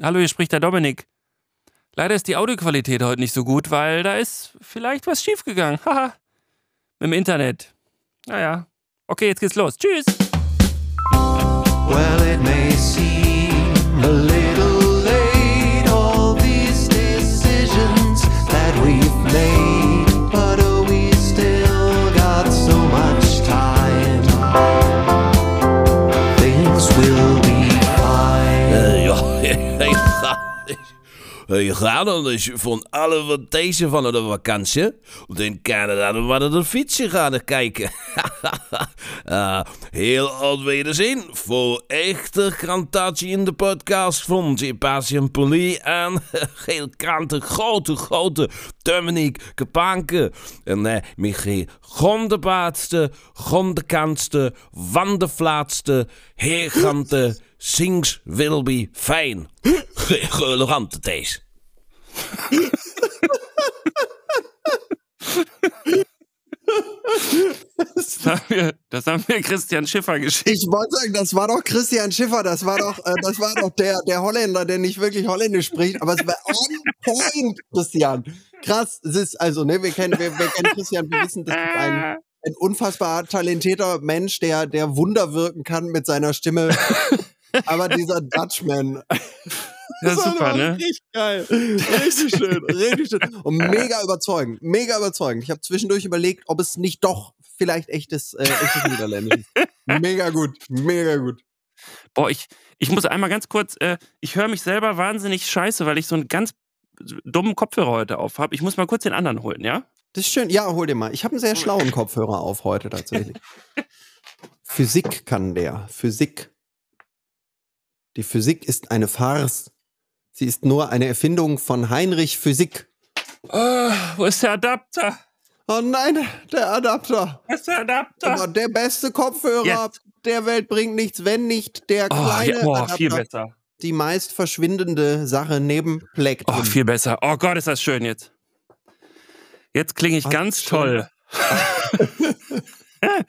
Hallo, hier spricht der Dominik. Leider ist die Audioqualität heute nicht so gut, weil da ist vielleicht was schiefgegangen. Haha. Mit dem Internet. Naja. Okay, jetzt geht's los. Tschüss. Well, ik ga dan dus van alle wat deze van de vakantie. Want in Canada dan waren de fietsen gaan kijken. Eh, heel oud wederzien voor echte krantatie in de podcast van Sebastian Poli en heel kranten grote, grote Dominique Kepanke. En eh, Michiel Gondebaatste, Gondekantste, Wandeflaatste, Heergante, Sings Wilby Fijn. Elegante Thees. Das haben wir, das haben wir Christian Schiffer geschickt. Ich wollte sagen, das war doch Christian Schiffer, das war doch, äh, das war doch der, der Holländer, der nicht wirklich Holländisch spricht, aber es war on point, Christian. Krass, es ist, also, ne, wir kennen, wir, wir kennen Christian, wir wissen, das ist ein, ein unfassbar talentierter Mensch, der, der Wunder wirken kann mit seiner Stimme. Aber dieser Dutchman. Das war super, ne? Richtig geil. Richtig schön, richtig schön. Und mega überzeugend, mega überzeugend. Ich habe zwischendurch überlegt, ob es nicht doch vielleicht echtes, äh, echtes Niederländisch ist. Mega gut, mega gut. Boah, ich, ich muss einmal ganz kurz, äh, ich höre mich selber wahnsinnig scheiße, weil ich so einen ganz dummen Kopfhörer heute auf habe. Ich muss mal kurz den anderen holen, ja? Das ist schön. Ja, hol dir mal. Ich habe einen sehr schlauen Kopfhörer auf heute tatsächlich. Physik kann der. Physik. Die Physik ist eine Farce. Sie ist nur eine Erfindung von Heinrich Physik. Oh, wo ist der Adapter? Oh nein, der Adapter. Wo ist der Adapter? Aber der beste Kopfhörer Jetzt. der Welt bringt nichts, wenn nicht der Oh, kleine ja, boah, Adapter. viel besser. Die meist verschwindende Sache neben Plektrum. Oh, viel besser. Oh Gott, ist das schön jetzt. Jetzt klinge ich Ah, ganz schön. toll.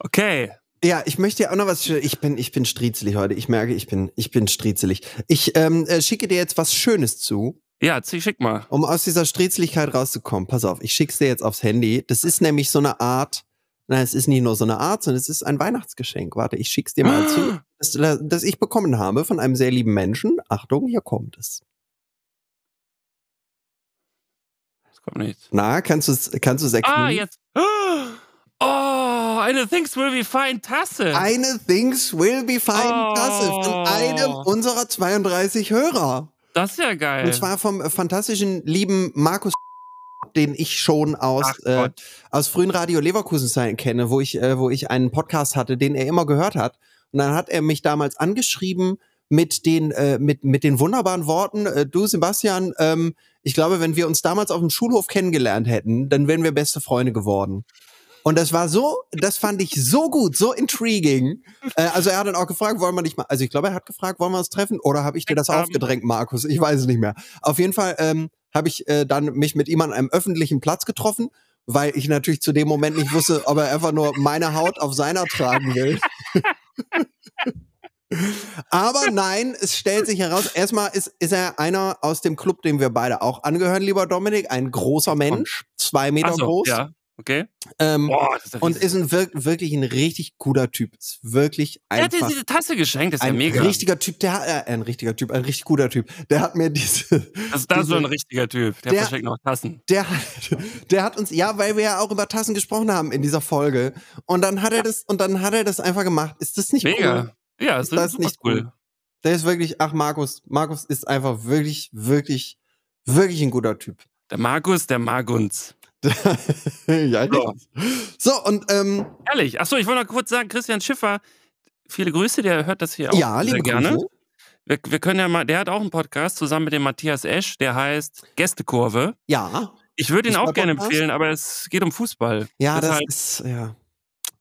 okay. Ja, ich möchte ja auch noch was. Ich bin, ich bin striezelig heute. Ich merke, ich bin, ich bin striezelig. Ich ähm, äh, schicke dir jetzt was Schönes zu, Ja, zieh, schick mal. um aus dieser Striezeligkeit rauszukommen. Pass auf, ich schick's dir jetzt aufs Handy. Das ist nämlich so eine Art. Nein, es ist nicht nur so eine Art, sondern es ist ein Weihnachtsgeschenk. Warte, ich schick's dir mal zu, das, das ich bekommen habe von einem sehr lieben Menschen. Achtung, hier kommt es. Das kommt nichts. Na, kannst du es, kannst du es erkennen? Ah, jetzt. Oh, eine Things will be fine Tasse. Eine Things Will Be Fine Oh. Tasse von einem unserer 32 Hörer. Das ist ja geil. Und zwar vom fantastischen lieben Markus, den ich schon aus, äh, aus frühen Radio Leverkusen Zeiten kenne, wo ich, äh, wo ich einen Podcast hatte, den er immer gehört hat. Und dann hat er mich damals angeschrieben mit den, äh, mit, mit den wunderbaren Worten, äh, du Sebastian, ähm, ich glaube, wenn wir uns damals auf dem Schulhof kennengelernt hätten, dann wären wir beste Freunde geworden. Und das war so, das fand ich so gut, so intriguing. Äh, also er hat dann auch gefragt, wollen wir nicht mal, also ich glaube, er hat gefragt, wollen wir uns treffen? Oder habe ich dir das Ähm. aufgedrängt, Markus? Ich weiß es nicht mehr. Auf jeden Fall ähm, habe ich äh, dann mich mit ihm an einem öffentlichen Platz getroffen, weil ich natürlich zu dem Moment nicht wusste, ob er einfach nur meine Haut auf seiner tragen will. Aber nein, es stellt sich heraus, erstmal ist, ist er einer aus dem Club, dem wir beide auch angehören, lieber Dominik, ein großer Mensch, zwei Meter so, groß. Ja, okay. Ähm, Boah, ist ja und ist ein wir wirklich ein richtig guter Typ. Ist wirklich Er hat dir einfach diese Tasse geschenkt, das ist ja ein mega. richtiger Typ. Der hat, äh, ein richtiger Typ, ein richtig guter Typ. Der hat mir diese, das ist da so ein richtiger Typ. Der, Der- verschenkt noch Tassen. der, hat- der hat uns, ja, weil wir ja auch über Tassen gesprochen haben in dieser Folge. Und dann hat er das, und dann hat er das einfach gemacht. Ist das nicht Mega. cool? Ja, das Ist ist, das super nicht cool. cool? Der ist wirklich, ach Markus, Markus ist einfach wirklich, wirklich, wirklich ein guter Typ. Der Markus, der mag uns. ja, So. so, und ähm, Ehrlich. Achso, ich wollte noch kurz sagen, Christian Schiffer, viele Grüße, der hört das hier auch ja, liebe sehr gerne. Grüße. Wir, wir können ja mal, der hat auch einen Podcast zusammen mit dem Matthias Esch, der heißt Gästekurve. Ja, Ich würde ihn auch gerne empfehlen, aber es geht um Fußball. ja, das Deshalb- ist, ja.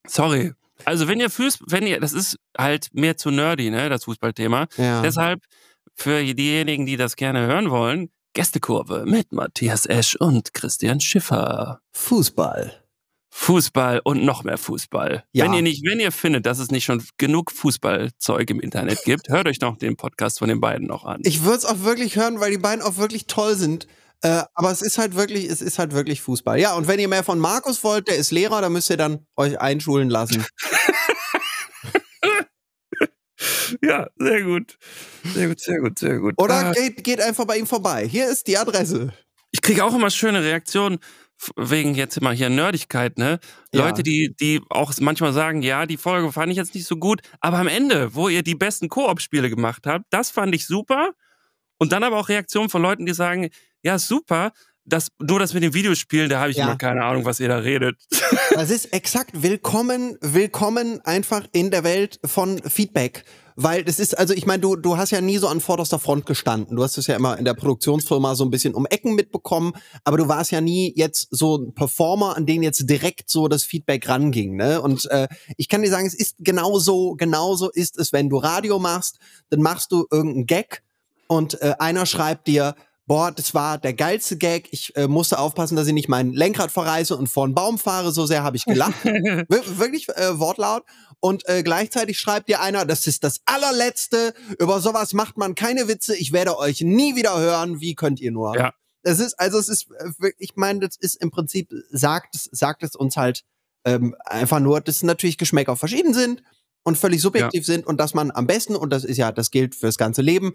Sorry. Also wenn ihr Fuß, wenn ihr, das ist halt mehr zu nerdy, ne, das Fußballthema. ja. Deshalb für diejenigen, die das gerne hören wollen, Gästekurve mit Matthias Esch und Christian Schiffer. Fußball. Fußball und noch mehr Fußball. Ja. Wenn ihr nicht, wenn ihr findet, dass es nicht schon genug Fußballzeug im Internet gibt, hört euch noch den Podcast von den beiden noch an. Ich würde es auch wirklich hören, weil die beiden auch wirklich toll sind. Äh, aber es ist halt wirklich, es ist halt wirklich Fußball. Ja, und wenn ihr mehr von Markus wollt, der ist Lehrer, dann müsst ihr dann euch einschulen lassen. ja, sehr gut. Sehr gut, sehr gut, sehr gut. Oder Ah, geht, geht einfach bei ihm vorbei. Hier ist die Adresse. ich kriege auch immer schöne Reaktionen wegen jetzt immer hier Nerdigkeit, ne? Ja. Leute, die, die auch manchmal sagen, ja, die Folge fand ich jetzt nicht so gut, aber am Ende, wo ihr die besten Koop-Spiele gemacht habt, das fand ich super. Und dann aber auch Reaktionen von Leuten, die sagen, ja, super, das, nur das mit den Videospielen, da habe ich Ja. immer keine Ahnung, was ihr da redet. Das ist exakt willkommen, willkommen einfach in der Welt von Feedback. Weil das ist, also ich meine, du, du hast ja nie so an vorderster Front gestanden. Du hast es ja immer in der Produktionsfirma so ein bisschen um Ecken mitbekommen, aber du warst ja nie jetzt so ein Performer, an den jetzt direkt so das Feedback ranging. Ne? Und äh, ich kann dir sagen, es ist genauso, genauso ist es, wenn du Radio machst, dann machst du irgendeinen Gag und äh, einer schreibt dir, boah, das war der geilste Gag. Ich äh, musste aufpassen, dass ich nicht mein Lenkrad verreiße und vor einen Baum fahre. So sehr habe ich gelacht. Wir- Wirklich äh, wortlaut. Und äh, gleichzeitig schreibt dir einer, das ist das allerletzte. Über sowas macht man keine Witze. Ich werde euch nie wieder hören. Wie könnt ihr nur? Ja. Das ist, also es ist, äh, wirklich- ich meine, das ist im Prinzip, sagt es, sagt es uns halt ähm, einfach nur, dass natürlich Geschmäcker verschieden sind und völlig subjektiv sind und dass man am besten, und das ist ja, das gilt fürs ganze Leben,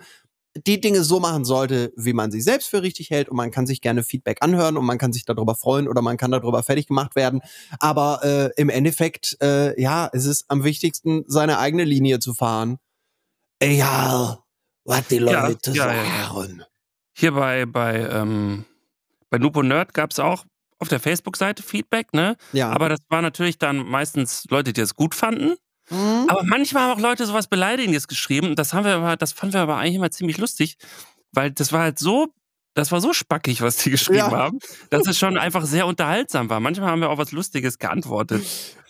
die Dinge so machen sollte, wie man sie selbst für richtig hält und man kann sich gerne Feedback anhören und man kann sich darüber freuen oder man kann darüber fertig gemacht werden. Aber äh, im Endeffekt, äh, ja, es ist am wichtigsten, seine eigene Linie zu fahren. Egal, was die Leute ja, ja, sagen. Hier bei, bei, ähm, bei Nupo Nerd gab es auch auf der Facebook-Seite Feedback, ne? Ja. Aber das war natürlich dann meistens Leute, die es gut fanden. Mhm. Aber manchmal haben auch Leute sowas Beleidigendes geschrieben. Das haben wir aber, das fanden wir aber eigentlich immer ziemlich lustig, weil das war halt so, das war so spackig, was die geschrieben Ja. haben, dass es schon einfach sehr unterhaltsam war. Manchmal haben wir auch was Lustiges geantwortet.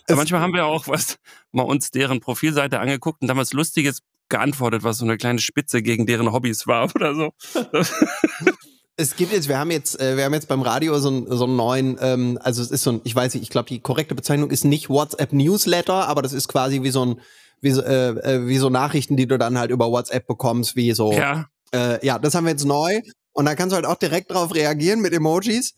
Es- manchmal haben wir auch was, mal uns deren Profilseite angeguckt und dann was Lustiges geantwortet, was so eine kleine Spitze gegen deren Hobbys war oder so. Es gibt jetzt, wir haben jetzt, äh, wir haben jetzt beim Radio so, einen- so einen neuen, ähm, also es ist so ein, ich weiß nicht, ich glaube die korrekte Bezeichnung ist nicht WhatsApp Newsletter, aber das ist quasi wie so ein, wie so, äh, äh, wie so Nachrichten, die du dann halt über WhatsApp bekommst, wie so, Ja, äh, ja, das haben wir jetzt neu und da kannst du halt auch direkt drauf reagieren mit Emojis.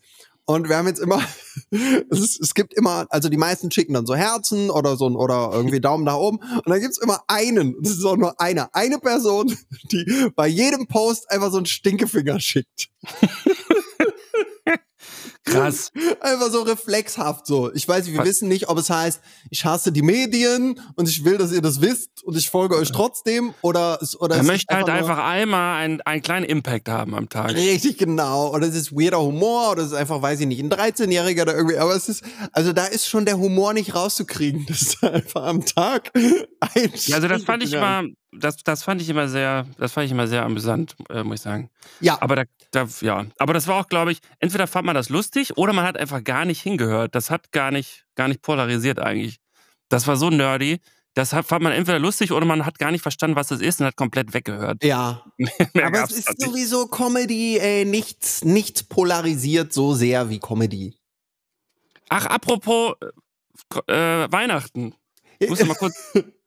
Und wir haben jetzt immer, es, ist, es gibt immer, also die meisten schicken dann so Herzen oder so ein- oder irgendwie Daumen nach oben. Und dann gibt's immer einen, das ist auch nur einer, eine Person, die bei jedem Post einfach so einen Stinkefinger schickt. krass. Einfach so reflexhaft so. Ich weiß nicht, wir Was? wissen nicht, ob es heißt, ich hasse die Medien und ich will, dass ihr das wisst und ich folge euch trotzdem oder es oder Er möchte halt nur- einfach einmal einen, einen kleinen Impact haben am Tag. Richtig genau. Oder es ist weirder Humor oder es ist einfach, weiß ich nicht, ein 13-Jähriger oder irgendwie. Aber es ist, also da ist schon der Humor nicht rauszukriegen. Das ist einfach am Tag ein Ja, also das fand ich Stinkefinger. Das, das fand ich immer sehr, das fand ich immer sehr amüsant, äh, muss ich sagen. Ja, Aber da, da, ja, aber das war auch, glaube ich, entweder fand man das lustig oder man hat einfach gar nicht hingehört. Das hat gar nicht, gar nicht polarisiert eigentlich. Das war so nerdy. Das hat, fand man entweder lustig oder man hat gar nicht verstanden, was das ist und hat komplett weggehört. ja. Aber es ist sowieso Comedy, ey, nichts, nichts polarisiert so sehr wie Comedy. Ach, apropos äh, äh, Weihnachten. Ich muss mal kurz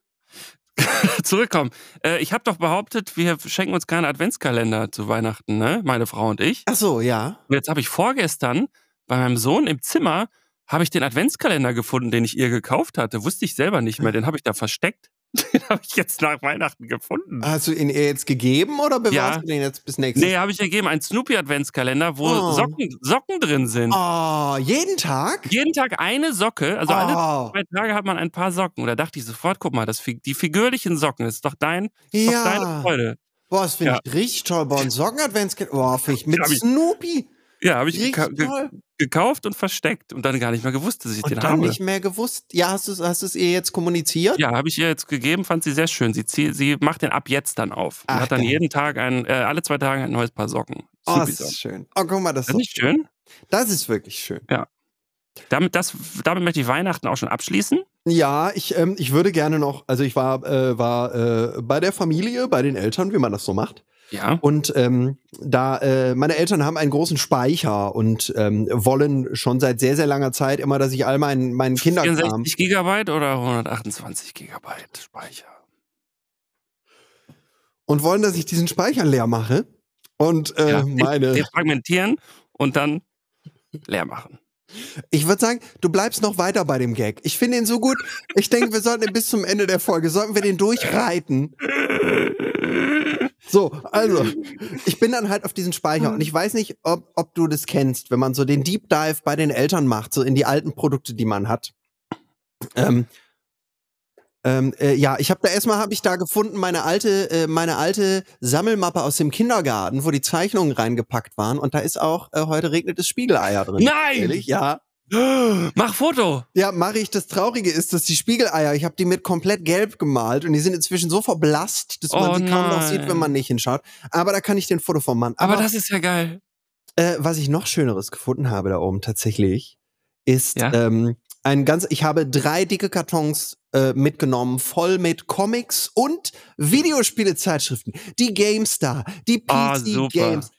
zurückkommen. Äh, ich habe doch behauptet, wir schenken uns keinen Adventskalender zu Weihnachten, ne? Meine Frau und ich. Ach so, ja. Und jetzt habe ich vorgestern bei meinem Sohn im Zimmer habe ich den Adventskalender gefunden, den ich ihr gekauft hatte. Wusste ich selber nicht mehr. Den habe ich da versteckt. Den habe ich jetzt nach Weihnachten gefunden. Hast du ihn ihr jetzt gegeben oder bewahrst Ja. du den jetzt bis nächstes Nee, habe ich gegeben. Ein Snoopy-Adventskalender, wo Oh. Socken, Socken drin sind. Oh, jeden Tag? Jeden Tag eine Socke. Also alle oh, zwei Tage hat man ein paar Socken. Und da dachte ich sofort, guck mal, das, die figürlichen Socken, das ist doch dein, ist doch deine ja. Freude. Boah, das finde Ja. ich richtig toll. Boah, ein Socken-Adventskalender. Boah, finde ich mit Hab ich- Snoopy. Ja, habe ich geka ge toll. gekauft und versteckt und dann gar nicht mehr gewusst, dass ich Und den dann habe. nicht mehr gewusst. Ja, hast du es hast du's ihr jetzt kommuniziert? Ja, habe ich ihr jetzt gegeben, fand sie sehr schön. Sie, sie macht den ab jetzt dann auf. Und Ach, hat dann geil. jeden Tag ein, äh, alle zwei Tage ein neues Paar Socken. Oh, das ist schön. Oh, guck mal, das, Das ist, nicht schön. das ist wirklich schön. Damit, das, damit möchte ich Weihnachten auch schon abschließen. Ja, ich, ähm, ich würde gerne noch, also ich war, äh, war äh, bei der Familie, bei den Eltern, wie man das so macht. Ja. Und ähm, da äh, meine Eltern haben einen großen Speicher und ähm, wollen schon seit sehr, sehr langer Zeit immer, dass ich all meinen meinen Kinderkram 64 Gigabyte oder 128 Gigabyte Speicher? und wollen, dass ich diesen Speicher leer mache. Und äh, Ja, meine, Defragmentieren und dann leer machen. ich würde sagen, du bleibst noch weiter bei dem Gag. Ich finde ihn so gut. Ich denke, wir sollten ihn bis zum Ende der Folge, sollten wir den durchreiten. So, also, ich bin dann halt auf diesen Speicher und ich weiß nicht, ob, ob du das kennst, wenn man so den Deep Dive bei den Eltern macht, so in die alten Produkte, die man hat. Ähm, ähm, äh, ja, ich habe da erstmal habe ich da gefunden meine alte äh, meine alte Sammelmappe aus dem Kindergarten, wo die Zeichnungen reingepackt waren und da ist auch äh, heute regnet es Spiegeleier drin. Nein! Ehrlich? Ja. Mach Foto! Ja, mache ich. Das Traurige ist, dass die Spiegeleier, ich habe die mit komplett gelb gemalt und die sind inzwischen so verblasst, dass man Oh sie kaum noch sieht, wenn man nicht hinschaut. Aber da kann ich den Foto vom Mann. Aber das ist ja geil. äh, was ich noch Schöneres gefunden habe da oben tatsächlich, ist Ja? ähm, ein ganz, ich habe drei dicke Kartons äh, mitgenommen, voll mit Comics und Videospielezeitschriften. Die GameStar, die Ah, PC super. Games.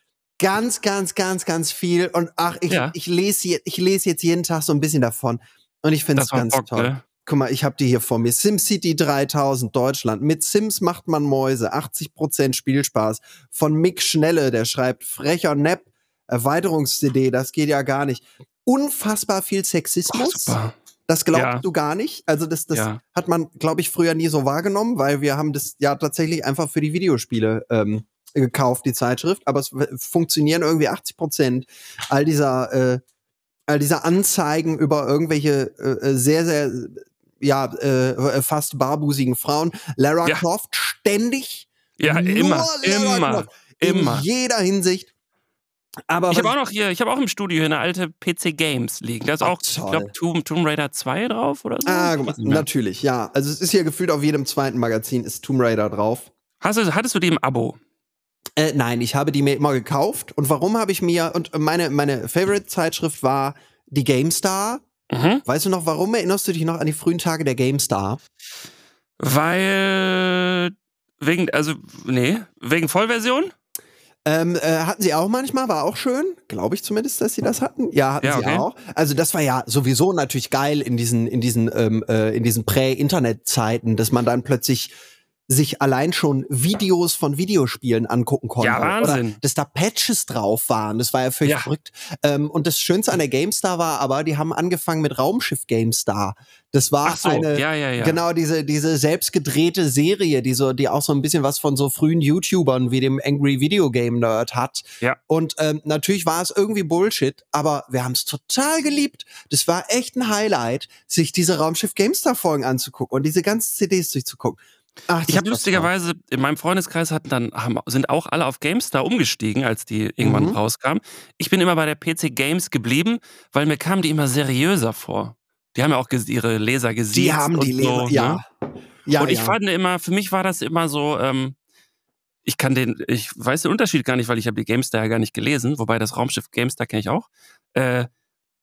Ganz, ganz, ganz, ganz viel. Und ach, ich, Ja. ich, lese, ich lese jetzt jeden Tag so ein bisschen davon. Und ich finde es ganz Bock, toll. ne? Guck mal, ich habe die hier vor mir. SimCity 3000 Deutschland. Mit Sims macht man Mäuse. 80% Spielspaß. Von Mick Schnelle, der schreibt frecher Nepp. Erweiterungs-CD, das geht ja gar nicht. Unfassbar viel Oh, Sexismus. super. Das glaubst Ja. du gar nicht. Also das, das Ja. hat man, glaube ich, früher nie so wahrgenommen, weil wir haben das ja tatsächlich einfach für die Videospiele ähm, gekauft, die Zeitschrift. Aber es funktionieren irgendwie 80 Prozent all dieser, äh, all dieser Anzeigen über irgendwelche äh, äh, sehr, sehr, ja, äh, fast barbusigen Frauen. Lara Ja. Croft ständig. Ja, immer, Lara immer, Croft. In immer. jeder Hinsicht. Aber Ich habe auch noch hier, ich habe auch im Studio hier eine alte PC Games liegen. Da ist auch, ich glaube, Tomb, Tomb Raider 2 drauf oder so. Ah, natürlich, ja. Also es ist hier gefühlt auf jedem zweiten Magazin ist Tomb Raider drauf. Hast du, hattest du die im Abo? Äh, nein, ich habe die mir immer gekauft. Und warum habe ich mir, und meine, meine Favorite-Zeitschrift war die GameStar. Mhm. Weißt du noch, warum erinnerst du dich noch an die frühen Tage der GameStar? Weil, wegen, also, nee, wegen Vollversion? Ähm, äh, hatten sie auch manchmal, war auch schön. Glaube ich zumindest, dass sie das hatten. Ja, hatten Ja, sie okay. auch. Also das war ja sowieso natürlich geil in diesen, in diesen, ähm, äh, in diesen Prä-Internet-Zeiten, dass man dann plötzlich sich allein schon Videos von Videospielen angucken konnte. Ja, Wahnsinn. Oder dass da Patches drauf waren. Das war ja völlig Ja. verrückt. Ähm, und das Schönste an der GameStar war aber, die haben angefangen mit Raumschiff GameStar. Das war so, eine, ja, ja, ja. Genau, diese, diese selbstgedrehte Serie, die so, die auch so ein bisschen was von so frühen YouTubern wie dem Angry Video Game Nerd hat. Ja. Und ähm, natürlich war es irgendwie Bullshit, aber wir haben es total geliebt. Das war echt ein Highlight, sich diese Raumschiff GameStar Folgen anzugucken und diese ganzen CDs durchzugucken. Ach, Ich habe lustigerweise, in meinem Freundeskreis hatten dann, haben, sind auch alle auf GameStar umgestiegen, als die irgendwann Mhm. rauskamen. Ich bin immer bei der PC Games geblieben, weil mir kamen die immer seriöser vor. Die haben ja auch ihre Leser gesiezt. Die haben die Leser, so, ja. Ne? Ja, und ich ja. fand immer, für mich war das immer so, ähm, ich kann den, ich weiß den Unterschied gar nicht, weil ich habe die GameStar ja gar nicht gelesen, wobei das Raumschiff GameStar kenne ich auch. Äh,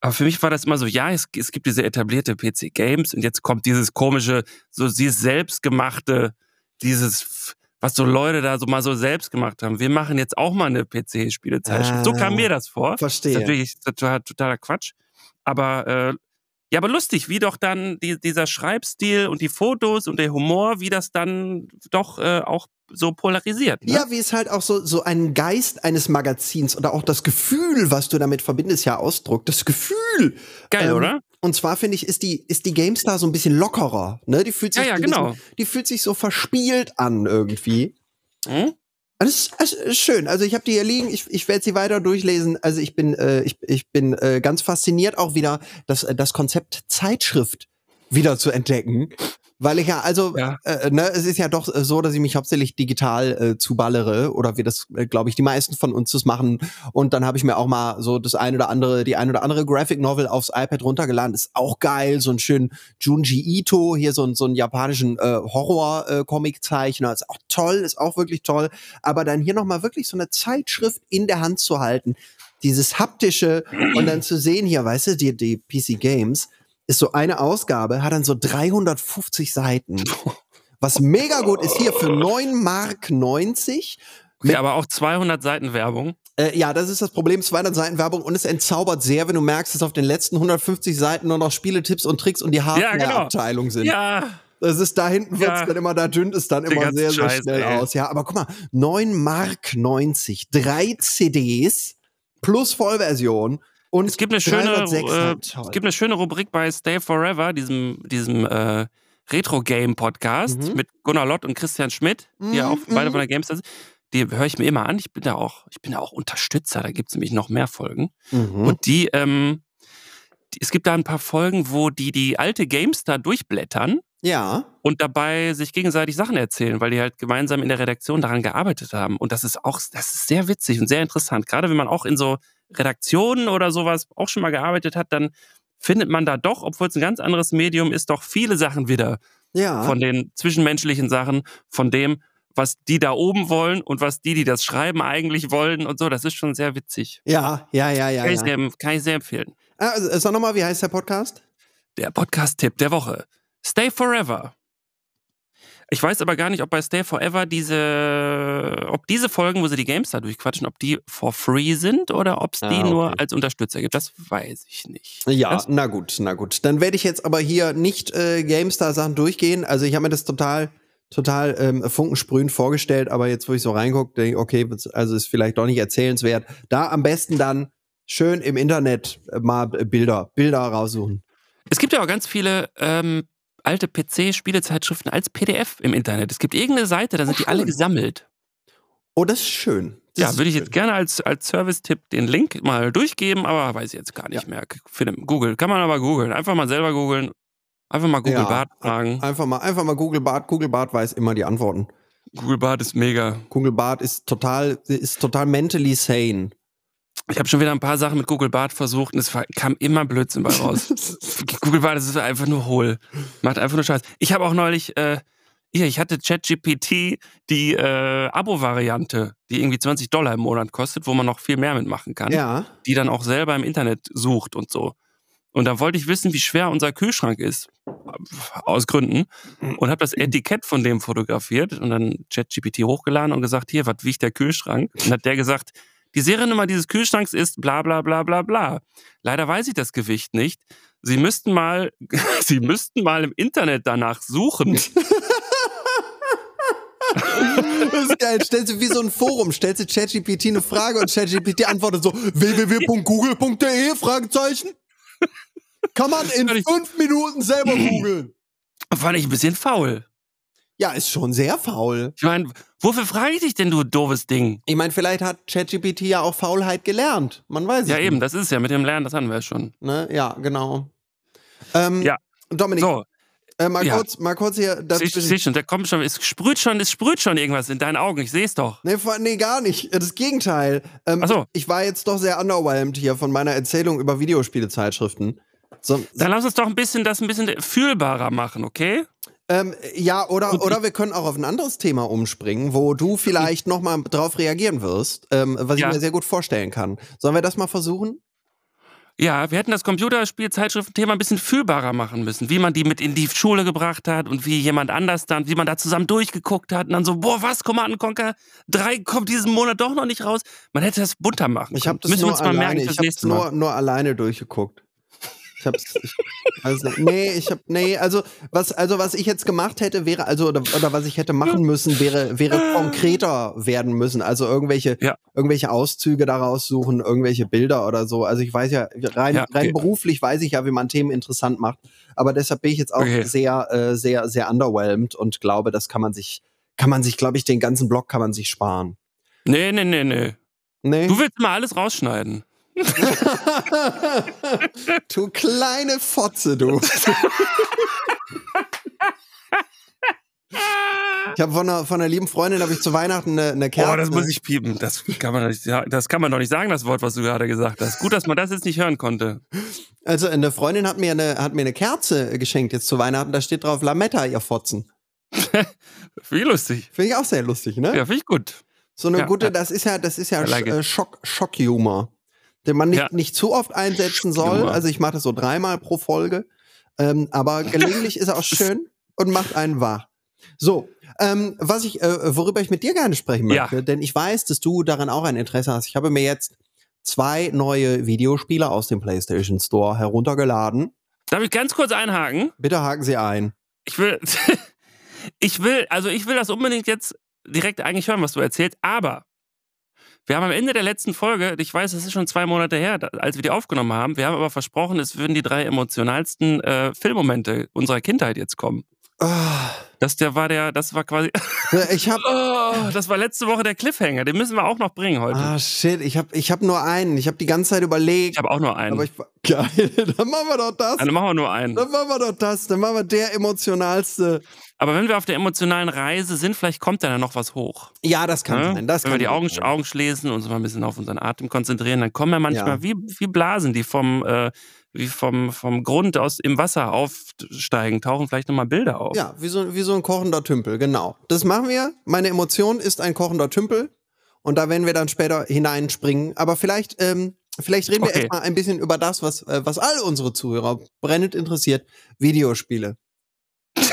aber für mich war das immer so, ja, es, es gibt diese etablierte PC Games und jetzt kommt dieses komische, so dieses selbstgemachte, dieses, was so Leute da so mal so selbst gemacht haben. Wir machen jetzt auch mal eine PC-Spielezeitschrift. so kam Ah, mir das vor. Das ist Verstehe. natürlich total, totaler Quatsch. Aber äh, ja, aber lustig, wie doch dann die, dieser Schreibstil und die Fotos und der Humor, wie das dann doch äh, auch so polarisiert. Ne? Ja, wie es halt auch so, so einen Geist eines Magazins oder auch das Gefühl, was du damit verbindest, ja ausdruckt. Das Gefühl. Geil, Ähm, oder? Und zwar finde ich, ist die, ist die GameStar so ein bisschen lockerer. Ne? Die fühlt sich, Ja, ja, ein bisschen- genau. die fühlt sich so verspielt an irgendwie. Hm? Das ist, das ist schön. Also ich habe die hier liegen, ich, ich werde sie weiter durchlesen. Also ich bin, äh, ich, ich bin äh, ganz fasziniert auch wieder, das, äh, das Konzept Zeitschrift wieder zu entdecken. Weil ich ja, also, Ja. Äh, ne, es ist ja doch äh, so, dass ich mich hauptsächlich digital äh, zuballere oder wie das, äh, glaube ich, die meisten von uns das machen. Und dann habe ich mir auch mal so das eine oder andere, die eine oder andere Graphic Novel aufs iPad runtergeladen. Ist auch geil, so ein schön Junji Ito, hier so, ein, so einen japanischen äh, Horror-Comic-Zeichner. Ist auch toll, ist auch wirklich toll. Aber dann hier nochmal wirklich so eine Zeitschrift in der Hand zu halten, dieses haptische und dann zu sehen hier, weißt du, die, die PC Games, ist so eine Ausgabe, hat dann so 350 Seiten. Was mega gut ist hier für 9 Mark 90 Okay, aber auch 200 Seiten Werbung. Äh, ja, das ist das Problem, 200 Seiten Werbung und es entzaubert sehr, wenn du merkst, dass auf den letzten 150 Seiten nur noch Spieletipps und Tricks und die Ja, genau. Hardware-Abteilung sind. Ja, Das ist da hinten wird's Ja. dann immer, da dünnt es dann immer sehr, sehr Scheiß, schnell ey. aus. Ja, aber guck mal, 9 Mark 90, drei CDs plus Vollversion und es gibt eine schöne, 306 äh, halt es gibt eine schöne Rubrik bei Stay Forever, diesem, diesem äh, Retro-Game-Podcast Mhm. mit Gunnar Lott und Christian Schmidt, die ja auch Mhm, beide mhm. von der Gamestar sind. Die höre ich mir immer an. Ich bin da auch, ich bin da auch Unterstützer. Da gibt es nämlich noch mehr Folgen. Mhm. Und die, ähm, die, es gibt da ein paar Folgen, wo die die alte Gamestar durchblättern ja, und dabei sich gegenseitig Sachen erzählen, weil die halt gemeinsam in der Redaktion daran gearbeitet haben. Und das ist auch, das ist sehr witzig und sehr interessant. Gerade wenn man auch in so Redaktionen oder sowas auch schon mal gearbeitet hat, dann findet man da doch, obwohl es ein ganz anderes Medium ist, doch viele Sachen wieder ja. von den zwischenmenschlichen Sachen, von dem, was die da oben wollen und was die, die das schreiben, eigentlich wollen und so. Das ist schon sehr witzig. ja, ja, ja, ja. Kann, Ich ja. sehr, kann ich sehr empfehlen. Ah, sag nochmal, wie heißt der Podcast? Der Podcast-Tipp der Woche. Stay Forever. Ich weiß aber gar nicht, ob bei Stay Forever diese, ob diese Folgen, wo sie die Games da durchquatschen, ob die for free sind oder ob es die Ah, okay. nur als Unterstützer gibt. Das weiß ich nicht. Ja, Das, na gut, na gut. Dann werde ich jetzt aber hier nicht äh, GameStar-Sachen durchgehen. Also ich habe mir das total, total ähm, funkensprühend vorgestellt, aber jetzt, wo ich so reingucke, denke ich, okay, also ist vielleicht doch nicht erzählenswert. Da am besten dann schön im Internet äh, mal Bilder, Bilder raussuchen. es gibt ja auch ganz viele ähm, alte PC-Spielezeitschriften als PDF im Internet. Es gibt irgendeine Seite, da sind Oh, die alle gesammelt. Oh, das ist schön. Das Ja, ist würde ich schön. jetzt gerne als, als Service-Tipp den Link mal durchgeben, aber weiß ich jetzt gar nicht mehr. Finde, Google, kann man aber googeln. Einfach mal selber googeln. Einfach mal Google Ja. Bart fragen. Einfach mal, einfach mal Google Bart. Google Bart weiß immer die Antworten. Google Bart ist mega. Google Bart ist total, ist total mentally sane. Ich habe schon wieder ein paar Sachen mit Google Bart versucht und es kam immer Blödsinn bei raus. Google Bart das ist einfach nur hohl. Macht einfach nur Scheiß. Ich habe auch neulich, äh, hier, ich hatte ChatGPT die äh, Abo-Variante, die irgendwie 20 Dollar im Monat kostet, wo man noch viel mehr mitmachen kann, Ja. die dann auch selber im Internet sucht und so. Und da wollte ich wissen, wie schwer unser Kühlschrank ist. Aus Gründen. Und habe das Etikett von dem fotografiert und dann ChatGPT hochgeladen und gesagt, hier, was wiegt der Kühlschrank? Und hat der gesagt, die Seriennummer dieses Kühlschranks ist bla bla bla bla bla. Leider weiß ich das Gewicht nicht. Sie müssten mal, Sie müssten mal im Internet danach suchen. Das ist geil. Stellst du wie so ein Forum, stellst du ChatGPT eine Frage und ChatGPT antwortet so www.google.de Fragezeichen. Kann man in fünf Minuten selber googeln. Fand ich ein bisschen faul. Ja, ist schon sehr faul. Ich meine, wofür frage ich dich denn, du doofes Ding? Ich meine, vielleicht hat ChatGPT ja auch Faulheit gelernt. Man weiß es Ja, nicht. eben, das ist ja mit dem Lernen, das hatten wir ja schon. Ne? Ja, genau. Ähm, Ja. Dominik, So, äh, mal, ja. kurz, mal kurz hier. Das ich sehe schon, da kommt schon, es sprüht schon, es sprüht schon irgendwas in deinen Augen, ich sehe es doch. Nee, nee, gar nicht. Das Gegenteil. Ähm, Ach so. Ich war jetzt doch sehr underwhelmed hier von meiner Erzählung über Videospielezeitschriften. So, Dann lass uns doch ein bisschen das ein bisschen fühlbarer machen, okay? Ähm, ja, oder, Und oder wir können auch auf ein anderes Thema umspringen, wo du vielleicht nochmal drauf reagieren wirst, ähm, was Ja. ich mir sehr gut vorstellen kann. Sollen wir das mal versuchen? Ja, wir hätten das Computerspielzeitschriften-Thema ein bisschen fühlbarer machen müssen, wie man die mit in die Schule gebracht hat und wie jemand anders dann, wie man da zusammen durchgeguckt hat und dann so, boah, was, Command Conquer 3 kommt diesen Monat doch noch nicht raus. Man hätte das bunter machen Ich habe können. das Müssen wir nur uns mal merken alleine, ich Mal. nur, nur alleine durchgeguckt. Ich hab's, ich, also, nee, ich hab, nee, also, was, also, was ich jetzt gemacht hätte, wäre, also, oder, oder was ich hätte machen müssen, wäre, wäre konkreter werden müssen. Also, irgendwelche, Ja. irgendwelche Auszüge daraus suchen, irgendwelche Bilder oder so. Also, ich weiß ja, rein, Ja, okay. rein beruflich weiß ich ja, wie man Themen interessant macht. Aber deshalb bin ich jetzt auch Okay. sehr, äh, sehr, sehr underwhelmed und glaube, das kann man sich, kann man sich, glaube ich, den ganzen Block kann man sich sparen. Nee, nee, nee, nee. Nee? Du willst mal alles rausschneiden. du kleine Fotze, du. Ich habe von einer, von einer lieben Freundin habe ich zu Weihnachten eine, eine Kerze. Boah, das muss ich piepen. Das kann man, nicht, das kann man doch nicht sagen, das Wort, was du gerade gesagt hast. Gut, dass man das jetzt nicht hören konnte. Also eine Freundin hat mir eine hat mir eine Kerze geschenkt jetzt zu Weihnachten. Da steht drauf Lametta, ihr Fotzen. Wie lustig. Finde ich auch sehr lustig, ne? Ja, finde ich gut. So eine Ja, gute, das ist ja, das ist ja like äh, Schock, Schockhumor, den man nicht, Ja. nicht zu oft einsetzen soll. Also ich mache das so dreimal pro Folge, ähm, aber gelegentlich ist er auch schön und macht einen wach. So, Ähm, was ich, äh, worüber ich mit dir gerne sprechen Ja. möchte, denn ich weiß, dass du daran auch ein Interesse hast. Ich habe mir jetzt zwei neue Videospiele aus dem PlayStation Store heruntergeladen. Darf ich ganz kurz einhaken? Bitte haken Sie ein. Ich will, ich will, also ich will das unbedingt jetzt direkt eigentlich hören, was du erzählst, aber wir haben am Ende der letzten Folge, ich weiß, es ist schon zwei Monate her, als wir die aufgenommen haben, wir haben aber versprochen, es würden die drei emotionalsten äh, Filmmomente unserer Kindheit jetzt kommen. Das der war der, das war quasi, ich habe oh, das war letzte Woche der Cliffhanger, den müssen wir auch noch bringen heute. Ah shit, ich habe ich hab nur einen. Ich habe die ganze Zeit überlegt. ich habe auch nur einen. aber ich geil, dann machen wir doch das. Dann machen wir nur einen. Dann machen wir doch das. Dann machen wir der emotionalste. Aber wenn wir auf der emotionalen Reise sind, vielleicht kommt da dann noch was hoch. Ja, das kann Ne? sein. Das Wenn kann wir die Augen. Augen schließen und uns mal ein bisschen auf unseren Atem konzentrieren, dann kommen ja manchmal Ja. wie, wie Blasen, die vom, äh, wie vom, vom Grund aus im Wasser aufsteigen, tauchen vielleicht nochmal Bilder auf. Ja, wie so, wie so ein kochender Tümpel, genau. Das machen wir. Meine Emotion ist ein kochender Tümpel. Und da werden wir dann später hineinspringen. Aber vielleicht, ähm, vielleicht reden wir Okay. erstmal ein bisschen über das, was, äh, was all unsere Zuhörer brennend interessiert. Videospiele.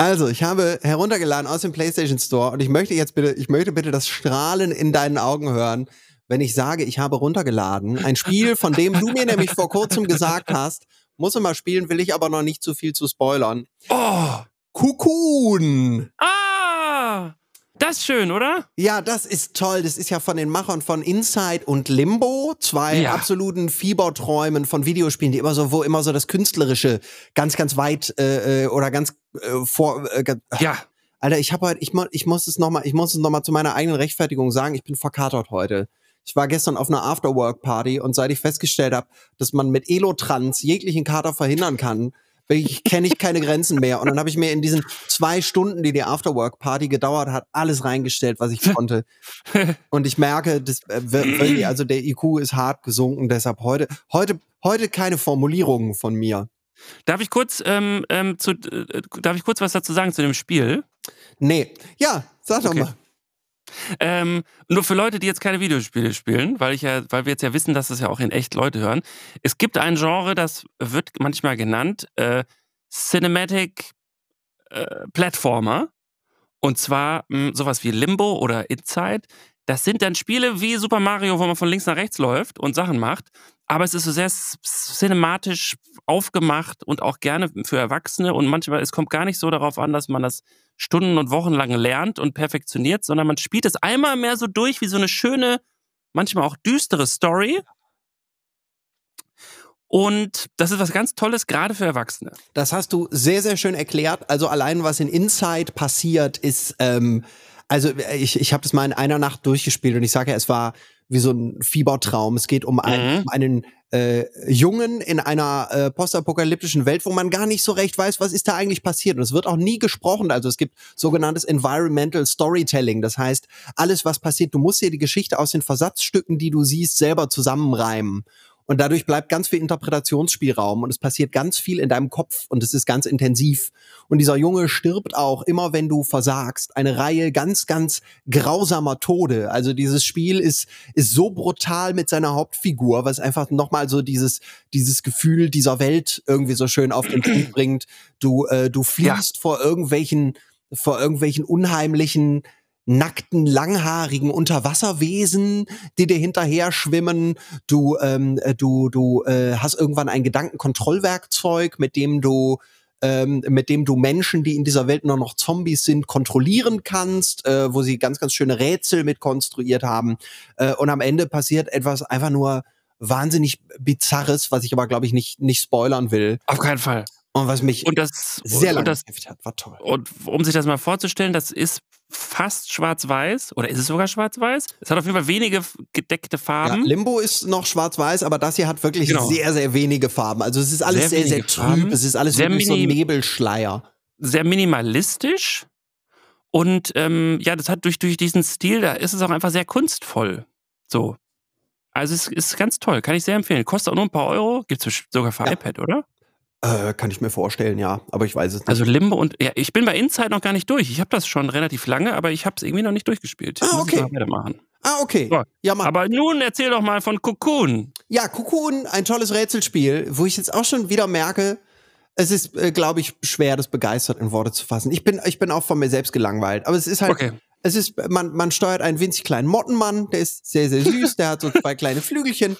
Also, ich habe heruntergeladen aus dem PlayStation Store und ich möchte jetzt bitte, ich möchte bitte das Strahlen in deinen Augen hören, wenn ich sage, ich habe runtergeladen. Ein Spiel, von dem du mir nämlich vor kurzem gesagt hast, muss immer spielen, will ich aber noch nicht zu viel zu spoilern. Oh! Cocoon. Ah! Das ist schön, oder? Ja, das ist toll. Das ist ja von den Machern von Inside und Limbo, zwei Ja. absoluten Fieberträumen von Videospielen, die immer so, wo immer so das Künstlerische ganz, ganz weit äh, äh, oder ganz äh, vor. Äh, Ja. Alter, ich habe heute, ich, ich muss es noch mal, ich muss es noch mal zu meiner eigenen Rechtfertigung sagen. Ich bin verkatert heute. Ich war gestern auf einer Afterwork-Party und seit ich festgestellt habe, dass man mit Elotrans jeglichen Kater verhindern kann, ich kenne ich keine Grenzen mehr. Und dann habe ich mir in diesen zwei Stunden, die die Afterwork-Party gedauert hat, alles reingestellt, was ich konnte. Und ich merke, das, äh, also der IQ ist hart gesunken. Deshalb heute, heute, heute keine Formulierungen von mir. Darf ich kurz, ähm, ähm, zu, äh, darf ich kurz was dazu sagen zu dem Spiel? Nee, ja, sag doch Okay. mal. Ähm, nur für Leute, die jetzt keine Videospiele spielen, weil ich ja, weil wir jetzt ja wissen, dass das ja auch in echt Leute hören. Es gibt ein Genre, das wird manchmal genannt äh, Cinematic äh, Platformer. Und zwar mh, sowas wie Limbo oder Inside. Das sind dann Spiele wie Super Mario, wo man von links nach rechts läuft und Sachen macht. Aber es ist so sehr cinematisch aufgemacht und auch gerne für Erwachsene. Und manchmal, es kommt gar nicht so darauf an, dass man das Stunden und Wochen lang lernt und perfektioniert, sondern man spielt es einmal mehr so durch wie so eine schöne, manchmal auch düstere Story. Und das ist was ganz Tolles, gerade für Erwachsene. Das hast du sehr, sehr schön erklärt. Also allein, was in Inside passiert, ist, ähm, also ich, ich habe das mal in einer Nacht durchgespielt und ich sage ja, es war wie so ein Fiebertraum. Es geht um, ein, Mhm. um einen äh, Jungen in einer äh, postapokalyptischen Welt, wo man gar nicht so recht weiß, was ist da eigentlich passiert. Und es wird auch nie gesprochen. Also es gibt sogenanntes Environmental Storytelling. Das heißt, alles, was passiert, du musst dir die Geschichte aus den Versatzstücken, die du siehst, selber zusammenreimen. Und dadurch bleibt ganz viel Interpretationsspielraum und es passiert ganz viel in deinem Kopf und es ist ganz intensiv. Und dieser Junge stirbt auch immer, wenn du versagst. Eine Reihe ganz, ganz grausamer Tode. Also dieses Spiel ist, ist so brutal mit seiner Hauptfigur, was einfach nochmal so dieses, dieses Gefühl dieser Welt irgendwie so schön auf den Punkt bringt. Du, äh, du fliehst vor irgendwelchen, vor irgendwelchen unheimlichen, nackten, langhaarigen Unterwasserwesen, die dir hinterher schwimmen. Du, ähm, äh, du, du äh, hast irgendwann ein Gedankenkontrollwerkzeug, mit dem du ähm, mit dem du Menschen, die in dieser Welt nur noch Zombies sind, kontrollieren kannst, äh, wo sie ganz, ganz schöne Rätsel mit konstruiert haben. Äh, und am Ende passiert etwas einfach nur wahnsinnig Bizarres, was ich aber, glaube ich, nicht, nicht spoilern will. Auf keinen Fall. Und was mich Und das, sehr lange das, hat. War toll. und um sich das mal vorzustellen, das ist fast schwarz-weiß oder ist es sogar schwarz-weiß? Es hat auf jeden Fall wenige gedeckte Ja, Farben. Limbo ist noch schwarz-weiß, aber das hier hat wirklich Genau. sehr, sehr wenige Farben. Also es ist alles Sehr sehr, sehr, trüb. Farben. Es ist alles Sehr wirklich so ein Nebelschleier. sehr minimalistisch. Und ähm, ja, das hat durch, durch diesen Stil, da ist es auch einfach sehr kunstvoll. So. Also es ist ganz toll, kann ich sehr empfehlen. Kostet auch nur ein paar Euro, gibt es sogar für Ja. iPad, oder? Äh, kann ich mir vorstellen, ja. Aber ich weiß es nicht. Also Limbo und ja, ich bin bei Inside noch gar nicht durch. Ich habe das schon relativ lange, aber ich habe es irgendwie noch nicht durchgespielt. Ah, okay. weitermachen. ah, okay. So. Ja, mach. Aber nun erzähl doch mal von Cocoon. Ja, Cocoon, ein tolles Rätselspiel, wo ich jetzt auch schon wieder merke, Es ist, äh, glaube ich, schwer, das begeistert in Worte zu fassen. Ich bin, ich bin auch von mir selbst gelangweilt. Aber es ist halt, Okay. es ist, man, man steuert einen winzig kleinen Mottenmann, der ist sehr, sehr süß, der hat so zwei kleine Flügelchen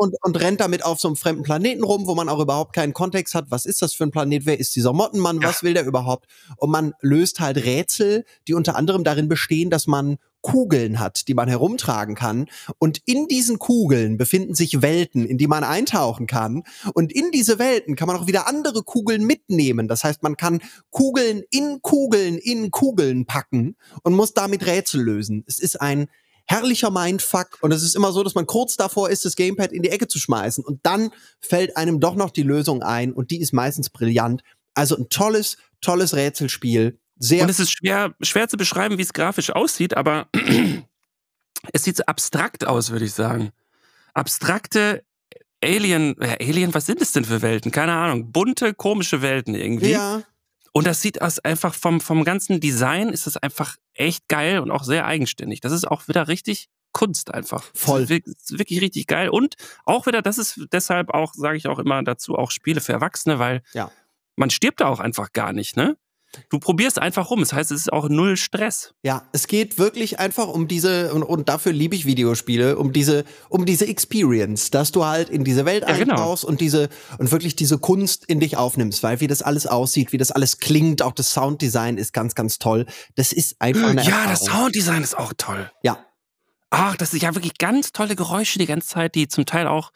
und, und rennt damit auf so einem fremden Planeten rum, wo man auch überhaupt keinen Kontext hat. Was ist das für ein Planet? Wer ist dieser Mottenmann? Was will der überhaupt? Und man löst halt Rätsel, die unter anderem darin bestehen, dass man Kugeln hat, die man herumtragen kann. Und in diesen Kugeln befinden sich Welten, in die man eintauchen kann. Und in diese Welten kann man auch wieder andere Kugeln mitnehmen. Das heißt, man kann Kugeln in Kugeln in Kugeln packen und muss damit Rätsel lösen. Es ist ein herrlicher Mindfuck und es ist immer so, dass man kurz davor ist, das Gamepad in die Ecke zu schmeißen und dann fällt einem doch noch die Lösung ein und die ist meistens brillant. Also ein tolles, tolles Rätselspiel. Sehr Und es ist schwer, schwer zu beschreiben, wie es grafisch aussieht, aber es sieht so abstrakt aus, würde ich sagen. Abstrakte Alien, ja, Alien, was sind es denn für Welten? Keine Ahnung. Bunte, komische Welten irgendwie. ja, Und das sieht aus einfach vom, vom ganzen Design ist es einfach echt geil und auch sehr eigenständig. Das ist auch wieder richtig Kunst einfach. Voll. Wirklich- wirklich richtig geil. Und auch wieder, das ist deshalb auch, sage ich auch immer dazu, auch Spiele für Erwachsene, weil Ja. man stirbt da auch einfach gar nicht, ne? Du probierst einfach rum. Das heißt, es ist auch null Stress. Ja, es geht wirklich einfach um diese, und, und dafür liebe ich Videospiele, um diese, um diese Experience, dass du halt in diese Welt Ja, genau. eintauchst und diese, und wirklich diese Kunst in dich aufnimmst, weil wie das alles aussieht, wie das alles klingt, auch das Sounddesign ist ganz, ganz toll. Das ist einfach eine Ja, das Erfahrung. Sounddesign ist auch toll. Ja, Ach, das ist ja wirklich ganz tolle Geräusche die ganze Zeit, die zum Teil auch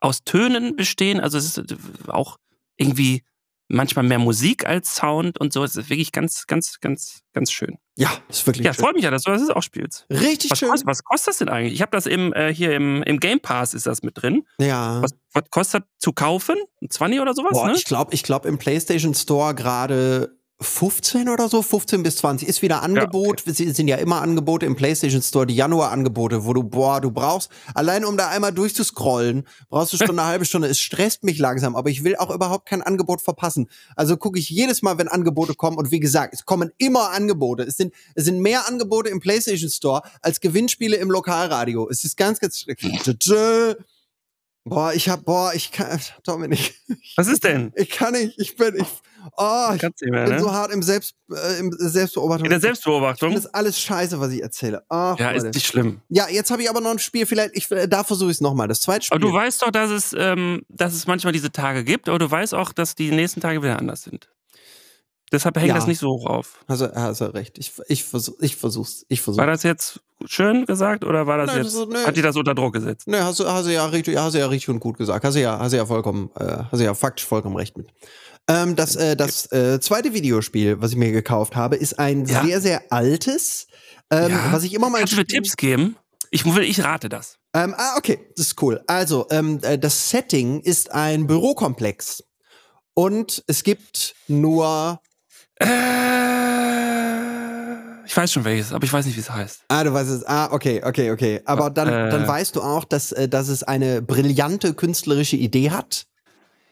aus Tönen bestehen. Also es ist äh, auch irgendwie manchmal mehr Musik als Sound und so. Es ist wirklich ganz, ganz, ganz, ganz schön. ja, ist wirklich Ja, schön. freut mich ja, dass du das auch spielst. Richtig Was, schön. kostet, was kostet das denn eigentlich? Ich habe das im, äh, hier im, im Game Pass ist das mit drin. Ja. Was, was kostet zu kaufen? Ein 20 oder sowas, Boah, ne? ich glaube, ich glaube im PlayStation Store gerade 15 oder so, 15 bis 20 ist wieder Angebot. Es sind ja immer Angebote im PlayStation Store, die Januar-Angebote, wo du, boah, du brauchst, allein um da einmal durchzuscrollen, brauchst du schon eine halbe Stunde. Es stresst mich langsam, aber ich will auch überhaupt kein Angebot verpassen. Also gucke ich jedes Mal, wenn Angebote kommen und wie gesagt, es kommen immer Angebote. Es sind, es sind mehr Angebote im PlayStation Store als Gewinnspiele im Lokalradio. Es ist ganz, ganz schrecklich. Boah, ich hab, boah, ich kann, Dominik, Was ist denn? ich kann nicht, ich bin, ich, oh, ich Kannst nicht mehr, bin ne? so hart im Selbst, äh, im Selbstbeobachtung. In der Das Selbstbeobachtung? ist alles scheiße, was ich erzähle. Ach, Ja, Leute. ist nicht schlimm. ja, jetzt habe ich aber noch ein Spiel, vielleicht, ich, äh, da versuche ich es nochmal. Das zweite Spiel. Aber du weißt doch, dass es, ähm, dass es manchmal diese Tage gibt, aber du weißt auch, dass die nächsten Tage wieder anders sind. Deshalb hängt Ja. das nicht so hoch auf. hast, du, hast du recht. Ich, ich, versuch, ich versuch's. Ich versuch's. War das jetzt schön gesagt oder war das Nein, jetzt, das ist- hat die das unter Druck gesetzt? Ne, hast du, hast du ja richtig, hast du ja richtig und gut gesagt. Hast du ja, hast du ja vollkommen, äh, hast du ja faktisch vollkommen recht mit. Ähm, das äh, das äh, zweite Videospiel, was ich mir gekauft habe, ist ein Ja. sehr, sehr altes, ähm, Ja. was ich immer mal Kannst du mir Tipps geben? Ich will, ich rate das. Ähm, ah, okay, das ist cool. Also, ähm, äh, das Setting ist ein Bürokomplex. Und es gibt nur. Äh, ich weiß schon welches, aber ich weiß nicht, wie es heißt. Ah, du weißt es. Ah, okay, okay, okay. Aber dann, Äh. dann weißt du auch, dass, äh, dass es eine brillante künstlerische Idee hat.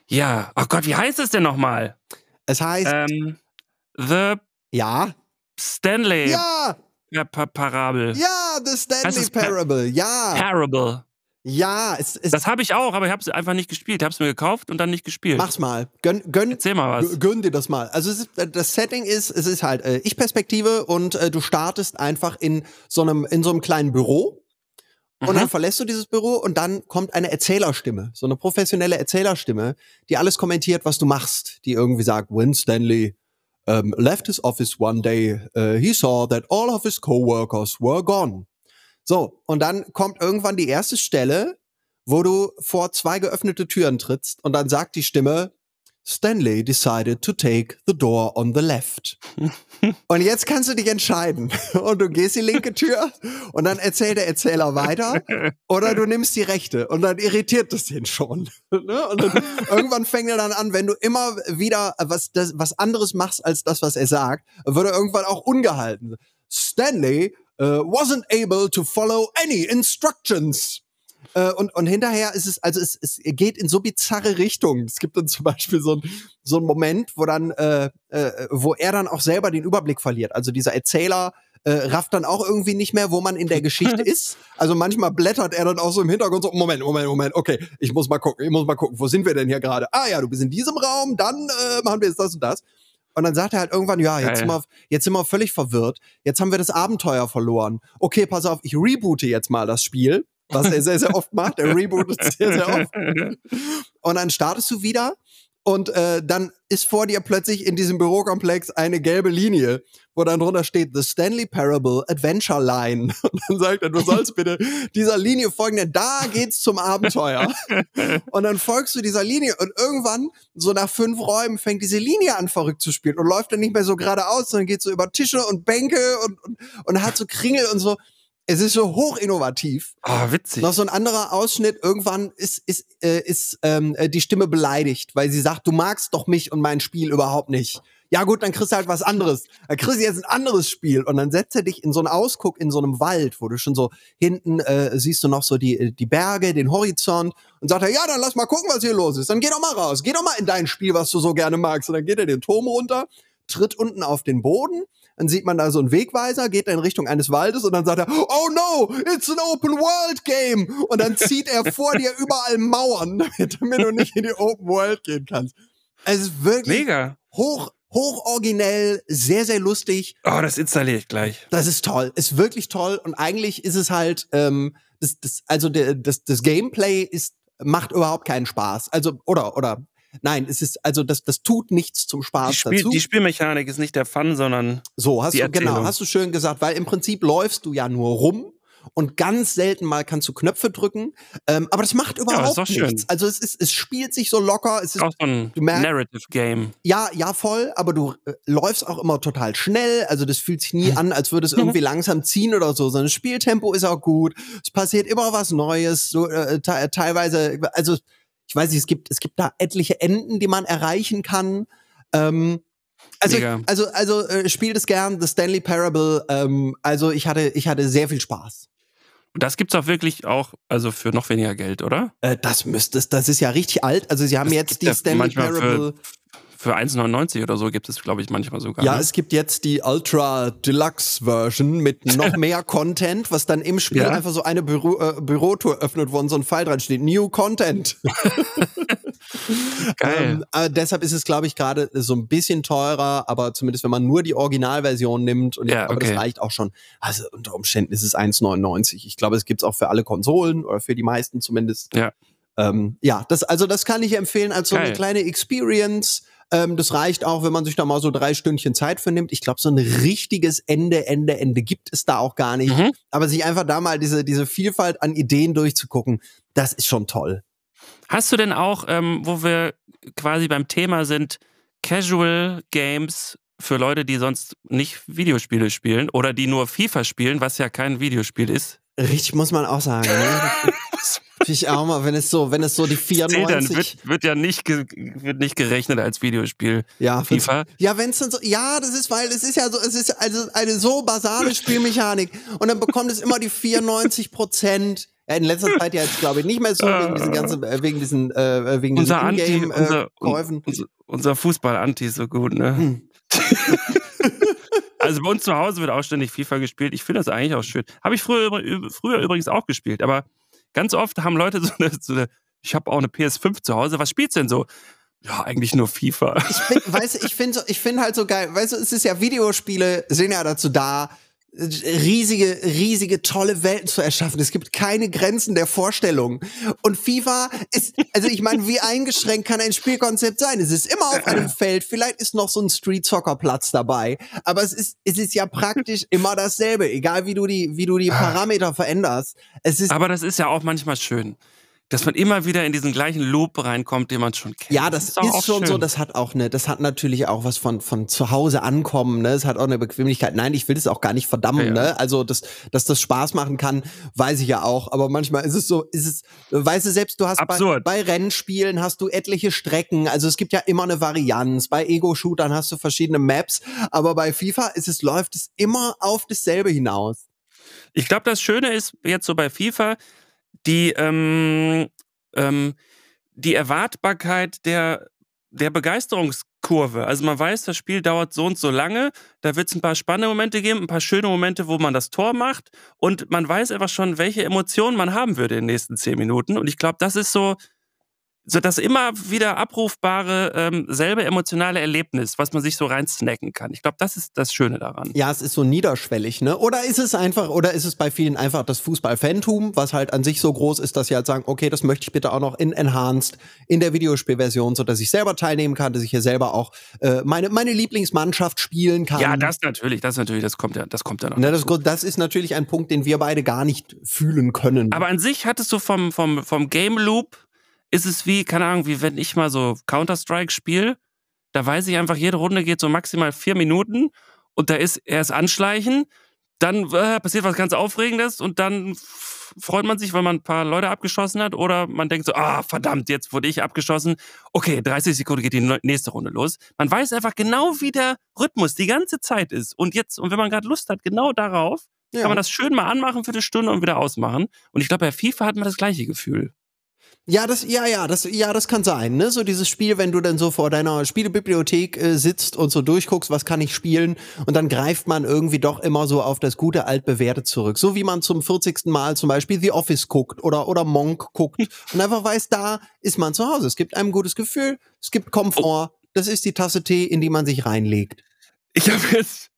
Ja, oh Gott, wie heißt es denn nochmal? Es heißt, Ähm, The ja, Stanley ja, Pa- Pa- Parabel. ja, The Stanley Pa- Parable, ja, Parable. Ja, es, es, Das habe ich auch, aber ich habe es einfach nicht gespielt. Ich habe es mir gekauft und dann nicht gespielt. mach's mal. Gönn, gönn, Erzähl mal was. Gönn dir das mal. Also ist, das Setting ist, es ist halt äh, Ich-Perspektive und äh, du startest einfach in so einem in so einem kleinen Büro und Mhm. dann verlässt du dieses Büro und dann kommt eine Erzählerstimme, so eine professionelle Erzählerstimme, die alles kommentiert, was du machst, die irgendwie sagt, when Stanley um, left his office one day, uh, he saw that all of his coworkers were gone. So, und dann kommt irgendwann die erste Stelle, wo du vor zwei geöffnete Türen trittst und dann sagt die Stimme, Stanley decided to take the door on the left. und jetzt kannst du dich entscheiden. Und du gehst die linke Tür und dann erzählt der Erzähler weiter oder du nimmst die rechte und dann irritiert es den schon. Ne? und dann, irgendwann fängt er dann an, wenn du immer wieder was, das, was anderes machst als das, was er sagt, wird er irgendwann auch ungehalten. Stanley uh, wasn't able to follow any instructions. Äh, und, und hinterher ist es, also es, es geht in so bizarre Richtungen. Es gibt dann zum Beispiel so ein so ein Moment, wo dann, äh, äh, wo er dann auch selber den Überblick verliert. Also dieser Erzähler äh, rafft dann auch irgendwie nicht mehr, wo man in der Geschichte ist. Also manchmal blättert er dann auch so im Hintergrund so, Moment, Moment, Moment, okay, ich muss mal gucken, ich muss mal gucken, wo sind wir denn hier gerade? Ah ja, du bist in diesem Raum, dann äh, machen wir jetzt das und das. Und dann sagt er halt irgendwann, ja, jetzt Geil. sind, wir, jetzt sind wir völlig verwirrt. Jetzt haben wir das Abenteuer verloren. Okay, pass auf, ich reboote jetzt mal das Spiel, was er sehr, sehr oft macht. Er rebootet sehr, sehr oft. Und dann startest du wieder und äh, dann ist vor dir plötzlich in diesem Bürokomplex eine gelbe Linie, wo dann drunter steht The Stanley Parable Adventure Line. Und dann sagt er, du sollst bitte dieser Linie folgen, denn da geht's zum Abenteuer. Und dann folgst du dieser Linie und irgendwann, so nach fünf Räumen, fängt diese Linie an, verrückt zu spielen und läuft dann nicht mehr so geradeaus, sondern geht so über Tische und Bänke und, und, und hat so Kringel und so. Es ist so hochinnovativ. Oh, witzig. Noch so ein anderer Ausschnitt, irgendwann ist, ist, äh, ist ähm, äh, die Stimme beleidigt, weil sie sagt, du magst doch mich und mein Spiel überhaupt nicht. Ja gut, dann kriegst du halt was anderes. Dann kriegst du jetzt ein anderes Spiel und dann setzt er dich in so einen Ausguck in so einem Wald, wo du schon so hinten äh, siehst du noch so die, die Berge, den Horizont und sagt er, ja, dann lass mal gucken, was hier los ist. Dann geh doch mal raus, geh doch mal in dein Spiel, was du so gerne magst. Und dann geht er den Turm runter, tritt unten auf den Boden dann sieht man da so einen Wegweiser, geht in Richtung eines Waldes und dann sagt er, oh no, it's an open world game. Und dann zieht er vor dir überall Mauern, damit, damit du nicht in die Open World gehen kannst. Es ist wirklich Mega. hoch, hoch originell, sehr, sehr lustig. Oh, das installiere ich gleich. Das ist toll, ist wirklich toll. Und eigentlich ist es halt, ähm, das, das, also der, das, das Gameplay ist, macht überhaupt keinen Spaß. Also, oder, oder, nein, es ist, also das, das tut nichts zum Spaß Die, Spiel, dazu. die Spielmechanik ist nicht der Fun, sondern So, hast du, genau, Erzählung. hast du schön gesagt, weil im Prinzip läufst du ja nur rum und ganz selten mal kannst du Knöpfe drücken. Ähm, aber das macht das überhaupt doch schön. nichts. Also es ist, es spielt sich so locker, es ist auch so ein du merkst- Narrative Game. ja, ja, voll, aber du äh, läufst auch immer total schnell. Also das fühlt sich Hm. nie an, als würde es irgendwie langsam ziehen oder so, sondern das Spieltempo ist auch gut. Es passiert immer was Neues. So, äh, te teilweise, also ich weiß nicht, es gibt, es gibt da etliche Enden, die man erreichen kann. Ähm, also, Mega. also, also äh, spielt es gern, The Stanley Parable. Ähm, also ich hatte, ich hatte sehr viel Spaß. Und das gibt's auch wirklich auch, also für noch weniger Geld, oder? Äh, das müsste, das ist ja richtig alt. Also sie haben Das jetzt die Stanley manchmal für- Parable. Für 1,99 oder so gibt es, glaube ich, manchmal sogar. Ja, ne? es gibt jetzt die Ultra Deluxe Version mit noch mehr Content, was dann im Spiel Ja. einfach so eine Büro, äh, Bürotour öffnet, wo so ein Pfeil dran steht. New Content. Geil. Ähm, äh, deshalb ist es, glaube ich, gerade so ein bisschen teurer, aber zumindest wenn man nur die Originalversion nimmt und Ja, ich glaube, okay. das reicht auch schon. Also unter Umständen ist es 1,99. Ich glaube, es gibt's auch für alle Konsolen oder für die meisten zumindest. Ja. Ähm, ja, das, also das kann ich empfehlen als so eine Geil. kleine Experience. Ähm, das reicht auch, wenn man sich da mal so drei Stündchen Zeit für nimmt. Ich glaube, so ein richtiges Ende, Ende, Ende gibt es da auch gar nicht. Mhm. Aber sich einfach da mal diese, diese Vielfalt an Ideen durchzugucken, das ist schon toll. Hast du denn auch, ähm, wo wir quasi beim Thema sind, Casual Games für Leute, die sonst nicht Videospiele spielen oder die nur FIFA spielen, was ja kein Videospiel ist? Richtig, muss man auch sagen. Ne? Ich auch mal, wenn es so, wenn es so die Zählt dann, 94, wird, wird ja nicht, wird nicht gerechnet als Videospiel. ja, FIFA. Ja, wenn es dann so, ja, das ist, weil es ist ja so, es ist also eine so basale Spielmechanik und dann bekommt es immer die 94 Prozent. In letzter Zeit ja jetzt glaube ich nicht mehr so wegen diesen ganzen, äh, wegen diesen, äh, wegen diesen Unser Anti, Ingame äh, unser, Käufen. unser, unser Fußball-Anti ist so gut, ne? Hm. also bei uns zu Hause wird auch ständig FIFA gespielt. Ich finde das eigentlich auch schön. Habe ich früher, früher übrigens auch gespielt, aber ganz oft haben Leute so eine, so eine ich habe auch eine PS5 zu Hause. Was spielst du denn so? Ja, eigentlich nur FIFA. Ich weißt ich finde ich finde halt so geil, weißt du, es ist ja Videospiele sind ja dazu da, riesige, riesige, tolle Welten zu erschaffen. Es gibt keine Grenzen der Vorstellung. Und FIFA ist, also ich meine, wie eingeschränkt kann ein Spielkonzept sein? Es ist immer auf einem Feld, vielleicht ist noch so ein Street Soccer Platz dabei, aber es ist, es ist ja praktisch immer dasselbe, egal wie du die, wie du die Parameter veränderst. Es ist Aber das ist ja auch manchmal schön, dass man immer wieder in diesen gleichen Loop reinkommt, den man schon kennt. Ja, das, doch ist, auch schon so, schön. das hat auch eine, das hat natürlich auch was von, von zu Hause ankommen, ne? Es hat auch eine Bequemlichkeit. Nein, ich will das auch gar nicht verdammen, Ja, ja. ne? Also, dass, dass das Spaß machen kann, weiß ich ja auch. Aber manchmal ist es so, ist es, weißt du, selbst du hast bei, Absurd. bei Rennspielen hast du etliche Strecken. Also, es gibt ja immer eine Varianz. Bei Ego-Shootern hast du verschiedene Maps. Aber bei FIFA ist es, läuft es immer auf dasselbe hinaus. Ich glaube, das Schöne ist jetzt so bei FIFA, die, ähm, ähm, die Erwartbarkeit der der Begeisterungskurve. Also man weiß, das Spiel dauert so und so lange, da wird es ein paar spannende Momente geben, ein paar schöne Momente, wo man das Tor macht und man weiß einfach schon, welche Emotionen man haben würde in den nächsten zehn Minuten. Und ich glaube, das ist so, so das immer wieder abrufbare, ähm, selbe emotionale Erlebnis, was man sich so rein snacken kann. Ich glaube, das ist das Schöne daran. Ja, es ist so niederschwellig, ne? Oder ist es einfach, oder ist es bei vielen einfach das Fußball-Fantum, was halt an sich so groß ist, dass sie halt sagen, okay, das möchte ich bitte auch noch in Enhanced, in der Videospielversion, so dass ich selber teilnehmen kann, dass ich hier selber auch äh, meine, meine Lieblingsmannschaft spielen kann. Ja, das natürlich, das natürlich, das kommt ja, das kommt ja noch. Ne, das, das ist natürlich ein Punkt, den wir beide gar nicht fühlen können. Aber an sich hattest du vom, vom, vom Game Loop, ist es wie, keine Ahnung, wie wenn ich mal so Counter-Strike spiele, da weiß ich einfach, jede Runde geht so maximal vier Minuten und da ist erst Anschleichen, dann äh, passiert was ganz Aufregendes und dann freut man sich, weil man ein paar Leute abgeschossen hat oder man denkt so, ah, verdammt, jetzt wurde ich abgeschossen. Okay, 30 Sekunden geht die nächste Runde los. Man weiß einfach genau, wie der Rhythmus die ganze Zeit ist. Und jetzt, und wenn man gerade Lust hat, genau darauf, ja. kann man das schön mal anmachen für eine Stunde und wieder ausmachen. Und ich glaube, bei FIFA hat man das gleiche Gefühl. Ja, das, ja, ja, das, ja, das kann sein, ne? So dieses Spiel, wenn du dann so vor deiner Spielebibliothek äh, sitzt und so durchguckst, was kann ich spielen, und dann greift man irgendwie doch immer so auf das gute altbewährte zurück. So wie man zum 40. Mal zum Beispiel The Office guckt oder, oder Monk guckt und einfach weiß, da ist man zu Hause. Es gibt einem gutes Gefühl, es gibt Komfort. Das ist die Tasse Tee, in die man sich reinlegt. Ich habe jetzt.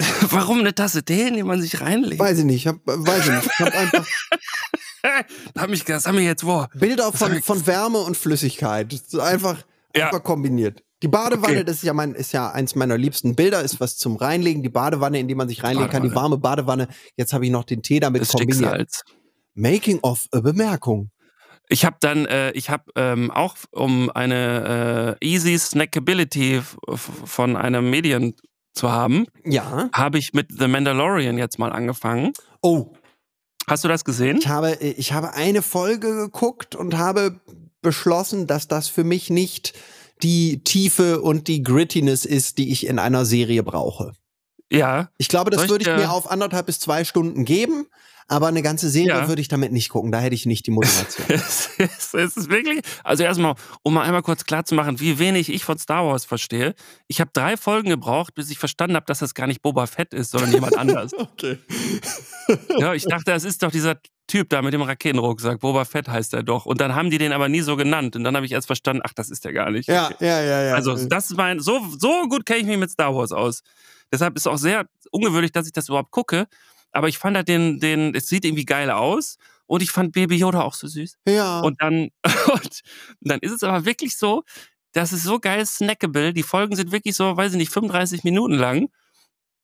Warum eine Tasse Tee, in die man sich reinlegt? Weiß ich nicht, hab, weiß ich nicht. Ich hab einfach Da hab mich, das haben wir jetzt wo? Bilder Das von, ich- von Wärme und Flüssigkeit. So einfach, Ja. einfach kombiniert. Die Badewanne, Okay. das ist ja mein, ist ja eins meiner liebsten Bilder, ist was zum Reinlegen. Die Badewanne, in die man sich reinlegen kann, die warme Badewanne. Jetzt habe ich noch den Tee damit Des kombiniert. Schicksals. Making of a Bemerkung. Ich habe dann, äh, ich habe ähm, auch um eine äh, easy Snackability von einem Medien zu haben, Ja. habe ich mit The Mandalorian jetzt mal angefangen. Oh, Hast du das gesehen? ich habe, ich habe eine Folge geguckt und habe beschlossen, dass das für mich nicht die Tiefe und die Grittiness ist, die ich in einer Serie brauche. Ja. Ich glaube, das ich würde ich mir auf anderthalb bis zwei Stunden geben, aber eine ganze Serie Ja. würde ich damit nicht gucken. Da hätte ich nicht die Motivation. Es ist, es ist wirklich, also erstmal, um mal einmal kurz klar zu machen, wie wenig ich von Star Wars verstehe. Ich habe drei Folgen gebraucht, bis ich verstanden habe, dass das gar nicht Boba Fett ist, sondern jemand anders. okay. Ja, ich dachte, das ist doch dieser Typ da mit dem Raketenrucksack. Boba Fett heißt er doch. Und dann haben die den aber nie so genannt. Und dann habe ich erst verstanden, ach, das ist der gar nicht. Ja, ja, ja, ja. Also das ist mein, so, so gut kenne ich mich mit Star Wars aus. Deshalb ist auch sehr ungewöhnlich, dass ich das überhaupt gucke. Aber ich fand halt den, den, es sieht irgendwie geil aus. Und ich fand Baby Yoda auch so süß. ja. Und dann, und dann ist es aber wirklich so, das ist so geil snackable. Die Folgen sind wirklich so, weiß ich nicht, 35 Minuten lang.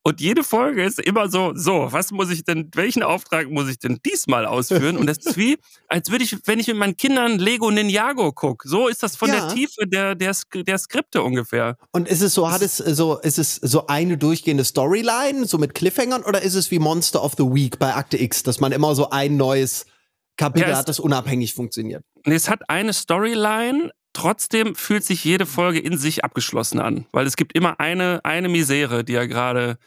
Und jede Folge ist immer so, so, was muss ich denn, welchen Auftrag muss ich denn diesmal ausführen? Und das ist wie, als würde ich, wenn ich mit meinen Kindern Lego Ninjago gucke. So ist das von Ja. der Tiefe der, der, der Skripte ungefähr. Und ist es so, hat es äh, so, ist es so eine durchgehende Storyline, so mit Cliffhangern, oder ist es wie Monster of the Week bei Akte X, dass man immer so ein neues Kapitel Ja, hat, das unabhängig funktioniert? Es hat eine Storyline, trotzdem fühlt sich jede Folge in sich abgeschlossen an. Weil es gibt immer eine, eine Misere, die ja gerade.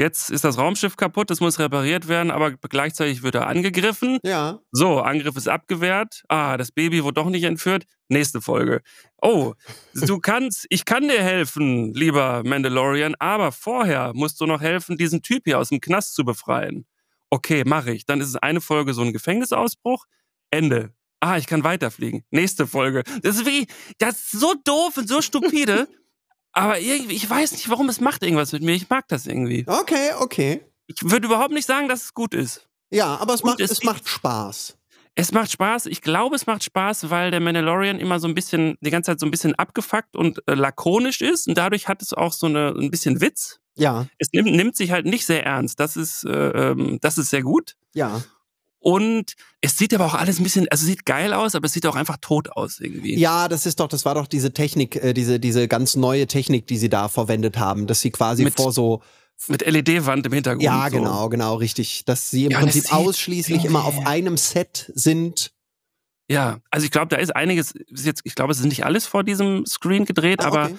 Jetzt ist das Raumschiff kaputt, das muss repariert werden, aber gleichzeitig wird er angegriffen. Ja. So, Angriff ist abgewehrt. Ah, das Baby wurde doch nicht entführt. Nächste Folge. Oh, du kannst, ich kann dir helfen, lieber Mandalorian, aber vorher musst du noch helfen, diesen Typ hier aus dem Knast zu befreien. Okay, mache ich. Dann ist es eine Folge so ein Gefängnisausbruch. Ende. Ah, ich kann weiterfliegen. Nächste Folge. Das ist wirklich, das ist so doof und so stupide. aber irgendwie, ich weiß nicht, warum es macht irgendwas mit mir. Ich mag das irgendwie. Okay, okay. Ich würde überhaupt nicht sagen, dass es gut ist. Ja, aber es macht, es es macht Spaß. Es macht Spaß. Ich glaube, es macht Spaß, weil der Mandalorian immer so ein bisschen, die ganze Zeit so ein bisschen abgefuckt und äh, lakonisch ist. Und dadurch hat es auch so eine, ein bisschen Witz. Ja, Es nimmt, nimmt sich halt nicht sehr ernst. Das ist, äh, ähm, das ist sehr gut. ja. Und es sieht aber auch alles ein bisschen, also es sieht geil aus, aber es sieht auch einfach tot aus irgendwie. Ja, das ist doch, das war doch diese Technik, äh, diese, diese ganz neue Technik, die sie da verwendet haben, dass sie quasi Mit vor so Mit LED-Wand im Hintergrund. Ja, so. genau, genau, richtig. Dass sie im Ja, Prinzip ausschließlich immer auf einem Set sind. Ja, also ich glaube, da ist einiges, ist jetzt, ich glaube, es ist nicht alles vor diesem Screen gedreht, Ah, aber okay.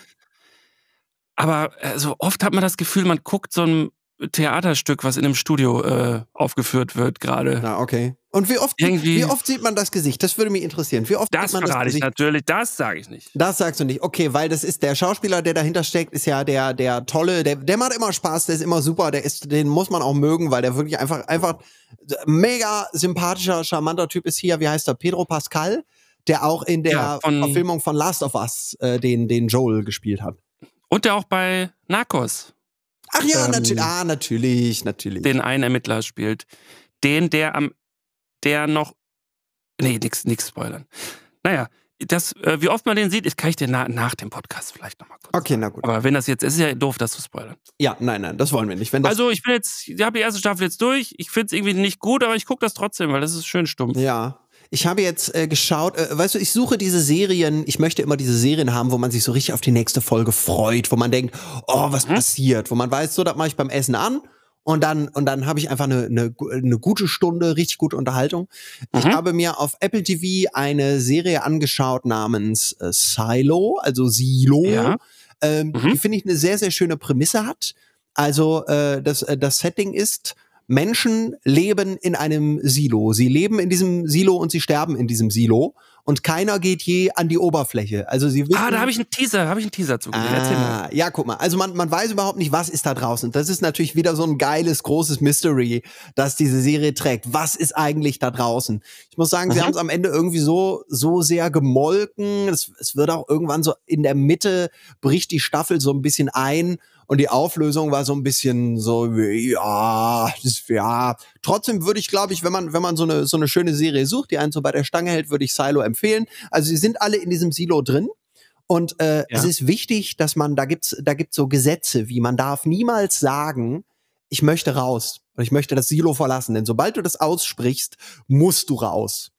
Aber also oft hat man das Gefühl, man guckt so ein Theaterstück, was in einem Studio äh, aufgeführt wird gerade. Na, okay. Und wie oft, Irgendwie- wie oft sieht man das Gesicht? Das würde mich interessieren. Wie oft Das sieht man das verrate ich Gesicht? natürlich, das sage ich nicht. Das sagst du nicht. Okay, weil das ist der Schauspieler, der dahinter steckt, ist ja der, der tolle, der, der macht immer Spaß, der ist immer super, der ist, den muss man auch mögen, weil der wirklich einfach, einfach mega sympathischer, charmanter Typ ist hier. Wie heißt er? Pedro Pascal, der auch in der Ja, von- Verfilmung von Last of Us äh, den, den Joel gespielt hat. Und der auch bei Narcos Ach ja, Ähm, natürlich, ah, natürlich, natürlich. den einen Ermittler spielt. Den, der am, der noch, nee, nix, nix spoilern. Naja, das, äh, wie oft man den sieht, ist, kann ich dir na, nach dem Podcast vielleicht nochmal kurz. Okay, na gut. Aber wenn das jetzt, es ist ja doof, das zu spoilern. Ja, nein, nein, das wollen wir nicht. Also ich bin jetzt, ich habe die erste Staffel jetzt durch. Ich finde es irgendwie nicht gut, aber ich gucke das trotzdem, weil das ist schön stumpf. Ja. Ich habe jetzt äh, geschaut, äh, weißt du, ich suche diese Serien, ich möchte immer diese Serien haben, wo man sich so richtig auf die nächste Folge freut, wo man denkt, oh, was passiert, wo man weiß, so, das mache ich beim Essen an und dann und dann habe ich einfach eine, eine, gu- eine gute Stunde, richtig gute Unterhaltung. Ich Mhm. habe mir auf Apple TV eine Serie angeschaut namens äh, Silo, also Silo. Ja. Ähm, Mhm. Die finde ich eine sehr, sehr schöne Prämisse hat. Also äh, das, äh, das Setting ist, Menschen leben in einem Silo. Sie leben in diesem Silo und sie sterben in diesem Silo. Und keiner geht je an die Oberfläche. Also sie wissen, Ah, da habe ich einen Teaser, habe ich einen Teaser zu. Ah, ja, guck mal. Also man, man weiß überhaupt nicht, was ist da draußen. Das ist natürlich wieder so ein geiles, großes Mystery, das diese Serie trägt. Was ist eigentlich da draußen? Ich muss sagen, sie Mhm. haben es am Ende irgendwie so, so sehr gemolken. Es, es wird auch irgendwann so in der Mitte bricht die Staffel so ein bisschen ein. Und die Auflösung war so ein bisschen so, ja, das, ja. Trotzdem würde ich, glaube ich, wenn man, wenn man so eine, so eine schöne Serie sucht, die einen so bei der Stange hält, würde ich Silo empfehlen. Also sie sind alle in diesem Silo drin. Und äh, es ist wichtig, dass man, da gibt's, da gibt's so Gesetze, wie man darf niemals sagen, ich möchte raus oder ich möchte das Silo verlassen. Denn sobald du das aussprichst, musst du raus.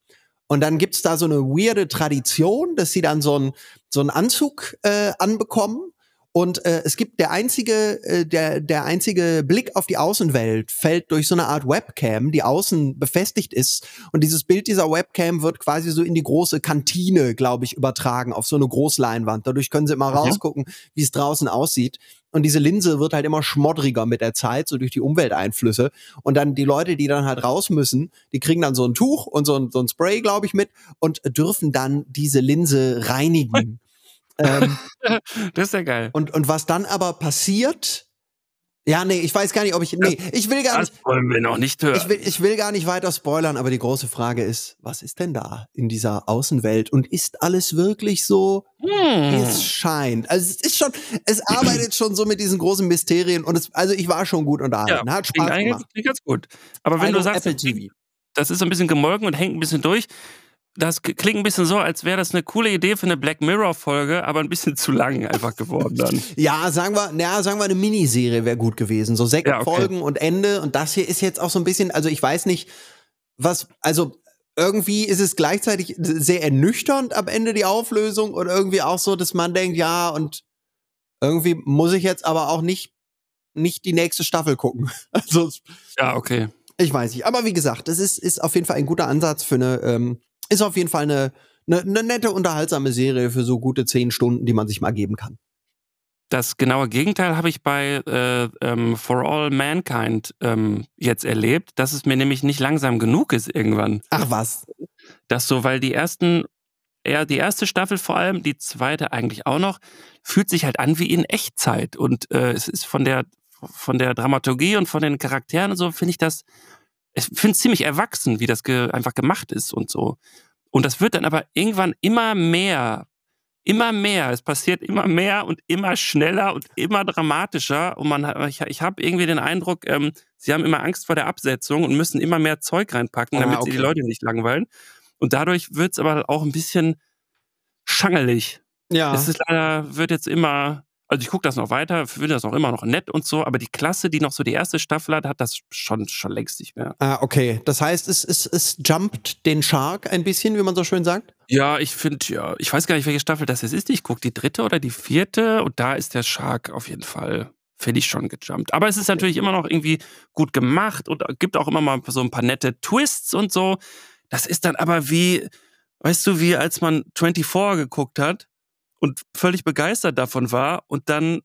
Und dann gibt's da so eine weirde Tradition, dass sie dann so einen so einen Anzug äh, anbekommen. Und äh, es gibt der einzige, äh, der, der einzige Blick auf die Außenwelt fällt durch so eine Art Webcam, die außen befestigt ist. Und dieses Bild dieser Webcam wird quasi so in die große Kantine, glaube ich, übertragen, auf so eine Großleinwand. Dadurch können sie immer Mhm. rausgucken, wie es draußen aussieht. Und diese Linse wird halt immer schmoddriger mit der Zeit, so durch die Umwelteinflüsse. Und dann die Leute, die dann halt raus müssen, die kriegen dann so ein Tuch und so ein, so ein Spray, glaube ich, mit und dürfen dann diese Linse reinigen. ähm, Das ist ja geil. und, und was dann aber passiert, ja, nee, ich weiß gar nicht, ob ich, nee, ich will gar nicht, Das wollen wir noch nicht hören. ich will, ich will gar nicht weiter spoilern, aber die große Frage ist, was ist denn da in dieser Außenwelt? Und ist alles wirklich so, wie Hm. es scheint? Also es ist schon, es arbeitet schon so mit diesen großen Mysterien und es, also ich war schon gut unterhalten, hat klingt Spaß gemacht. klingt ganz gut. Aber wenn Also du sagst, Apple TV. das ist ein bisschen gemolken und hängt ein bisschen durch, das klingt ein bisschen so, als wäre das eine coole Idee für eine Black Mirror-Folge, aber ein bisschen zu lang einfach geworden dann. Ja, sagen wir, na, sagen wir eine Miniserie wäre gut gewesen. So sechs Ja, okay. Folgen und Ende. Und das hier ist jetzt auch so ein bisschen, also ich weiß nicht, was, also irgendwie ist es gleichzeitig sehr ernüchternd am Ende die Auflösung und irgendwie auch so, dass man denkt, ja, und irgendwie muss ich jetzt aber auch nicht, nicht die nächste Staffel gucken. Also Ja, okay. ich weiß nicht. Aber wie gesagt, das ist, ist auf jeden Fall ein guter Ansatz für eine, ähm, ist auf jeden Fall eine, eine, eine nette, unterhaltsame Serie für so gute zehn Stunden, die man sich mal geben kann. Das genaue Gegenteil habe ich bei äh, ähm, For All Mankind ähm, jetzt erlebt, dass es mir nämlich nicht langsam genug ist irgendwann. Ach was. Das so, weil die ersten, eher die erste Staffel vor allem, die zweite eigentlich auch noch, fühlt sich halt an wie in Echtzeit. Und äh, es ist von der, von der Dramaturgie und von den Charakteren und so, finde ich das, ich finde es ziemlich erwachsen, wie das ge einfach gemacht ist und so. Und das wird dann aber irgendwann immer mehr, immer mehr. Es passiert immer mehr und immer schneller und immer dramatischer. Und man, ich, ich habe irgendwie den Eindruck, ähm, sie haben immer Angst vor der Absetzung und müssen immer mehr Zeug reinpacken, Ah, damit sie die okay. Leute nicht langweilen. Und dadurch wird es aber auch ein bisschen schangelig. Ja. Es ist leider, wird jetzt immer, also ich gucke das noch weiter, finde das auch immer noch nett und so, aber die Klasse, die noch so die erste Staffel hat, hat das schon, schon längst nicht mehr. Ah, okay. Das heißt, es, es, es jumpt den Shark ein bisschen, wie man so schön sagt. Ja, ich finde, ja, ich weiß gar nicht, welche Staffel das jetzt ist. Ich gucke die dritte oder die vierte und da ist der Shark auf jeden Fall, finde ich, schon gejumpt. Aber es ist natürlich immer noch irgendwie gut gemacht und gibt auch immer mal so ein paar nette Twists und so. Das ist dann aber wie, weißt du, wie als man 24 geguckt hat und völlig begeistert davon war und dann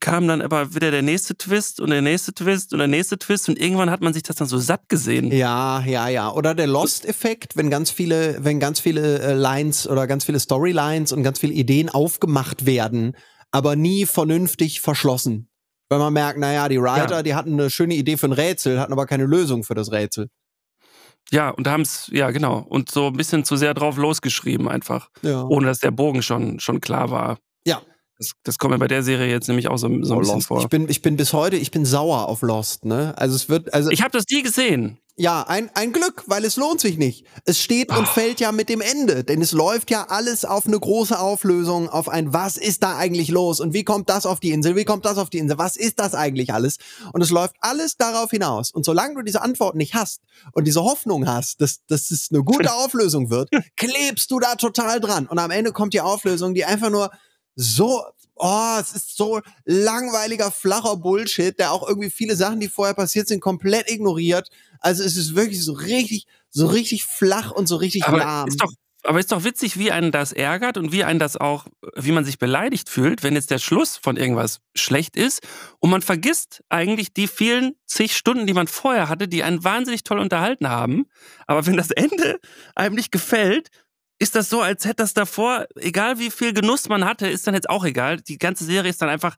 kam dann aber wieder der nächste Twist und der nächste Twist und der nächste Twist und irgendwann hat man sich das dann so satt gesehen. Ja, ja, ja. Oder der Lost-Effekt, wenn ganz viele, wenn ganz viele äh, Lines oder ganz viele Storylines und ganz viele Ideen aufgemacht werden, aber nie vernünftig verschlossen. Weil man merkt, naja, die Writer, Ja. die hatten eine schöne Idee für ein Rätsel, hatten aber keine Lösung für das Rätsel. Ja, und da haben es, ja genau, und so ein bisschen zu sehr drauf losgeschrieben einfach, Ja. ohne dass der Bogen schon, schon klar war. Ja. Das, das kommt mir bei der Serie jetzt nämlich auch so, so ein Oh, bisschen Lost. vor. Ich bin, ich bin bis heute, ich bin sauer auf Lost, ne? Also es wird, also Ich habe das nie gesehen. Ja, ein, ein Glück, weil es lohnt sich nicht. Es steht und fällt ja mit dem Ende, denn es läuft ja alles auf eine große Auflösung, auf ein Was ist da eigentlich los und wie kommt das auf die Insel, wie kommt das auf die Insel, was ist das eigentlich alles? Und es läuft alles darauf hinaus. Und solange du diese Antwort nicht hast und diese Hoffnung hast, dass, dass es eine gute Auflösung wird, klebst du da total dran. Und am Ende kommt die Auflösung, die einfach nur so, oh, es ist so langweiliger, flacher Bullshit, der auch irgendwie viele Sachen, die vorher passiert sind, komplett ignoriert. Also es ist wirklich so richtig, so richtig flach und so richtig Aber lahm. ist doch, aber ist doch witzig, wie einen das ärgert und wie einen das auch, wie man sich beleidigt fühlt, wenn jetzt der Schluss von irgendwas schlecht ist und man vergisst eigentlich die vielen zig Stunden, die man vorher hatte, die einen wahnsinnig toll unterhalten haben. Aber wenn das Ende einem nicht gefällt, ist das so, als hätte das davor, egal wie viel Genuss man hatte, ist dann jetzt auch egal. Die ganze Serie ist dann einfach,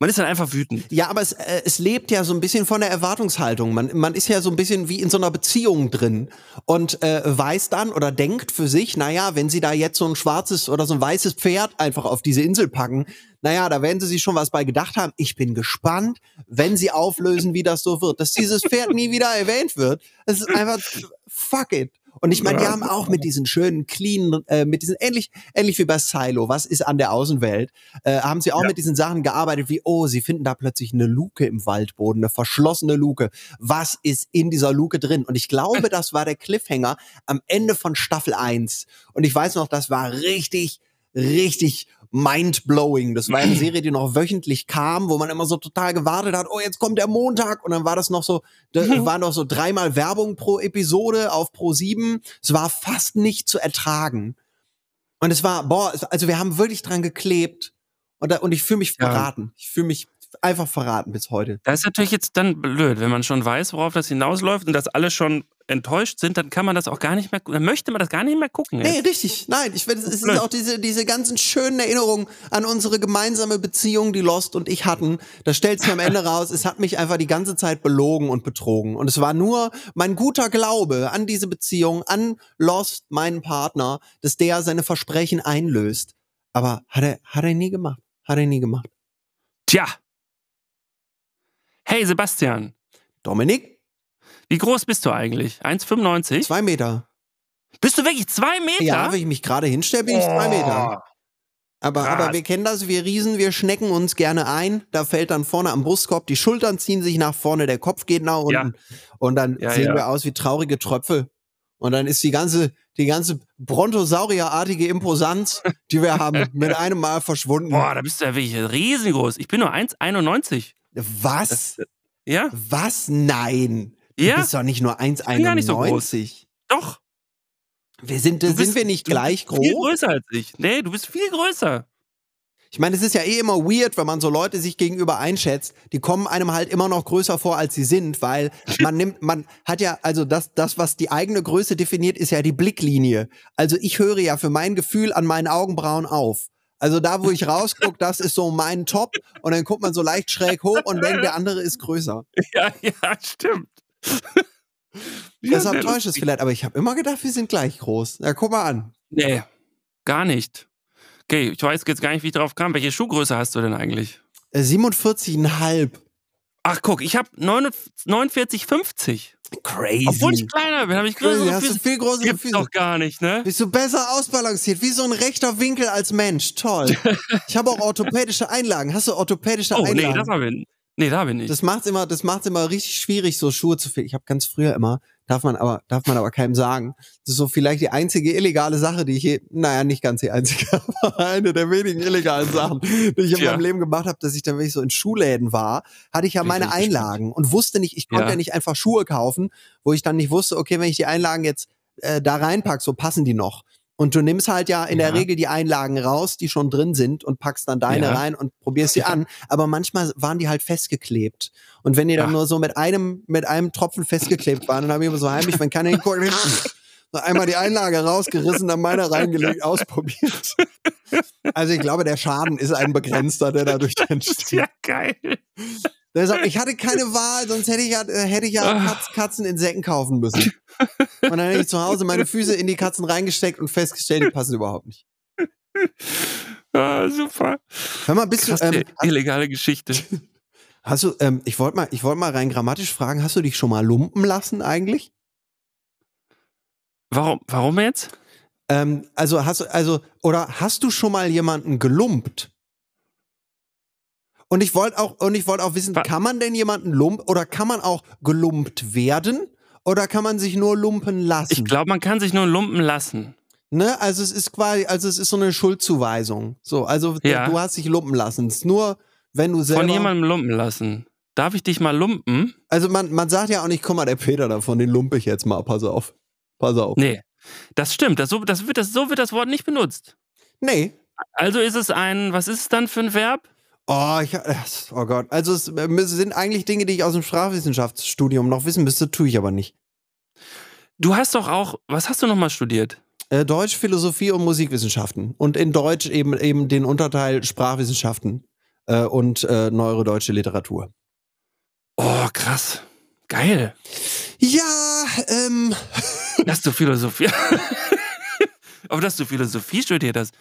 man ist dann einfach wütend. Ja, aber es, äh, es lebt ja so ein bisschen von der Erwartungshaltung. Man, man ist ja so ein bisschen wie in so einer Beziehung drin und äh, weiß dann oder denkt für sich, naja, wenn sie da jetzt so ein schwarzes oder so ein weißes Pferd einfach auf diese Insel packen, naja, da werden sie sich schon was bei gedacht haben. Ich bin gespannt, wenn sie auflösen, wie das so wird. Dass dieses Pferd nie wieder erwähnt wird, das ist einfach fuck it. Und ich meine, die haben auch mit diesen schönen, clean, äh, mit diesen ähnlich, ähnlich wie bei Silo, was ist an der Außenwelt, äh, haben sie auch mit diesen Sachen gearbeitet, wie, oh, sie finden da plötzlich eine Luke im Waldboden, eine verschlossene Luke. Was ist in dieser Luke drin? Und ich glaube, das war der Cliffhanger am Ende von Staffel 1. Und ich weiß noch, das war richtig, richtig mind-blowing. Das war eine Serie, die noch wöchentlich kam, wo man immer so total gewartet hat, oh, jetzt kommt der Montag und dann war das noch so, da war noch so dreimal Werbung pro Episode auf pro sieben. Es war fast nicht zu ertragen. Und es war, boah, also wir haben wirklich dran geklebt und, da, und ich fühle mich Ja. verraten. Ich fühle mich einfach verraten bis heute. Das ist natürlich jetzt dann blöd, wenn man schon weiß, worauf das hinausläuft und dass alle schon enttäuscht sind, dann kann man das auch gar nicht mehr, dann möchte man das gar nicht mehr gucken. Nee, jetzt. richtig. Nein, ich finde, es ist Blöd. auch diese, diese ganzen schönen Erinnerungen an unsere gemeinsame Beziehung, die Lost und ich hatten. Da stellt sich am Ende raus, es hat mich einfach die ganze Zeit belogen und betrogen. Und es war nur mein guter Glaube an diese Beziehung, an Lost, meinen Partner, dass der seine Versprechen einlöst. Aber hat er, hat er nie gemacht. Hat er nie gemacht. Tja. Hey Sebastian, Dominik, wie groß bist du eigentlich? 1,95? zwei Meter. Bist du wirklich zwei Meter? Ja, wenn ich mich gerade hinstelle, bin ich zwei Meter. Aber, Krass. aber wir kennen das, wir Riesen, wir schnecken uns gerne ein. Da fällt dann vorne am Brustkorb, die Schultern ziehen sich nach vorne, der Kopf geht nach unten. Und dann Ja, sehen ja. wir aus wie traurige Tröpfel. Und dann ist die ganze, die ganze Brontosaurierartige Imposanz, die wir haben, mit einem Mal verschwunden. Boah, da bist du ja wirklich riesengroß. Ich bin nur 1,91. Was? Das- Ja? Was? Nein. Du Ja? bist doch nicht nur bin gar nicht so groß. 1,91. Doch. wir sind, Du sind bist- wir nicht du gleich bist Viel groß? größer als ich. Nee, du bist viel größer. Ich meine, es ist ja eh immer weird, wenn man so Leute sich gegenüber einschätzt. Die kommen einem halt immer noch größer vor, als sie sind, weil man nimmt, man hat ja, also das, das, was die eigene Größe definiert, ist ja die Blicklinie. Also ich höre ja für mein Gefühl an meinen Augenbrauen auf. Also da, wo ich rausgucke, das ist so mein Top und dann guckt man so leicht schräg hoch und denkt, der andere ist größer. Ja, ja, stimmt. Ja, Deshalb täuscht es vielleicht, aber ich habe immer gedacht, wir sind gleich groß. Ja, guck mal an. Nee, gar nicht. Okay, ich weiß jetzt gar nicht, wie ich drauf kam. Welche Schuhgröße hast du denn eigentlich? Äh, 47,5. Ach, guck, ich habe 49,50. Crazy. Obwohl ich kleiner bin, habe ich Crazy. größere Hast du Füße. viel größere Gibt's Füße. doch gar nicht, ne? Bist du besser ausbalanciert, wie so ein rechter Winkel als Mensch. Toll. Ich habe auch orthopädische Einlagen. Hast du orthopädische Oh, nee, Einlagen? das habe ich. Nee, da bin ich. das macht's immer, das macht's immer richtig schwierig, so Schuhe zu finden. Ich habe ganz früher immer, darf man aber, darf man aber keinem sagen. Das ist so vielleicht die einzige illegale Sache, die ich je, naja, nicht ganz die einzige, aber eine der wenigen illegalen Sachen, die ich in Ja. meinem Leben gemacht habe, dass ich dann, wenn ich so in Schuhläden war, hatte ich ja meine Einlagen und wusste nicht, ich konnte Ja. ja nicht einfach Schuhe kaufen, wo ich dann nicht wusste, okay, wenn ich die Einlagen jetzt äh, da reinpack, so passen die noch. Und du nimmst halt ja in Ja. der Regel die Einlagen raus, die schon drin sind und packst dann deine Ja. rein und probierst sie an. Aber manchmal waren die halt festgeklebt. Und wenn die dann Ach. nur so mit einem, mit einem Tropfen festgeklebt waren, dann habe ich immer so heimlich, wenn keiner hinguckt, so einmal die Einlage rausgerissen, dann meine reingelegt, ausprobiert. Also ich glaube, der Schaden ist ein begrenzter, der dadurch entsteht. Ja, geil. Deshalb, ich hatte keine Wahl, sonst hätte ich ja, äh, hätte ich ja Ah. Katz, Katzen in Säcken kaufen müssen. Und dann hätte ich zu Hause meine Füße in die Katzen reingesteckt und festgestellt, die passen überhaupt nicht. Ah, super. Hör mal, bist Krass, du, ähm, äh, illegale Geschichte. hast du, ähm, ich wollte mal, ich wollte mal rein grammatisch fragen, hast du dich schon mal lumpen lassen eigentlich? Warum, warum jetzt? Ähm, also hast du, also, oder hast du schon mal jemanden gelumpt? Und ich wollte auch, und ich wollte auch wissen, Wa- kann man denn jemanden lumpen oder kann man auch gelumpt werden? Oder kann man sich nur lumpen lassen? Ich glaube, man kann sich nur lumpen lassen. Ne, also es ist quasi, also es ist so eine Schuldzuweisung. So, also Ja. du hast dich lumpen lassen. Es ist nur, wenn du selber. Von jemandem lumpen lassen. Darf ich dich mal lumpen? Also man, man sagt ja auch nicht, guck mal, der Peter davon, den lumpe ich jetzt mal, pass auf. Pass auf. Nee. Das stimmt. Das, so, das wird, das, so wird das Wort nicht benutzt. Nee. Also ist es ein, was ist es dann für ein Verb? Oh, ich, oh Gott. Also es sind eigentlich Dinge, die ich aus dem Sprachwissenschaftsstudium noch wissen müsste, tue ich aber nicht. Du hast doch auch, was hast du nochmal studiert? Äh, Deutsch, Philosophie und Musikwissenschaften. Und in Deutsch eben eben den Unterteil Sprachwissenschaften äh, und äh, neuere deutsche Literatur. Oh, krass. Geil. Ja, ähm, Dass du Philosophie. Aber dass du Philosophie studiert hast.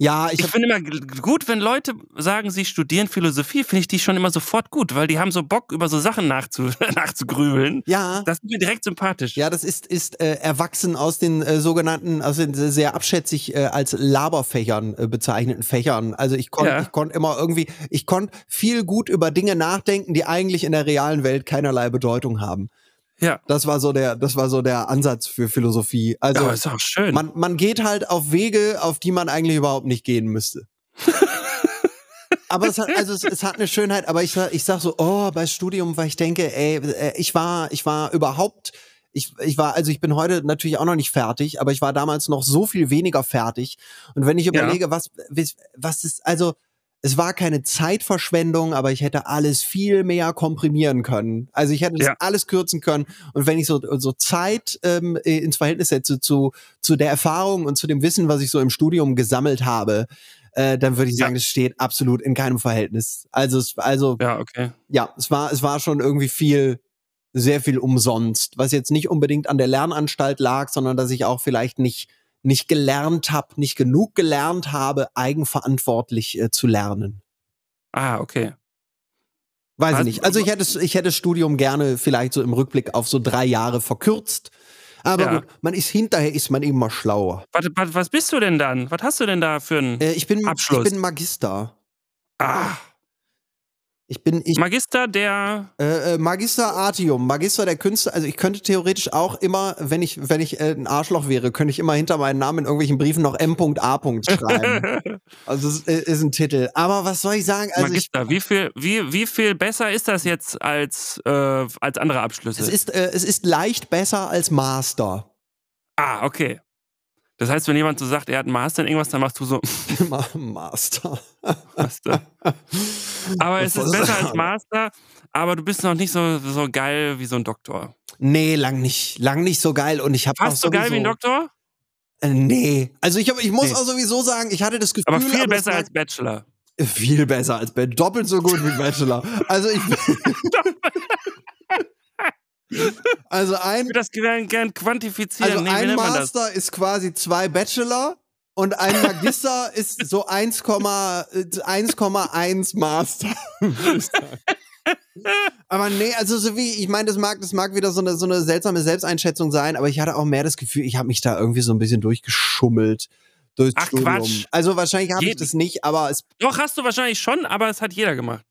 Ja, ich Ich finde immer gut, wenn Leute sagen, sie studieren Philosophie, finde ich die schon immer sofort gut, weil die haben so Bock, über so Sachen nachzu nachzugrübeln. ja. Das ist mir direkt sympathisch. Ja, das ist, ist äh, erwachsen aus den äh, sogenannten, aus den sehr abschätzig äh, als Laberfächern äh, bezeichneten Fächern. Also ich konnte Ja. ich konnte immer irgendwie, ich konnte viel gut über Dinge nachdenken, die eigentlich in der realen Welt keinerlei Bedeutung haben. Ja. Das war so der, das war so der Ansatz für Philosophie. Also Aber ist auch schön. man, man geht halt auf Wege, auf die man eigentlich überhaupt nicht gehen müsste. aber es hat, also es, es hat eine Schönheit, aber ich, sag- ich sag so, oh, bei Studium, weil ich denke, ey, äh, ich war, ich war überhaupt, ich, ich war, also ich bin heute natürlich auch noch nicht fertig, aber ich war damals noch so viel weniger fertig. Und wenn ich Ja. überlege, was, was- was ist, also, es war keine Zeitverschwendung, aber ich hätte alles viel mehr komprimieren können. Also ich hätte das Ja. alles kürzen können. Und wenn ich so, so Zeit ähm, ins Verhältnis setze zu, zu der Erfahrung und zu dem Wissen, was ich so im Studium gesammelt habe, äh, dann würde ich sagen, das steht absolut in keinem Verhältnis. Also, es, also ja, okay. ja, es war, es war schon irgendwie viel, sehr viel umsonst, was jetzt nicht unbedingt an der Lernanstalt lag, sondern dass ich auch vielleicht nicht, nicht gelernt habe, nicht genug gelernt habe, eigenverantwortlich äh, zu lernen. Ah, okay. Weiß ich Was- nicht. Also ich hätte, ich hätte das Studium gerne vielleicht so im Rückblick auf so drei Jahre verkürzt. Aber Ja. gut, man ist hinterher ist man immer schlauer. Warte, warte, was bist du denn dann? Was hast du denn da für ein Äh, ich bin, Abschluss. ich bin Magister. ah, Ich bin, ich, Magister der Äh, äh, Magister Artium, Magister der Künste. Also ich könnte theoretisch auch immer, wenn ich, wenn ich äh, ein Arschloch wäre, könnte ich immer hinter meinen Namen in irgendwelchen Briefen noch M.A. schreiben. also es ist, ist ein Titel. Aber was soll ich sagen? Also ich, Magister. wie viel, wie, wie viel besser ist das jetzt als, äh, als andere Abschlüsse? es ist, äh, es ist leicht besser als Master. ah, okay. Das heißt, wenn jemand so sagt, er hat einen Master in irgendwas, dann machst du so Ma- Master. Master. Aber es ist besser als? Master, aber du bist noch nicht so, so geil wie so ein Doktor. Nee, lang nicht, lang nicht so geil. Und ich habe Fast so geil wie ein Doktor, Äh, nee. Also ich, hab, ich muss Nee. auch sowieso sagen, ich hatte das Gefühl, aber viel es besser als Bachelor. viel besser als Ben, doppelt so gut wie Bachelor. Also ich Also ein Ich würde das gern, gern quantifizieren. Also nee, ein? Master ist quasi zwei Bachelor und ein Magister ist so 1, äh, 1,1 Master. aber nee, also so wie, ich meine, das mag, das mag wieder so eine, so eine seltsame Selbsteinschätzung sein, aber ich hatte auch mehr das Gefühl, ich habe mich da irgendwie so ein bisschen durchgeschummelt. Durchs Ach, Studium. Quatsch. Also wahrscheinlich habe ich das nicht, aber es Doch, hast du wahrscheinlich schon, aber es hat jeder gemacht.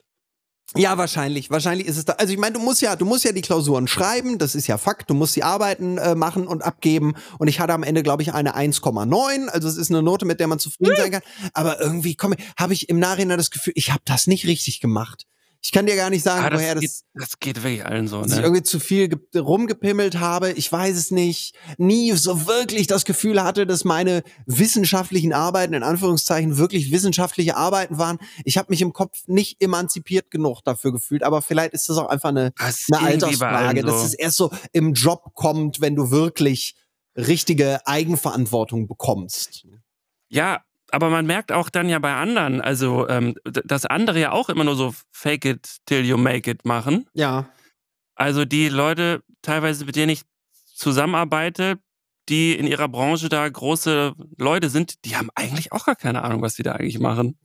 Ja, wahrscheinlich. Wahrscheinlich ist es da. Also ich meine, du musst ja, du musst ja die Klausuren schreiben, das ist ja Fakt. Du musst die Arbeiten äh, machen und abgeben. Und ich hatte am Ende, glaube ich, eine 1,9. Also es ist eine Note, mit der man zufrieden sein kann. Aber irgendwie komme habe ich im Nachhinein das Gefühl, ich habe das nicht richtig gemacht. Ich kann dir gar nicht sagen, Ah, das, woher das, geht, das geht wirklich allen so, dass ich ne? irgendwie zu viel ge- rumgepimmelt habe. Ich weiß es nicht. Nie so wirklich das Gefühl hatte, dass meine wissenschaftlichen Arbeiten, in Anführungszeichen, wirklich wissenschaftliche Arbeiten waren. Ich habe mich im Kopf nicht emanzipiert genug dafür gefühlt. Aber vielleicht ist das auch einfach eine, Das ist eine Altersfrage, dass so. es erst so im Job kommt, wenn du wirklich richtige Eigenverantwortung bekommst. Ja, aber man merkt auch dann ja bei anderen, also ähm, dass andere ja auch immer nur so fake it till you make it machen. Ja. Also die Leute teilweise, mit denen ich zusammenarbeite, die in ihrer Branche da große Leute sind, die haben eigentlich auch gar keine Ahnung, was die da eigentlich machen.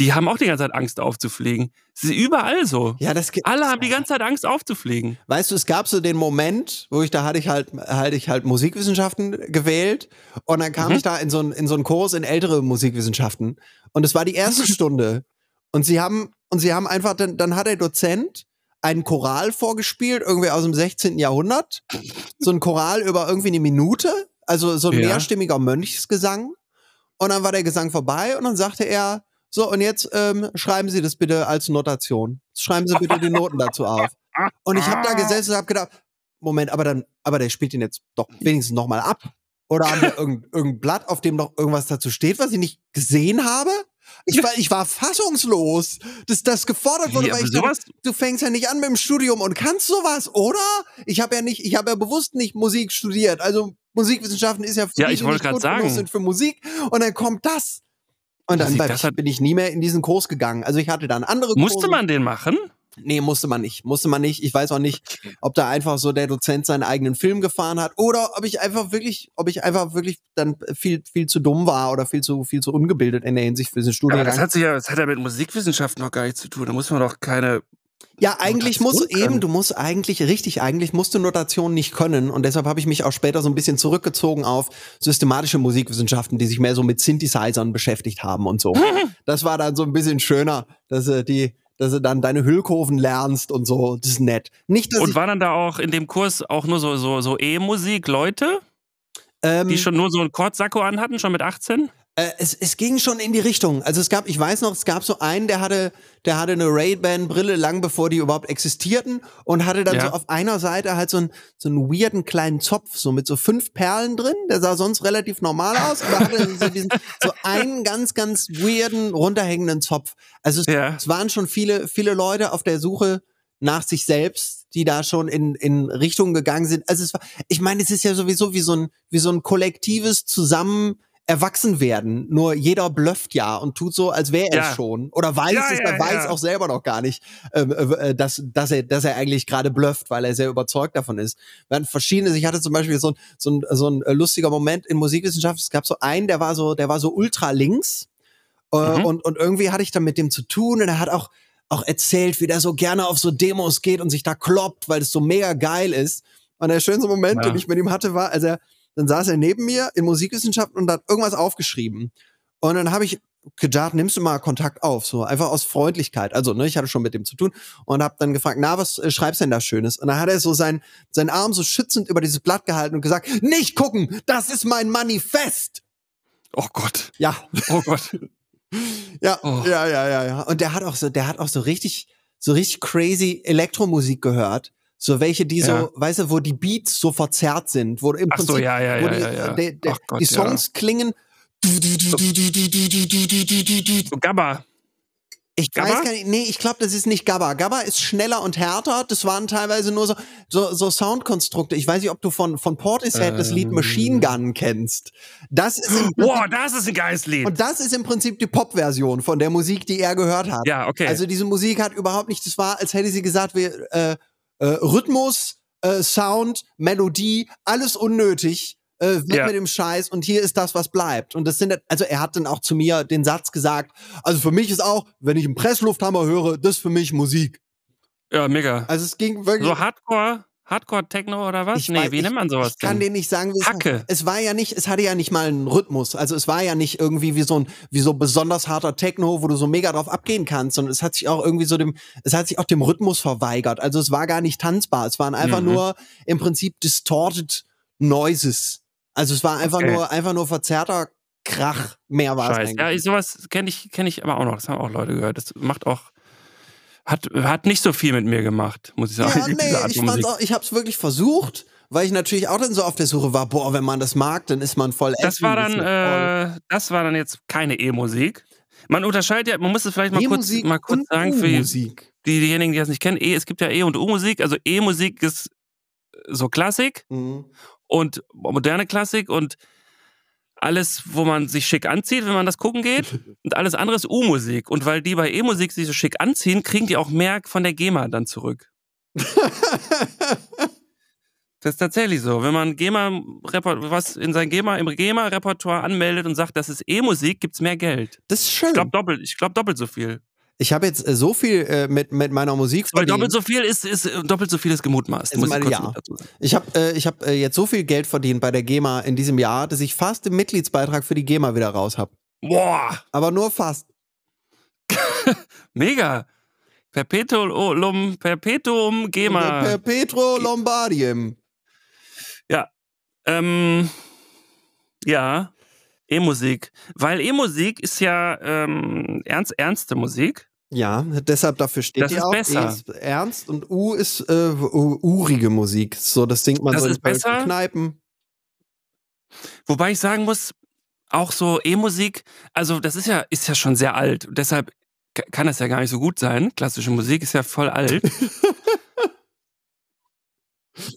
Die haben auch die ganze Zeit Angst aufzufliegen. Es ist überall so. Ja, das Alle haben die ganze Zeit Angst aufzufliegen. Weißt du, es gab so den Moment, wo ich da hatte ich halt, hatte ich halt Musikwissenschaften gewählt und dann kam Mhm. ich da in so, einen- in so einen Kurs in ältere Musikwissenschaften und es war die erste Stunde und sie haben, und sie haben einfach, dann, dann hat der Dozent einen Choral vorgespielt, irgendwie aus dem 16. Jahrhundert. So ein Choral über irgendwie eine Minute, also so ein Ja. mehrstimmiger Mönchsgesang. Und dann war der Gesang vorbei und dann sagte er, so, und jetzt ähm, schreiben Sie das bitte als Notation. Schreiben Sie bitte die Noten dazu auf. Und ich habe da gesessen und habe gedacht, Moment, aber dann, aber der spielt ihn jetzt doch wenigstens nochmal ab. Oder haben wir irgendein, irgendein Blatt, auf dem noch irgendwas dazu steht, was ich nicht gesehen habe? Ich war, ich war fassungslos, dass das gefordert wurde, Wie, weil ich dachte, sowas, du fängst ja nicht an mit dem Studium und kannst sowas, oder? Ich habe ja nicht, ich habe ja bewusst nicht Musik studiert. Also Musikwissenschaften ist ja für Ja, ich wollte genug sagen. sind für Musik. Und dann kommt das. Und dann Musik, bin das ich, hat- bin ich nie mehr in diesen Kurs gegangen. Also ich hatte dann andere Kurse. musste man den machen? Nee, musste man nicht. Musste man nicht. Ich weiß auch nicht, ob da einfach so der Dozent seinen eigenen Film gefahren hat oder ob ich einfach wirklich, ob ich einfach wirklich dann viel, viel zu dumm war oder viel zu, viel zu ungebildet in der Hinsicht für diesen Aber Studiengang. das hat sich ja, das hat ja mit Musikwissenschaften noch gar nichts zu tun. Da muss man doch keine. Ja, eigentlich muss eben, du musst eigentlich, richtig, eigentlich musst du Notation nicht können und deshalb habe ich mich auch später so ein bisschen zurückgezogen auf systematische Musikwissenschaften, die sich mehr so mit Synthesizern beschäftigt haben und so. Das war dann so ein bisschen schöner, dass du die, dass du dann deine Hüllkurven lernst und so, das ist nett. Nicht, dass Und waren dann da auch in dem Kurs auch nur so, so, so E-Musik Leute, ähm, die schon nur so einen Kordsacko anhatten, schon mit 18? Äh, es, es ging schon in die Richtung. Also es gab, ich weiß noch, es gab so einen, der hatte, der hatte eine Ray-Ban-Brille lang bevor die überhaupt existierten und hatte dann Ja. so auf einer Seite halt so einen, so einen weirden kleinen Zopf, so mit so fünf Perlen drin. Der sah sonst relativ normal aus, aber hatte so diesen, so einen ganz, ganz weirden, runterhängenden Zopf. Also es, Ja. es waren schon viele, viele Leute auf der Suche nach sich selbst, die da schon in, in Richtungen gegangen sind. Also es war, ich meine, es ist ja sowieso wie so ein, wie so ein kollektives Zusammen erwachsen werden. Nur jeder blufft ja und tut so, als wäre er Ja. es schon. Oder weiß Ja, es, ja, er weiß auch selber noch gar nicht, ähm, äh, dass, dass, er, dass er eigentlich gerade blufft, weil er sehr überzeugt davon ist. Während verschiedene, ich hatte zum Beispiel so ein, so ein, so ein äh, lustiger Moment in Musikwissenschaft, es gab so einen, der war so, der war so ultra links äh, Mhm. und, und irgendwie hatte ich dann mit dem zu tun und er hat auch, auch erzählt, wie der so gerne auf so Demos geht und sich da kloppt, weil es so mega geil ist. Und der schönste Moment, den ich mit ihm hatte, war, als er, dann saß er neben mir in Musikwissenschaften und hat irgendwas aufgeschrieben. Und dann habe ich gedacht, nimmst du mal Kontakt auf, so einfach aus Freundlichkeit. Also, ne, ich hatte schon mit dem zu tun und habe dann gefragt, na, was äh, schreibst denn da Schönes? Und dann hat er so sein, seinen Arm so schützend über dieses Blatt gehalten und gesagt, nicht gucken, das ist mein Manifest. Oh Gott. Ja, Oh Gott. ja, Oh. ja, ja, ja, ja. Und der hat auch so, der hat auch so richtig, so richtig crazy Elektromusik gehört. So welche, die Ja. so, weißt du, wo die Beats so verzerrt sind, wo im Ach so, Prinzip, ja, ja, wo ja, die, ja, de- de- Gott, die. Songs klingen. So Gabba. Ich Gabba? weiß gar nicht, nee, ich glaube, das ist nicht Gabba. Gabba ist schneller und härter. Das waren teilweise nur so, so, so Soundkonstrukte. Ich weiß nicht, ob du von, von Portishead das Lied Ähm. Machine Gun kennst. Das ist im, Boah, das ist ein geiles Lied. und das ist im Prinzip die Pop-Version von der Musik, die er gehört hat. ja, okay. Also diese Musik hat überhaupt nicht, das war, als hätte sie gesagt, wir, äh, äh, Rhythmus, äh, Sound, Melodie, alles unnötig. Äh, wird Ja. mit dem Scheiß und hier ist das, was bleibt. Und das sind, also er hat dann auch zu mir den Satz gesagt, also für mich ist auch, wenn ich einen Presslufthammer höre, das ist für mich Musik. ja, mega. Also es ging wirklich. So Hardcore, Hardcore Techno oder was? Ich nee, weiß- wie nennt man sowas Ich kann denn? dir nicht sagen, wie es Hacke. Es war ja nicht, es hatte ja nicht mal einen Rhythmus. Also es war ja nicht irgendwie wie so ein, wie so besonders harter Techno, wo du so mega drauf abgehen kannst, sondern es hat sich auch irgendwie so dem, es hat sich auch dem Rhythmus verweigert. Also es war gar nicht tanzbar. Es waren einfach Mhm. nur im Prinzip distorted Noises. Also es war einfach Okay. nur, einfach nur verzerrter Krach. Mehr war es Scheiße. eigentlich. Ja, ich, sowas kenne ich, kenn ich aber auch noch. Das haben auch Leute gehört. Das macht auch. Hat, hat nicht so viel mit mir gemacht, muss ich sagen. Ja, nee, Art ich Musik. auch, ich hab's wirklich versucht, weil ich natürlich auch dann so auf der Suche war, boah, wenn man das mag, dann ist man voll Das war dann, äh, das war dann jetzt keine E-Musik. Man unterscheidet ja, man muss es vielleicht mal kurz, mal kurz sagen für die, diejenigen, die das nicht kennen. E, es gibt ja E- und U-Musik. Also E-Musik ist so Klassik Mhm. und moderne Klassik und alles, wo man sich schick anzieht, wenn man das gucken geht. Und alles andere ist U-Musik. Und weil die bei E-Musik sich so schick anziehen, kriegen die auch mehr von der GEMA dann zurück. Das ist tatsächlich so. Wenn man GEMA was in sein GEMA im GEMA-Repertoire anmeldet und sagt, das ist E-Musik, gibt's mehr Geld. Das ist schön. Ich glaube doppelt, ich glaube doppelt so viel. Ich habe jetzt äh, so viel äh, mit, mit meiner Musik Weil verdient. doppelt so viel ist, ist äh, doppelt so viel ist gemutmaßt. Ich meine- kurz ja. Ich habe äh, ich hab, äh, jetzt so viel Geld verdient bei der GEMA in diesem Jahr, dass ich fast den Mitgliedsbeitrag für die GEMA wieder raus habe. Boah, Aber nur fast. mega. Perpetuum, Perpetuum GEMA. Perpetro Lombardium. Ähm, ja, E-Musik. Weil E-Musik ist ja ähm, ernst, ernste Musik. Ja, deshalb dafür steht Das die ist auch. besser. E ist ernst und U ist äh, urige Musik. So, das singt man Das so in besser. Kneipen. Wobei ich sagen muss, auch so E-Musik, also das ist ja, ist ja schon sehr alt. Deshalb ka- kann das ja gar nicht so gut sein. Klassische Musik ist ja voll alt.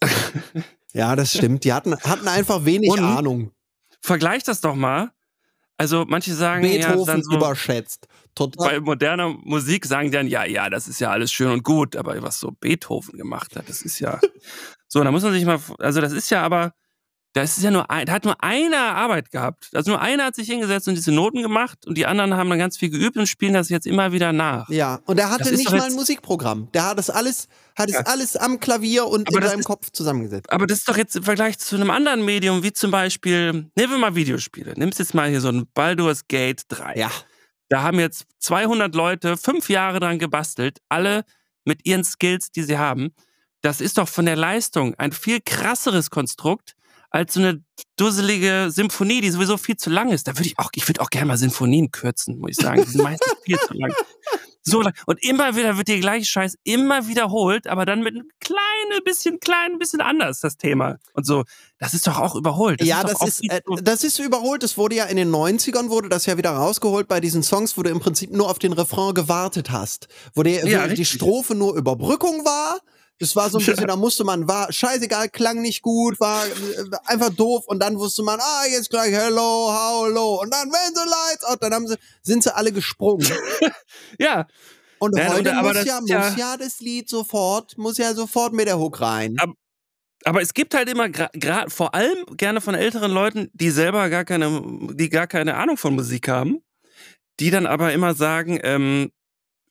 Ja, das stimmt. Die hatten, hatten einfach wenig Und Ahnung. Vergleich das doch mal. Also manche sagen ja Beethoven dann so, überschätzt. Total. bei moderner Musik sagen die dann, ja, ja, das ist ja alles schön und gut, aber was so Beethoven gemacht hat, das ist ja. so, da muss man sich mal, also das ist ja aber, das ist ja nur ein, da hat nur einer Arbeit gehabt. Also nur einer hat sich hingesetzt und diese Noten gemacht und die anderen haben dann ganz viel geübt und spielen das jetzt immer wieder nach. Ja, und er hatte nicht mal ein Musikprogramm. Der hat das alles, hat es Ja. alles am Klavier und Aber in seinem ist- Kopf zusammengesetzt. Aber das ist doch jetzt im Vergleich zu einem anderen Medium, wie zum Beispiel, nehmen wir mal Videospiele. Nimmst jetzt mal hier so ein Baldur's Gate 3. Ja. Da haben jetzt 200 Leute fünf Jahre dran gebastelt, alle mit ihren Skills, die sie haben. Das ist doch von der Leistung ein viel krasseres Konstrukt als so eine dusselige Symphonie, die sowieso viel zu lang ist. Da würde ich auch, ich würde auch gerne mal Sinfonien kürzen, muss ich sagen. Die sind meistens viel zu lang. So lang. Und immer wieder wird der gleiche Scheiß immer wiederholt, aber dann mit einem kleinen bisschen, kleinen bisschen anders, das Thema. Und so, das ist doch auch überholt. Das ja, ist das ist, äh, das ist überholt. Das wurde ja in den 90ern, wurde das ja wieder rausgeholt bei diesen Songs, wo du im Prinzip nur auf den Refrain gewartet hast. Wo die, Ja, wo die. Strophe nur Überbrückung war. Das war so ein bisschen, da musste man, war scheißegal, klang nicht gut, war äh, einfach doof und dann wusste man, ah, jetzt gleich hello, how low und dann, wenn sie lights out, dann haben sie, sind sie alle gesprungen. ja, Und Ja, heute aber muss, das ja, muss ja- ja das Lied sofort, muss ja sofort mit der Hook rein. Ab- Aber es gibt halt immer, gerade vor allem gerne von älteren Leuten, die selber gar keine, die gar keine Ahnung von Musik haben, die dann aber immer sagen, ähm,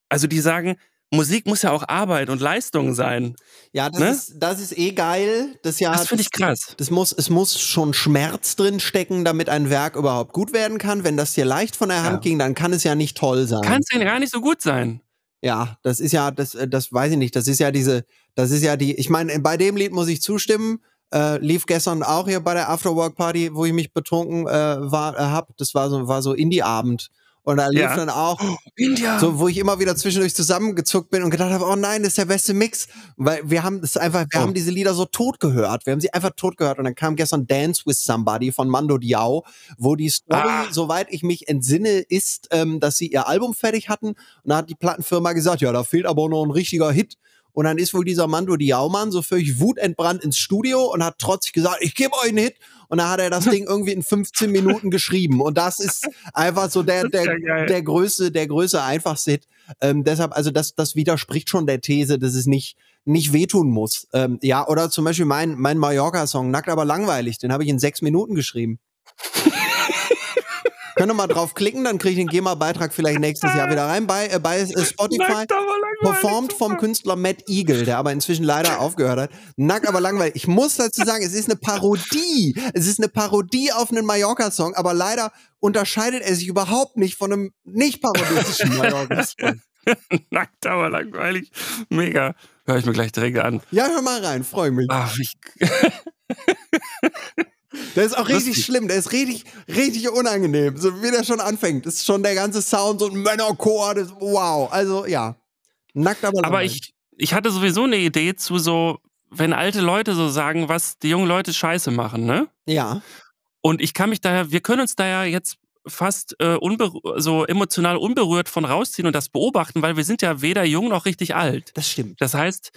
also die sagen, Musik muss ja auch Arbeit und Leistung sein. Ja, das, ne? ist, das ist eh geil. Das ja, Das finde ich krass. Das muss, es muss schon Schmerz drin stecken, damit ein Werk überhaupt gut werden kann. Wenn das dir leicht von der Hand Ja. ging, dann kann es ja nicht toll sein. Kann es denn gar nicht so gut sein. ja, das ist ja, das, äh, das weiß ich nicht. Das ist ja diese, das ist ja die, ich meine, bei dem Lied muss ich zustimmen. Äh, lief gestern auch hier bei der Afterwork Party, wo ich mich betrunken äh, war, äh, hab. Das war so, war so Indie-Abend. Und da lief Ja. dann auch, India. so, wo ich immer wieder zwischendurch zusammengezuckt bin und gedacht habe, oh nein, das ist der beste Mix. Weil wir haben das einfach, wir Oh. haben diese Lieder so tot gehört. Wir haben sie einfach tot gehört. Und dann kam gestern Dance with Somebody von Mando Diao, wo die Story, Ah. soweit ich mich entsinne, ist, ähm, dass sie ihr Album fertig hatten. Und da hat die Plattenfirma gesagt, ja, da fehlt aber noch ein richtiger Hit. Und dann ist wohl dieser Mando Diao-Mann so völlig wutentbrannt ins Studio und hat trotzig gesagt, ich gebe euch einen Hit. Und dann hat er das Ding irgendwie in 15 Minuten geschrieben. Und das ist einfach so der, der, ja der größte, der größte einfachste Hit. Ähm, deshalb, also das, das widerspricht schon der These, dass es nicht, nicht wehtun muss. Ähm, ja, oder zum Beispiel mein, mein Mallorca-Song, Nackt aber langweilig, den habe ich in sechs Minuten geschrieben. Könnt ihr mal drauf klicken, dann kriege ich den GEMA-Beitrag vielleicht nächstes Jahr wieder rein bei, äh, bei äh, Spotify. Performt vom. Künstler Matt Eagle, der aber inzwischen leider aufgehört hat. Nackt, aber langweilig. Ich muss dazu sagen, es ist eine Parodie. Es ist eine Parodie auf einen Mallorca-Song, aber leider unterscheidet er sich überhaupt nicht von einem nicht parodistischen Mallorca-Song. Nackt, aber langweilig. Mega. Hör ich mir gleich direkt an. Ja, hör mal rein, freue mich. Ach, ich, Der ist auch richtig Lustig. schlimm, der ist richtig, richtig unangenehm. So wie der schon anfängt. Ist schon der ganze Sound, so ein Männerchor, das, wow. Also, ja. Nackt aber Aber langweilig. ich, ich hatte sowieso eine Idee zu so, wenn alte Leute so sagen, was die jungen Leute scheiße machen, ne? Ja. Und ich kann mich daher, wir können uns da ja jetzt fast äh, so emotional unberührt von rausziehen und das beobachten, weil wir sind ja weder jung noch richtig alt. Das stimmt. Das heißt,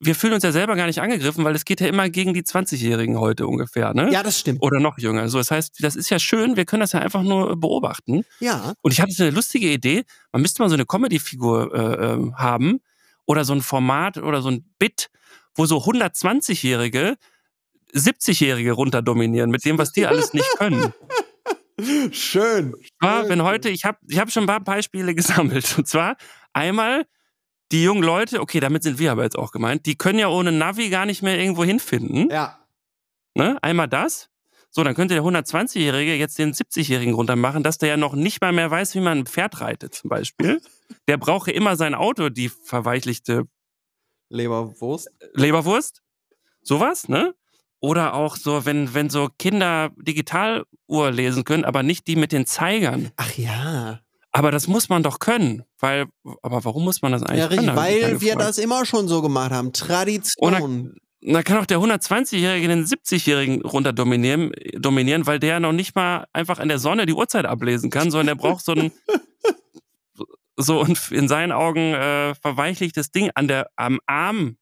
wir fühlen uns ja selber gar nicht angegriffen, weil es geht ja immer gegen die 20-Jährigen heute ungefähr, ne? Ja, das stimmt. Oder noch jünger. So, das heißt, das ist ja schön, wir können das ja einfach nur beobachten. Ja. Und ich hatte so eine lustige Idee, man müsste mal so eine Comedy-Figur äh, ähm, haben oder so ein Format oder so ein Bit, wo so 120-Jährige 70-Jährige runterdominieren mit dem, was die alles nicht können. Schön. War, wenn heute, ich habe ich hab schon ein paar Beispiele gesammelt. Und zwar einmal die jungen Leute, okay, damit sind wir aber jetzt auch gemeint, die können ja ohne Navi gar nicht mehr irgendwo hinfinden. Ja. Ne? Einmal das. So, dann könnte der 120-Jährige jetzt den 70-Jährigen runtermachen, dass der ja noch nicht mal mehr weiß, wie man ein Pferd reitet, zum Beispiel. Der brauche immer sein Auto, die verweichlichte Leberwurst. Leberwurst. Sowas, ne? Oder auch so, wenn, wenn so Kinder Digitaluhr lesen können, aber nicht die mit den Zeigern. Ach ja. Aber das muss man doch können, weil, aber warum muss man das eigentlich Ja, richtig, können? Weil wir das immer schon so gemacht haben. Tradition. Da kann auch der 120-Jährige den 70-Jährigen runter dominieren, dominieren, weil der noch nicht mal einfach an der Sonne die Uhrzeit ablesen kann, sondern der braucht so ein so ein in seinen Augen äh, verweichlichtes Ding an der am Arm,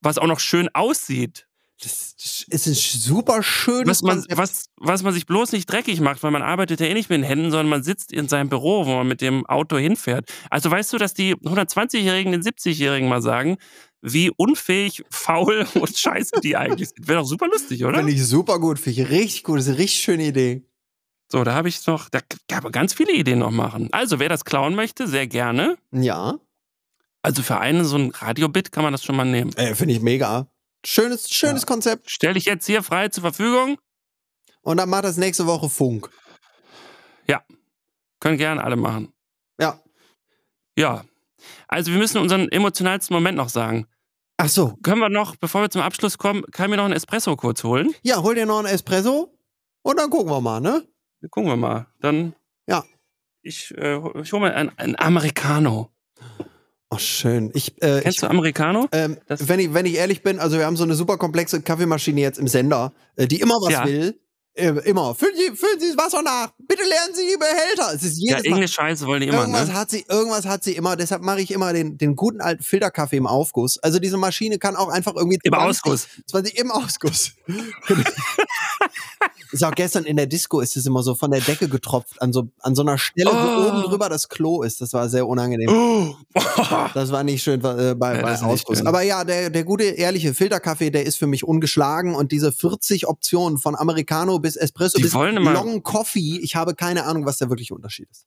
was auch noch schön aussieht. Das ist ein super schönes Was man, was, was man sich bloß nicht dreckig macht, weil man arbeitet ja eh nicht mit den Händen, sondern man sitzt in seinem Büro, wo man mit dem Auto hinfährt. Also weißt du, dass die 120-Jährigen den 70-Jährigen mal sagen, wie unfähig, faul und scheiße die eigentlich sind. Wäre doch super lustig, oder? Finde ich super gut. Finde ich richtig gut. Das ist eine richtig schöne Idee. So, da habe ich noch, da kann man ganz viele Ideen noch machen. Also, wer das klauen möchte, sehr gerne. Ja. Also für einen so ein Radiobit kann man das schon mal nehmen. Äh, Finde ich mega. Schönes, schönes Konzept. Stelle ich jetzt hier frei zur Verfügung. Und dann macht das nächste Woche Funk. Können gerne alle machen. Ja. Ja. Also wir müssen unseren emotionalsten Moment noch sagen. Ach so. Können wir noch, bevor wir zum Abschluss kommen, kann ich mir noch einen Espresso kurz holen? Ja, hol dir noch einen Espresso und dann gucken wir mal, ne? Gucken wir mal. Dann. Ja. Ich, äh, ich hole mal einen, einen Americano. Oh, schön. Ich, äh, Kennst ich, du Americano? ähm, wenn, ich, wenn ich ehrlich bin, also wir haben so eine super komplexe Kaffeemaschine jetzt im Sender, äh, die immer was Ja. will. Äh, immer. Füllen Sie, füllen Sie das Wasser nach. Bitte leeren Sie die Behälter. Es ist Ja, jedes Mal. irgendeine Scheiße wollen die immer, Irgendwas ne? hat sie, irgendwas hat sie immer. Deshalb mache ich immer den, den guten alten Filterkaffee im Aufguss. Also diese Maschine kann auch einfach irgendwie Im 20 Ausguss. 20 im Ausguss. ist auch gestern in der Disco ist es immer so von der Decke getropft an so an so einer Stelle, Oh. wo oben drüber das Klo ist. Das war sehr unangenehm. Oh. Das war nicht schön äh, bei, Ja, bei Ausguss. Aber ja, der, der gute, ehrliche Filterkaffee, der ist für mich ungeschlagen. Und diese 40 Optionen von Americano bis Espresso Die bis Long Coffee, ich habe keine Ahnung, was der wirkliche Unterschied ist.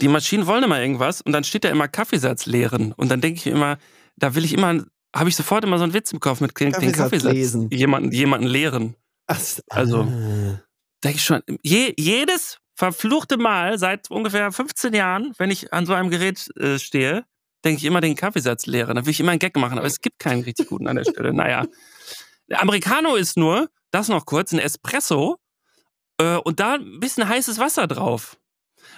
Die Maschinen wollen immer irgendwas und dann steht da immer Kaffeesatz leeren. Und dann denke ich immer, da will ich immer, habe ich sofort immer so einen Witz im Kopf mit den Kaffeesatz Kaffeesatz lesen. Jemanden, jemanden leeren. Ach, Also- ah. Denke ich schon, je, jedes verfluchte Mal seit ungefähr 15 Jahren, wenn ich an so einem Gerät äh, stehe, denke ich immer den Kaffeesatz leeren. Da will ich immer einen Gag machen, aber es gibt keinen richtig guten an der Stelle. Naja. Der Americano ist nur, das noch kurz, ein Espresso äh, und da ein bisschen heißes Wasser drauf.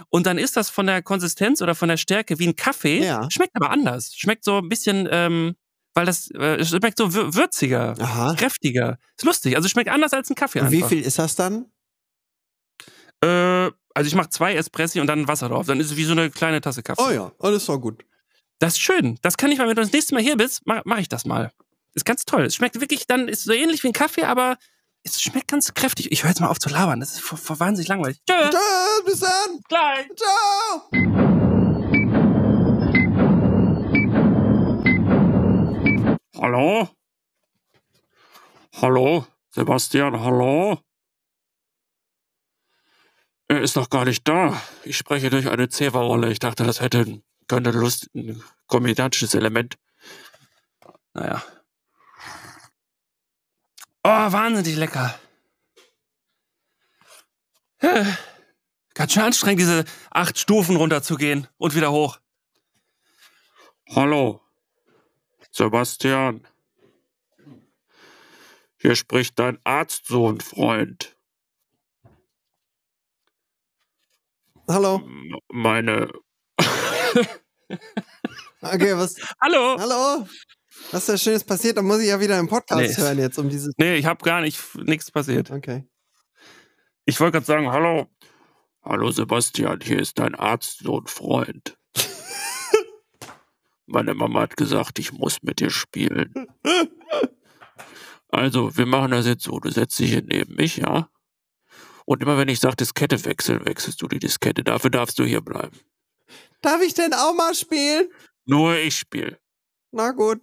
Und dann ist das von der Konsistenz oder von der Stärke wie ein Kaffee. Ja. Schmeckt aber anders. Schmeckt so ein bisschen, ähm, weil das äh, schmeckt so wür- würziger, Aha. kräftiger. Ist lustig. Also schmeckt anders als ein Kaffee. Und wie einfach. viel ist das dann? Äh, also ich mache zwei Espressi und dann Wasser drauf. Dann ist es wie so eine kleine Tasse Kaffee. Oh ja, alles war gut. Das ist schön. Das kann ich mal, wenn du das nächste Mal hier bist, mache mach ich das mal. Ist ganz toll. Es schmeckt wirklich dann, ist so ähnlich wie ein Kaffee, aber es schmeckt ganz kräftig. Ich höre jetzt mal auf zu labern. Das ist vor, vor wahnsinnig langweilig. Tschö. Tschüss, bis dann. Gleich. Ciao. Hallo? Hallo? Sebastian, hallo? Er ist noch gar nicht da. Ich spreche durch eine Zewa-Rolle. Ich dachte, das hätte, könnte Lust, ein komödiantisches Element. Naja. Oh, wahnsinnig lecker. Äh, Ganz schön anstrengend, diese acht Stufen runterzugehen und wieder hoch. Hallo. Sebastian. Hier spricht dein Arztsohn, Freund. Hallo. Meine. Okay, was? Hallo? Hallo? Was ist da Schönes passiert? Dann muss ich ja wieder einen Podcast Nee. hören jetzt um dieses. Nee, ich habe gar nicht, nichts passiert. Okay. Ich wollte gerade sagen, hallo. Hallo Sebastian, hier ist dein Arzt und Freund. Meine Mama hat gesagt, ich muss mit dir spielen. Also, wir machen das jetzt so. Du setzt dich hier neben mich, ja? Und immer wenn ich sage, Diskette wechseln, wechselst du die Diskette. Dafür darfst du hier bleiben. Darf ich denn auch mal spielen? Nur ich spiele. Na gut.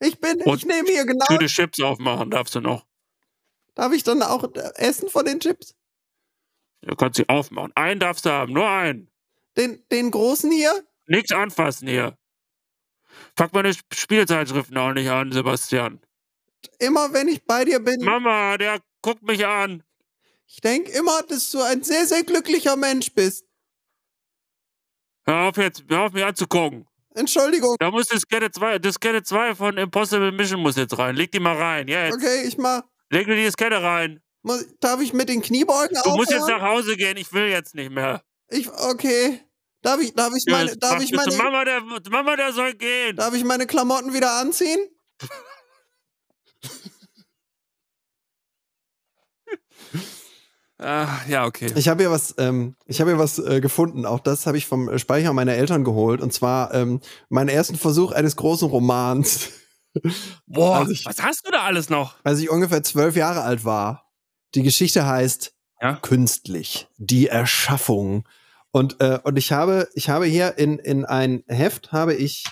Ich bin, ich Und nehme hier genau. Tüte Chips aufmachen darfst du noch. Darf ich dann auch äh, essen von den Chips? Du kannst sie aufmachen. Einen darfst du haben, nur einen. Den, den großen hier? Nichts anfassen hier. Pack meine Sp- Spielzeitschriften auch nicht an, Sebastian. Immer wenn ich bei dir bin. Mama, der guckt mich an. Ich denke immer, dass du ein sehr, sehr glücklicher Mensch bist. Hör auf jetzt, hör auf mich anzugucken. Entschuldigung. Da muss Diskette 2, Diskette 2 von Impossible Mission muss jetzt rein. Leg die mal rein, jetzt. Okay, ich mach. Leg mir die Diskette rein. Muss, darf ich mit den Kniebeugen Du musst jetzt nach Hause gehen, ich will jetzt nicht mehr. Ich, okay. Darf ich, darf ich meine, Jetzt darf ich meine, Mama, der, Mama, der soll gehen. darf ich meine Klamotten wieder anziehen? Ah, ja, okay. Ich habe hier was, ähm, ich habe hier was äh, gefunden. Auch das habe ich vom Speicher meiner Eltern geholt. Und zwar ähm, meinen ersten Versuch eines großen Romans, Boah, ich- was hast du da alles noch? als ich ungefähr zwölf Jahre alt war. Die Geschichte heißt Ja. Künstlich, die Erschaffung. Und, äh, und ich habe, ich habe hier in, in ein Heft habe ich,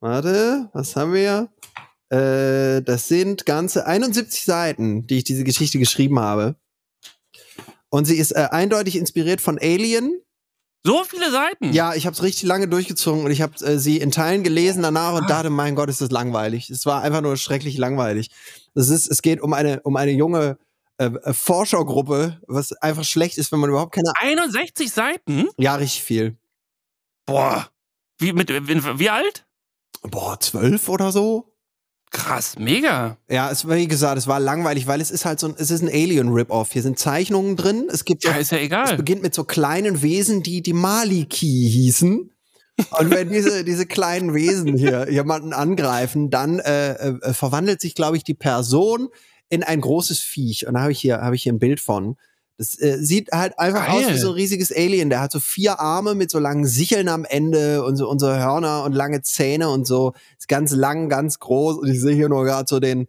warte, was haben wir? Äh, das sind ganze 71 Seiten, die ich diese Geschichte geschrieben habe. Und sie ist äh, eindeutig inspiriert von Alien. So viele Seiten. Ja, ich habe es richtig lange durchgezogen und ich habe äh, sie in Teilen gelesen danach und dachte, mein Gott, ist das langweilig. Es war einfach nur schrecklich langweilig. Es ist, es geht um eine, um eine junge äh, äh, Forschergruppe, was einfach schlecht ist, wenn man überhaupt keine. 61 Seiten? Ja, richtig viel. Boah. Wie, mit, wie alt? Boah, zwölf oder so? Krass, mega. Ja, es war, wie gesagt, es war langweilig, weil es ist halt so ein, es ist ein Alien-Rip-Off. Hier sind Zeichnungen drin. Es gibt Ja, so, ist ja es egal. beginnt mit so kleinen Wesen, die die Maliki hießen. Und wenn diese, diese kleinen Wesen hier jemanden angreifen, dann äh, äh, verwandelt sich, glaube ich, die Person in ein großes Viech. Und da habe ich hier, habe ich hier ein Bild von. Das äh, sieht halt einfach Geil. aus wie so ein riesiges Alien. Der hat so vier Arme mit so langen Sicheln am Ende und so unsere Hörner und lange Zähne und so. Ist ganz lang, ganz groß. Und ich sehe hier nur gerade so den,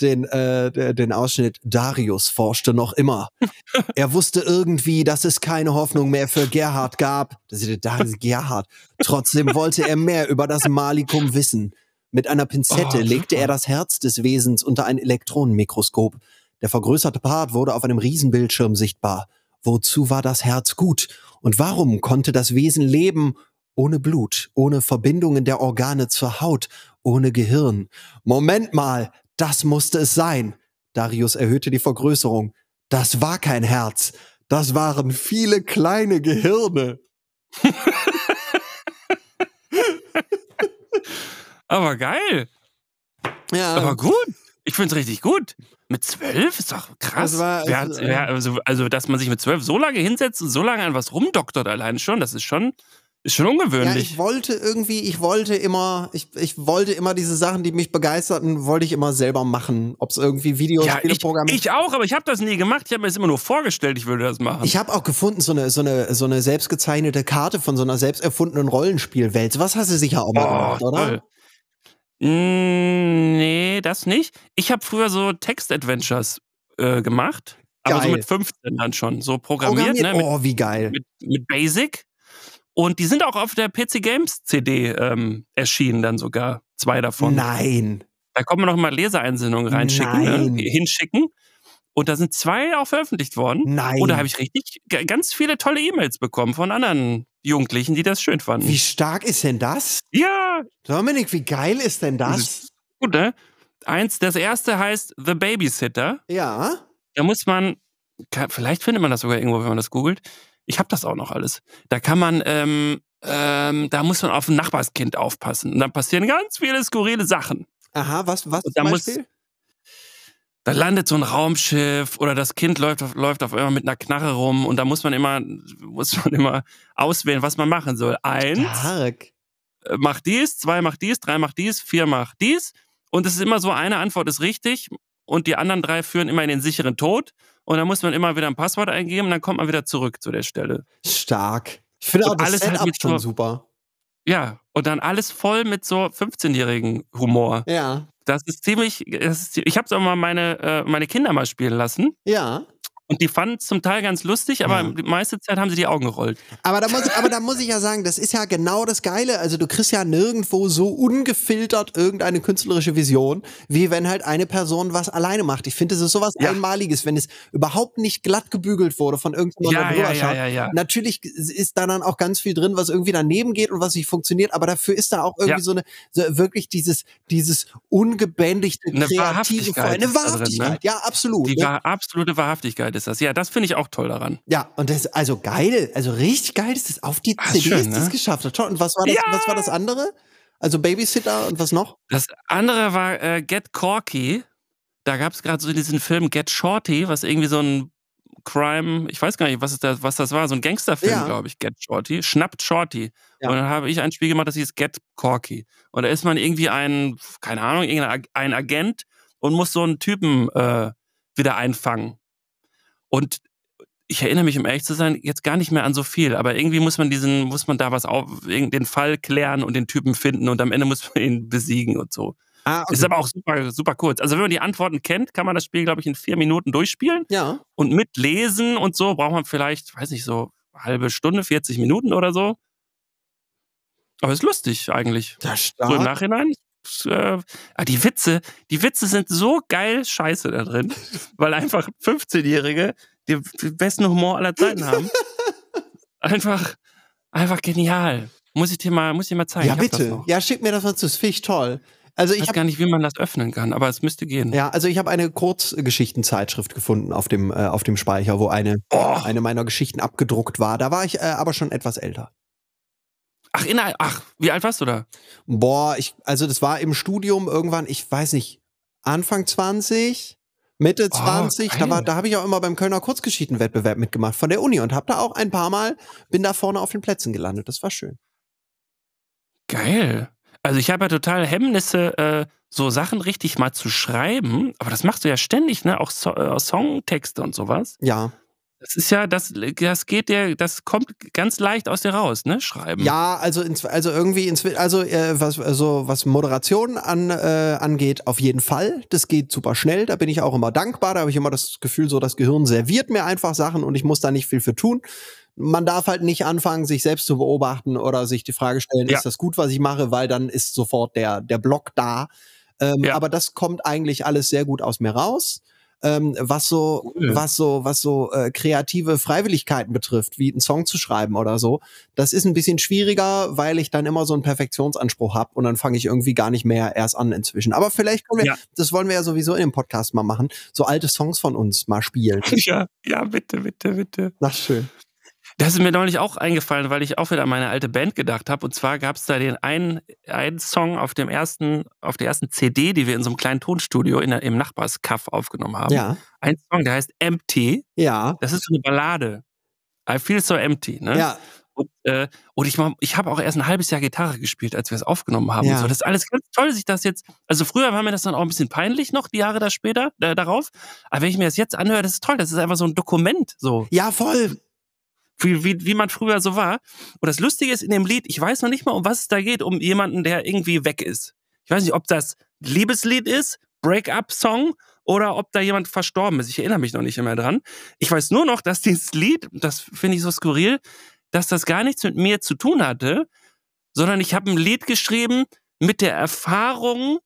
den, äh, den Ausschnitt. Darius forschte noch immer. er wusste irgendwie, dass es keine Hoffnung mehr für Gerhard gab. Das ist Darius Gerhard. Trotzdem wollte er mehr über das Malikum wissen. Mit einer Pinzette Oh, legte er das Herz des Wesens unter ein Elektronenmikroskop. Der vergrößerte Part wurde auf einem Riesenbildschirm sichtbar. Wozu war das Herz gut? Und warum konnte das Wesen leben ohne Blut, ohne Verbindungen der Organe zur Haut, ohne Gehirn? Moment mal, das musste es sein. Darius erhöhte die Vergrößerung. Das war kein Herz. Das waren viele kleine Gehirne. Aber geil. Ja, Aber gut. Ich find's richtig gut. Mit zwölf ist doch krass. Das war- Wer also, hat, wer, also, also, dass man sich mit zwölf so lange hinsetzt und so lange an was rumdoktert allein schon, das ist schon, ist schon Ja, ungewöhnlich. ich wollte irgendwie, ich wollte immer, ich, ich wollte immer diese Sachen, die mich begeisterten, wollte ich immer selber machen. Ob es irgendwie Videos, Ja, ich, ich auch, aber ich habe das nie gemacht. Ich habe mir das immer nur vorgestellt, ich würde das machen. Ich habe auch gefunden, so eine, so, eine, so eine selbstgezeichnete Karte von so einer selbst erfundenen Rollenspielwelt. Was hast du sicher auch mal gemacht, oder? Oh, toll. Mm, nee, das nicht. Ich habe früher so Text-Adventures äh, gemacht, aber so Geil. mit 15 dann schon, so programmiert, Programmiert? ne, mit, oh, wie geil. mit, mit Basic. Und die sind auch auf der PC Games CD ähm, erschienen, dann sogar zwei davon. Nein. Da kann man noch mal Leseeinsendungen reinschicken, Nein. ne, hinschicken. Und da sind zwei auch veröffentlicht worden. Nein. Und da habe ich richtig ganz viele tolle E-Mails bekommen von anderen Jugendlichen, die das schön fanden. Wie stark ist denn das? ja, Dominik, wie geil ist denn Das gut, ne? Eins, das erste heißt The Babysitter. Ja. Da muss man, vielleicht findet man das sogar irgendwo, wenn man das googelt. Ich habe das auch noch alles. Da kann man, ähm, ähm, da muss man auf ein Nachbarskind aufpassen. Und dann passieren ganz viele skurrile Sachen. Aha, was, was Und zum da muss- Beispiel? Da landet so ein Raumschiff oder das Kind läuft auf, läuft auf einmal mit einer Knarre rum und da muss man immer, muss man immer auswählen, was man machen soll. Eins, Stark. äh, macht dies, zwei macht dies, drei macht dies, vier macht dies. Und es ist immer so, eine Antwort ist richtig und die anderen drei führen immer in den sicheren Tod. Und dann muss man immer wieder ein Passwort eingeben und dann kommt man wieder zurück zu der Stelle. Stark. Ich finde Und auch das alles halt Setup mit schon so- super. Ja, und dann alles voll mit so 15-jährigen Humor. Ja. Das ist ziemlich, das ist, ich habe auch mal meine, äh, meine Kinder mal spielen lassen Ja. Und die fanden es zum Teil ganz lustig, aber Ja. die meiste Zeit haben sie die Augen gerollt. Aber da, muss, aber da muss ich ja sagen, das ist ja genau das Geile. Also du kriegst ja nirgendwo so ungefiltert irgendeine künstlerische Vision, wie wenn halt eine Person was alleine macht. Ich finde, das ist sowas Ja. Einmaliges, wenn es überhaupt nicht glatt gebügelt wurde von irgendjemandem, Ja, ja, ja, ja, ja. Natürlich ist da dann auch ganz viel drin, was irgendwie daneben geht und was nicht funktioniert, aber dafür ist da auch irgendwie so eine, so wirklich dieses, dieses ungebändigte, Eine kreative, Wahrhaftigkeit eine da drin, Wahrhaftigkeit. ne? Ja, absolut. Die ne? absolute Wahrhaftigkeit ist das. Ja, das finde ich auch toll daran. Ja, und das also geil, also richtig geil, dass das auf die Ah, CD schön, ist das ne? geschafft. Und was war das, Ja! was war das andere? Also Babysitter und was noch? Das andere war äh, Get Corky. Da gab es gerade so diesen Film Get Shorty, was irgendwie so ein Crime, ich weiß gar nicht, was, ist das, was das war, so ein Gangsterfilm, Ja. glaube ich, Get Shorty. Schnappt Shorty. Ja. Und dann habe ich ein Spiel gemacht, das hieß Get Corky. Und da ist man irgendwie ein, keine Ahnung, ein Agent und muss so einen Typen äh, wieder einfangen. Und ich erinnere mich, um ehrlich zu sein, jetzt gar nicht mehr an so viel, aber irgendwie muss man diesen, muss man da was auf, den Fall klären und den Typen finden und am Ende muss man ihn besiegen und so. Ah, Ist aber auch super, super kurz. Also wenn man die Antworten kennt, kann man das Spiel, glaube ich, in vier Minuten durchspielen ja. und mitlesen und so braucht man vielleicht, weiß nicht, so eine halbe Stunde, 40 Minuten oder so. Aber ist lustig eigentlich. Das ist So im stark. Nachhinein. Äh, ah, die Witze, die Witze sind so geil scheiße da drin, weil einfach 15-Jährige den besten Humor aller Zeiten haben. einfach, einfach genial. Muss ich dir mal, muss ich dir mal zeigen. Ja, bitte. Ja, schick mir das mal zu, das finde ich toll. Also Ich weiß gar nicht, wie man das öffnen kann, aber es müsste gehen. ja, also ich habe eine Kurzgeschichtenzeitschrift gefunden auf dem äh, auf dem Speicher, wo eine Oh. eine meiner Geschichten abgedruckt war. Da war ich äh, aber schon etwas älter. Ach, in, ach, wie alt warst du da? Boah, ich also das war im Studium irgendwann, ich weiß nicht, Anfang 20, Mitte Oh, 20, da geil. war da habe ich auch immer beim Kölner Kurzgeschichtenwettbewerb mitgemacht von der Uni und habe da auch ein paar mal bin da vorne auf den Plätzen gelandet. Das war schön. Geil. Also ich habe ja total Hemmnisse, äh, so Sachen richtig mal zu schreiben, aber das machst du ja ständig, ne? Auch so äh, Songtexte und sowas. Ja. Das ist ja, das, das geht dir, das kommt ganz leicht aus dir raus, ne? Schreiben. Ja, also ins, also irgendwie ins, also äh, was also was Moderation an, äh, angeht, auf jeden Fall. Das geht super schnell. Da bin ich auch immer dankbar. Da habe ich immer das Gefühl, so das Gehirn serviert mir einfach Sachen und ich muss da nicht viel für tun. Man darf halt nicht anfangen, sich selbst zu beobachten oder sich die Frage stellen, Ja. ist das gut, was ich mache, weil dann ist sofort der der Block da. Ähm, Ja. Aber das kommt eigentlich alles sehr gut aus mir raus. Ähm, was so, Cool. was so, was so äh, kreative Freiwilligkeiten betrifft, wie einen Song zu schreiben oder so, das ist ein bisschen schwieriger, weil ich dann immer so einen Perfektionsanspruch habe und dann fange ich irgendwie gar nicht mehr erst an inzwischen. Aber vielleicht können wir, Ja. das wollen wir ja sowieso in dem Podcast mal machen, so alte Songs von uns mal spielen. ja, ja, bitte, bitte, bitte. Na schön. Das ist mir neulich auch eingefallen, weil ich auch wieder an meine alte Band gedacht habe. Und zwar gab es da den einen, einen Song auf dem ersten, auf der ersten CD, die wir in so einem kleinen Tonstudio in im Nachbarskaff aufgenommen haben. Ja, Ein Song, der heißt Empty. ja, Das ist so eine Ballade. I feel so empty, ne? ja, Und, äh, und ich, ich habe auch erst ein halbes Jahr Gitarre gespielt, als wir es aufgenommen haben. Ja. So. Das ist alles ganz toll, sich das jetzt. Also früher war mir das dann auch ein bisschen peinlich noch, die Jahre da später, äh, darauf. Aber wenn ich mir das jetzt anhöre, das ist toll. Das ist einfach so ein Dokument, so ja, voll. Wie, wie, wie man früher so war. Und das Lustige ist in dem Lied, ich weiß noch nicht mal, um was es da geht, um jemanden, der irgendwie weg ist. Ich weiß nicht, ob das Liebeslied ist, Break-up-Song oder ob da jemand verstorben ist. Ich erinnere mich noch nicht mehr dran. Ich weiß nur noch, dass dieses Lied, das finde ich so skurril, dass das gar nichts mit mir zu tun hatte, sondern ich habe ein Lied geschrieben mit der Erfahrung,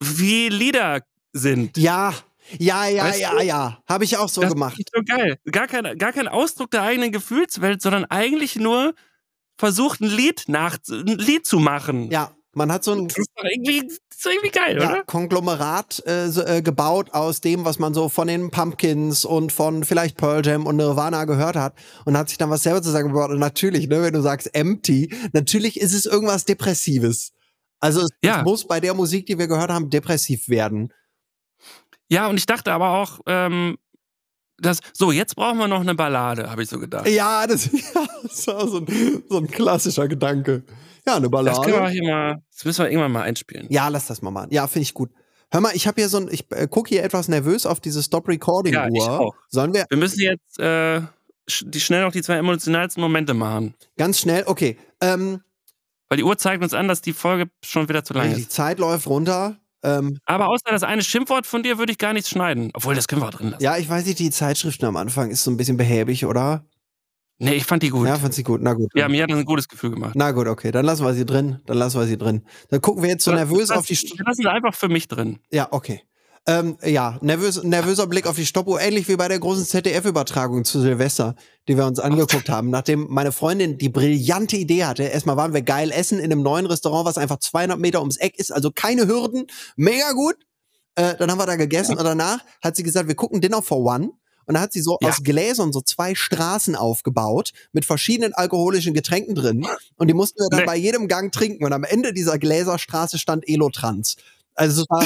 wie Lieder sind. Ja, ja, ja, Weißt ja, du? ja. Habe ich auch so das gemacht. ist so geil. Gar kein, gar kein Ausdruck der eigenen Gefühlswelt, sondern eigentlich nur versucht, ein Lied nach, ein Lied zu machen. Ja, man hat so ein Das ist doch irgendwie, das ist irgendwie geil, ja, oder? Konglomerat äh, so, äh, gebaut aus dem, was man so von den Pumpkins und von vielleicht Pearl Jam und Nirvana gehört hat und hat sich dann was selber zu sagen gebaut. Und natürlich, ne, wenn du sagst empty, natürlich ist es irgendwas Depressives. Also es, Ja. es muss bei der Musik, die wir gehört haben, depressiv werden. Ja, und ich dachte aber auch, ähm, das, so, jetzt brauchen wir noch eine Ballade, habe ich so gedacht. Ja, das, ja, das war so ein, so ein klassischer Gedanke. Ja, eine Das können wir Ballade. hier mal, das müssen wir irgendwann mal einspielen. Ja, lass das mal machen. Ja, finde ich gut. Hör mal, ich habe hier so ein, ich äh, gucke hier etwas nervös auf diese Ja, ich Stop-Recording-Uhr. auch. Sollen wir Wir müssen jetzt äh, die schnell noch die zwei emotionalsten Momente machen. ganz schnell, okay, ähm, Weil die Uhr zeigt uns an, dass die Folge schon wieder zu lang die ist. Zeit läuft runter. Ähm, Aber außer das eine Schimpfwort von dir würde ich gar nichts schneiden. Obwohl, das können wir auch drin lassen. ja, ich weiß nicht, die Zeitschriften am Anfang ist so ein bisschen behäbig, oder? Nee, ich fand die gut. Ja, Ja, fand sie gut. Na gut. mir hat das ein gutes Gefühl gemacht. Na gut, okay, dann lassen wir sie drin. Dann lassen wir sie drin. Dann gucken wir jetzt so nervös das, auf die. St Wir lassen sie einfach für mich drin. ja, okay. Ähm, ja, nervös, nervöser Blick auf die Stoppuhr, ähnlich wie bei der großen ZDF-Übertragung zu Silvester, die wir uns angeguckt haben, nachdem meine Freundin die brillante Idee hatte. Erstmal waren wir geil essen in einem neuen Restaurant, was einfach 200 Meter ums Eck ist, also keine Hürden, mega gut. Äh, dann haben wir da gegessen und danach hat sie gesagt, wir gucken Dinner for One. Und da hat sie so Ja. aus Gläsern so zwei Straßen aufgebaut mit verschiedenen alkoholischen Getränken drin. Und die mussten wir dann Nee. bei jedem Gang trinken. Und am Ende dieser Gläserstraße stand Elotrans. Also es war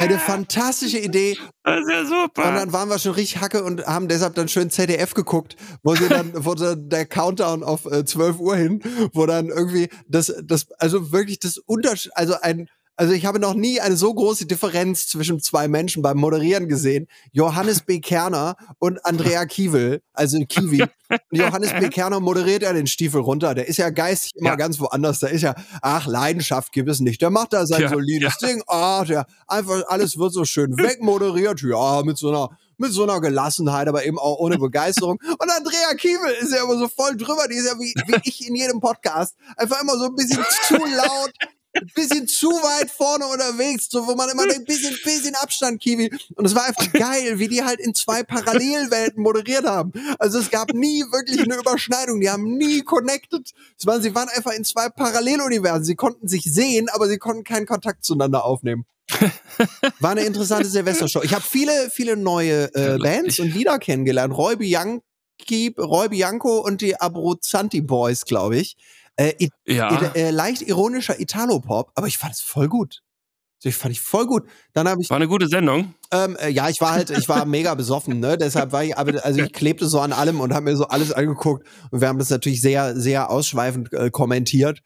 eine fantastische Idee. Das ist ja super. Und dann waren wir schon richtig Hacke und haben deshalb dann schön ZDF geguckt, wo sie dann, wo dann der Countdown auf äh, 12 Uhr hin, wo dann irgendwie das, das, also wirklich das Unterschied, also ein, also ich habe noch nie eine so große Differenz zwischen zwei Menschen beim Moderieren gesehen. Johannes B. Kerner und Andrea Kiewel, also Kiwi. Und Johannes B. Kerner moderiert ja den Stiefel runter. Der ist ja geistig immer Ja. ganz woanders. Da ist ja, ach, Leidenschaft gibt es nicht. Der macht da sein Ja, solides Ding. Ah, der einfach, alles wird so schön wegmoderiert. Ja, mit so einer, mit so einer Gelassenheit, aber eben auch ohne Begeisterung. Und Andrea Kiewel ist ja immer so voll drüber. Die ist ja wie, wie ich in jedem Podcast. Einfach immer so ein bisschen zu laut. Ein bisschen zu weit vorne unterwegs, so wo man immer denkt, bisschen, bisschen Abstand, Kiwi. Und es war einfach geil, wie die halt in zwei Parallelwelten moderiert haben. Also es gab nie wirklich eine Überschneidung. Die haben nie connected. Es waren, sie waren einfach in zwei Paralleluniversen. Sie konnten sich sehen, aber sie konnten keinen Kontakt zueinander aufnehmen. War eine interessante Silvestershow. Ich habe viele, viele neue äh, Bands und Lieder kennengelernt. Roy Bianchi, Roy Bianco und die Abruzzanti Boys, glaube ich. Äh, ja. äh, leicht ironischer Italo-Pop, aber ich fand es voll gut. Ich fand ich voll gut. Dann habe ich War eine gute Sendung. ähm, äh, ja, ich war halt, ich war mega besoffen, ne? Deshalb war ich, aber also ich klebte so an allem und habe mir so alles angeguckt und wir haben das natürlich sehr, sehr ausschweifend äh, kommentiert.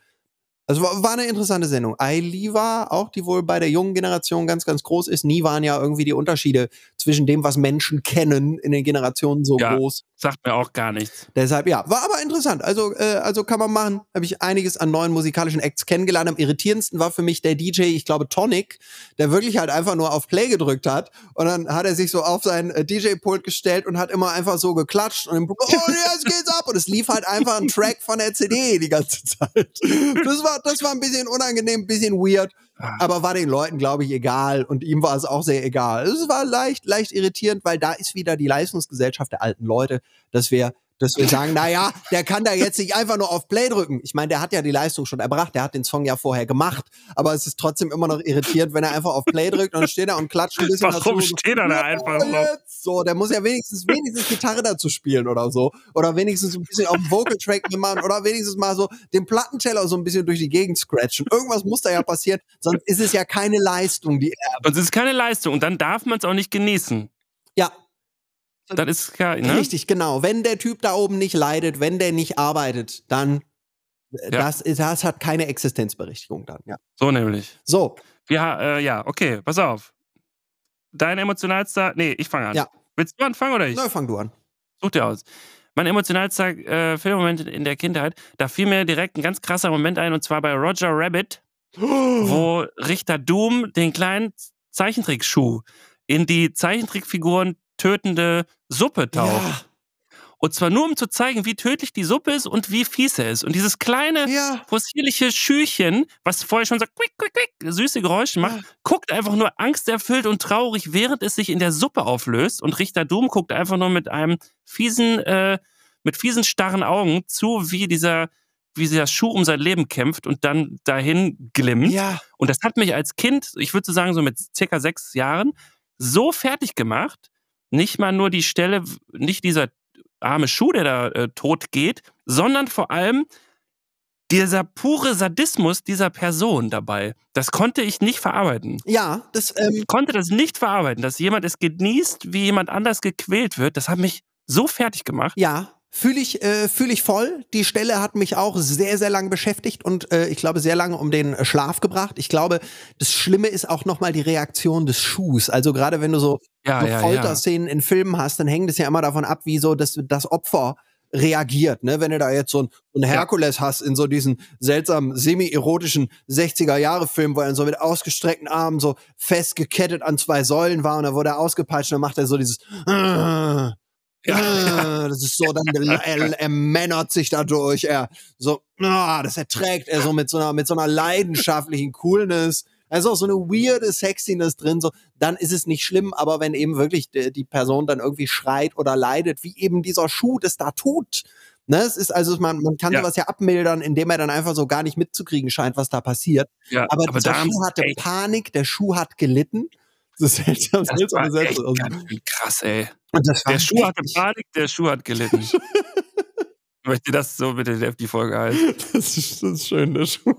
Also war, war eine interessante Sendung. Ailiva, auch die wohl bei der jungen Generation ganz, ganz groß ist. Nie waren ja irgendwie die Unterschiede zwischen dem, was Menschen kennen, in den Generationen so Ja. groß. Sagt mir auch gar nichts. Deshalb, ja, war aber interessant. Also, äh, also kann man machen. Habe ich einiges an neuen musikalischen Acts kennengelernt. Am irritierendsten war für mich der DJ, ich glaube Tonic, der wirklich halt einfach nur auf Play gedrückt hat. Und dann hat er sich so auf sein äh, DJ-Pult gestellt und hat immer einfach so geklatscht und im oh, jetzt geht's ab. Und es lief halt einfach ein Track von der CD die ganze Zeit. Das war, das war ein bisschen unangenehm, ein bisschen weird. Aber war den Leuten, glaube ich, egal. Und ihm war es auch sehr egal. Es war leicht, leicht irritierend, weil da ist wieder die Leistungsgesellschaft der alten Leute, dass wir, dass wir sagen, na ja, der kann da jetzt nicht einfach nur auf Play drücken. Ich meine, der hat ja die Leistung schon erbracht, der hat den Song ja vorher gemacht. Aber es ist trotzdem immer noch irritierend, wenn er einfach auf Play drückt und dann steht er und klatscht ein bisschen Warum dazu. steht er da einfach so? jetzt So, der muss ja wenigstens, wenigstens Gitarre dazu spielen oder so. Oder wenigstens ein bisschen auf dem Vocal-Track machen oder wenigstens mal so den Plattenteller so ein bisschen durch die Gegend scratchen. Irgendwas muss da ja passieren, sonst ist es ja keine Leistung, die er. Und es ist keine Leistung. Und dann darf man es auch nicht genießen. Ja, Das ist klar, ne? richtig, genau. Wenn der Typ da oben nicht leidet, wenn der nicht arbeitet, dann äh, Ja. das, das hat keine Existenzberechtigung dann. Ja. So nämlich. So, Ja, äh, ja, okay, pass auf. Dein emotionalster. Nee, ich fange an. Ja. Willst du anfangen oder ich? na, fang du an. Such dir aus. Mein emotionalster äh, Filmmoment in der Kindheit, da fiel mir direkt ein ganz krasser Moment ein, und zwar bei Roger Rabbit, wo Richter Doom den kleinen Zeichentrickschuh in die Zeichentrickfiguren tötende Suppe taucht. Ja, Und zwar nur, um zu zeigen, wie tödlich die Suppe ist und wie fies er ist. Und dieses kleine, ja. possierliche Schüchen, was vorher schon so quick, quick, quick, süße Geräusche macht, Ja. guckt einfach nur angsterfüllt und traurig, während es sich in der Suppe auflöst. Und Richter Doom guckt einfach nur mit einem fiesen, äh, mit fiesen, starren Augen zu, wie dieser, wie dieser Schuh um sein Leben kämpft und dann dahin glimmt. Ja, Und das hat mich als Kind, ich würde so sagen, so mit circa sechs Jahren, so fertig gemacht. Nicht mal nur die Stelle, nicht dieser arme Schuh, der da äh, tot geht, sondern vor allem dieser pure Sadismus dieser Person dabei, das konnte ich nicht verarbeiten. Ja, das, ähm, Ich konnte das nicht verarbeiten, dass jemand es genießt, wie jemand anders gequält wird. Das hat mich so fertig gemacht. Ja, fühle ich, äh, fühl ich voll. Die Stelle hat mich auch sehr, sehr lange beschäftigt und äh, ich glaube sehr lange um den Schlaf gebracht. Ich glaube, das Schlimme ist auch nochmal die Reaktion des Schuhs. Also gerade wenn du so, Ja, so ja, ja. Folterszenen in Filmen hast, dann hängt es ja immer davon ab, wie so das, das Opfer reagiert, ne? Wenn du da jetzt so ein, so ein Herkules hast in so diesen seltsamen semi-erotischen 60er-Jahre-Film, wo er so mit ausgestreckten Armen so festgekettet an zwei Säulen war und dann wurde er ausgepeitscht und dann macht er so dieses ja, das ist so, dann er, er männert sich dadurch, er so, ah, das erträgt er so mit so einer, mit so einer leidenschaftlichen Coolness. Da ist auch so eine weirde Sexiness drin, so, dann ist es nicht schlimm, aber wenn eben wirklich die, die Person dann irgendwie schreit oder leidet, wie eben dieser Schuh das da tut. Ne, es ist also, man, man kann Ja. sowas ja abmildern, indem er dann einfach so gar nicht mitzukriegen scheint, was da passiert. Ja, Aber, aber haben Schuh hatte echt- Panik, der Schuh hat gelitten. Das ist seltsam, Das seltsame echt Sätze. Schön krass, ey. Der Schuh hatte Panik, der Schuh hat gelitten. Ich möchte das so bitte die Folge heißt. Das ist, das ist schön, der Schuh.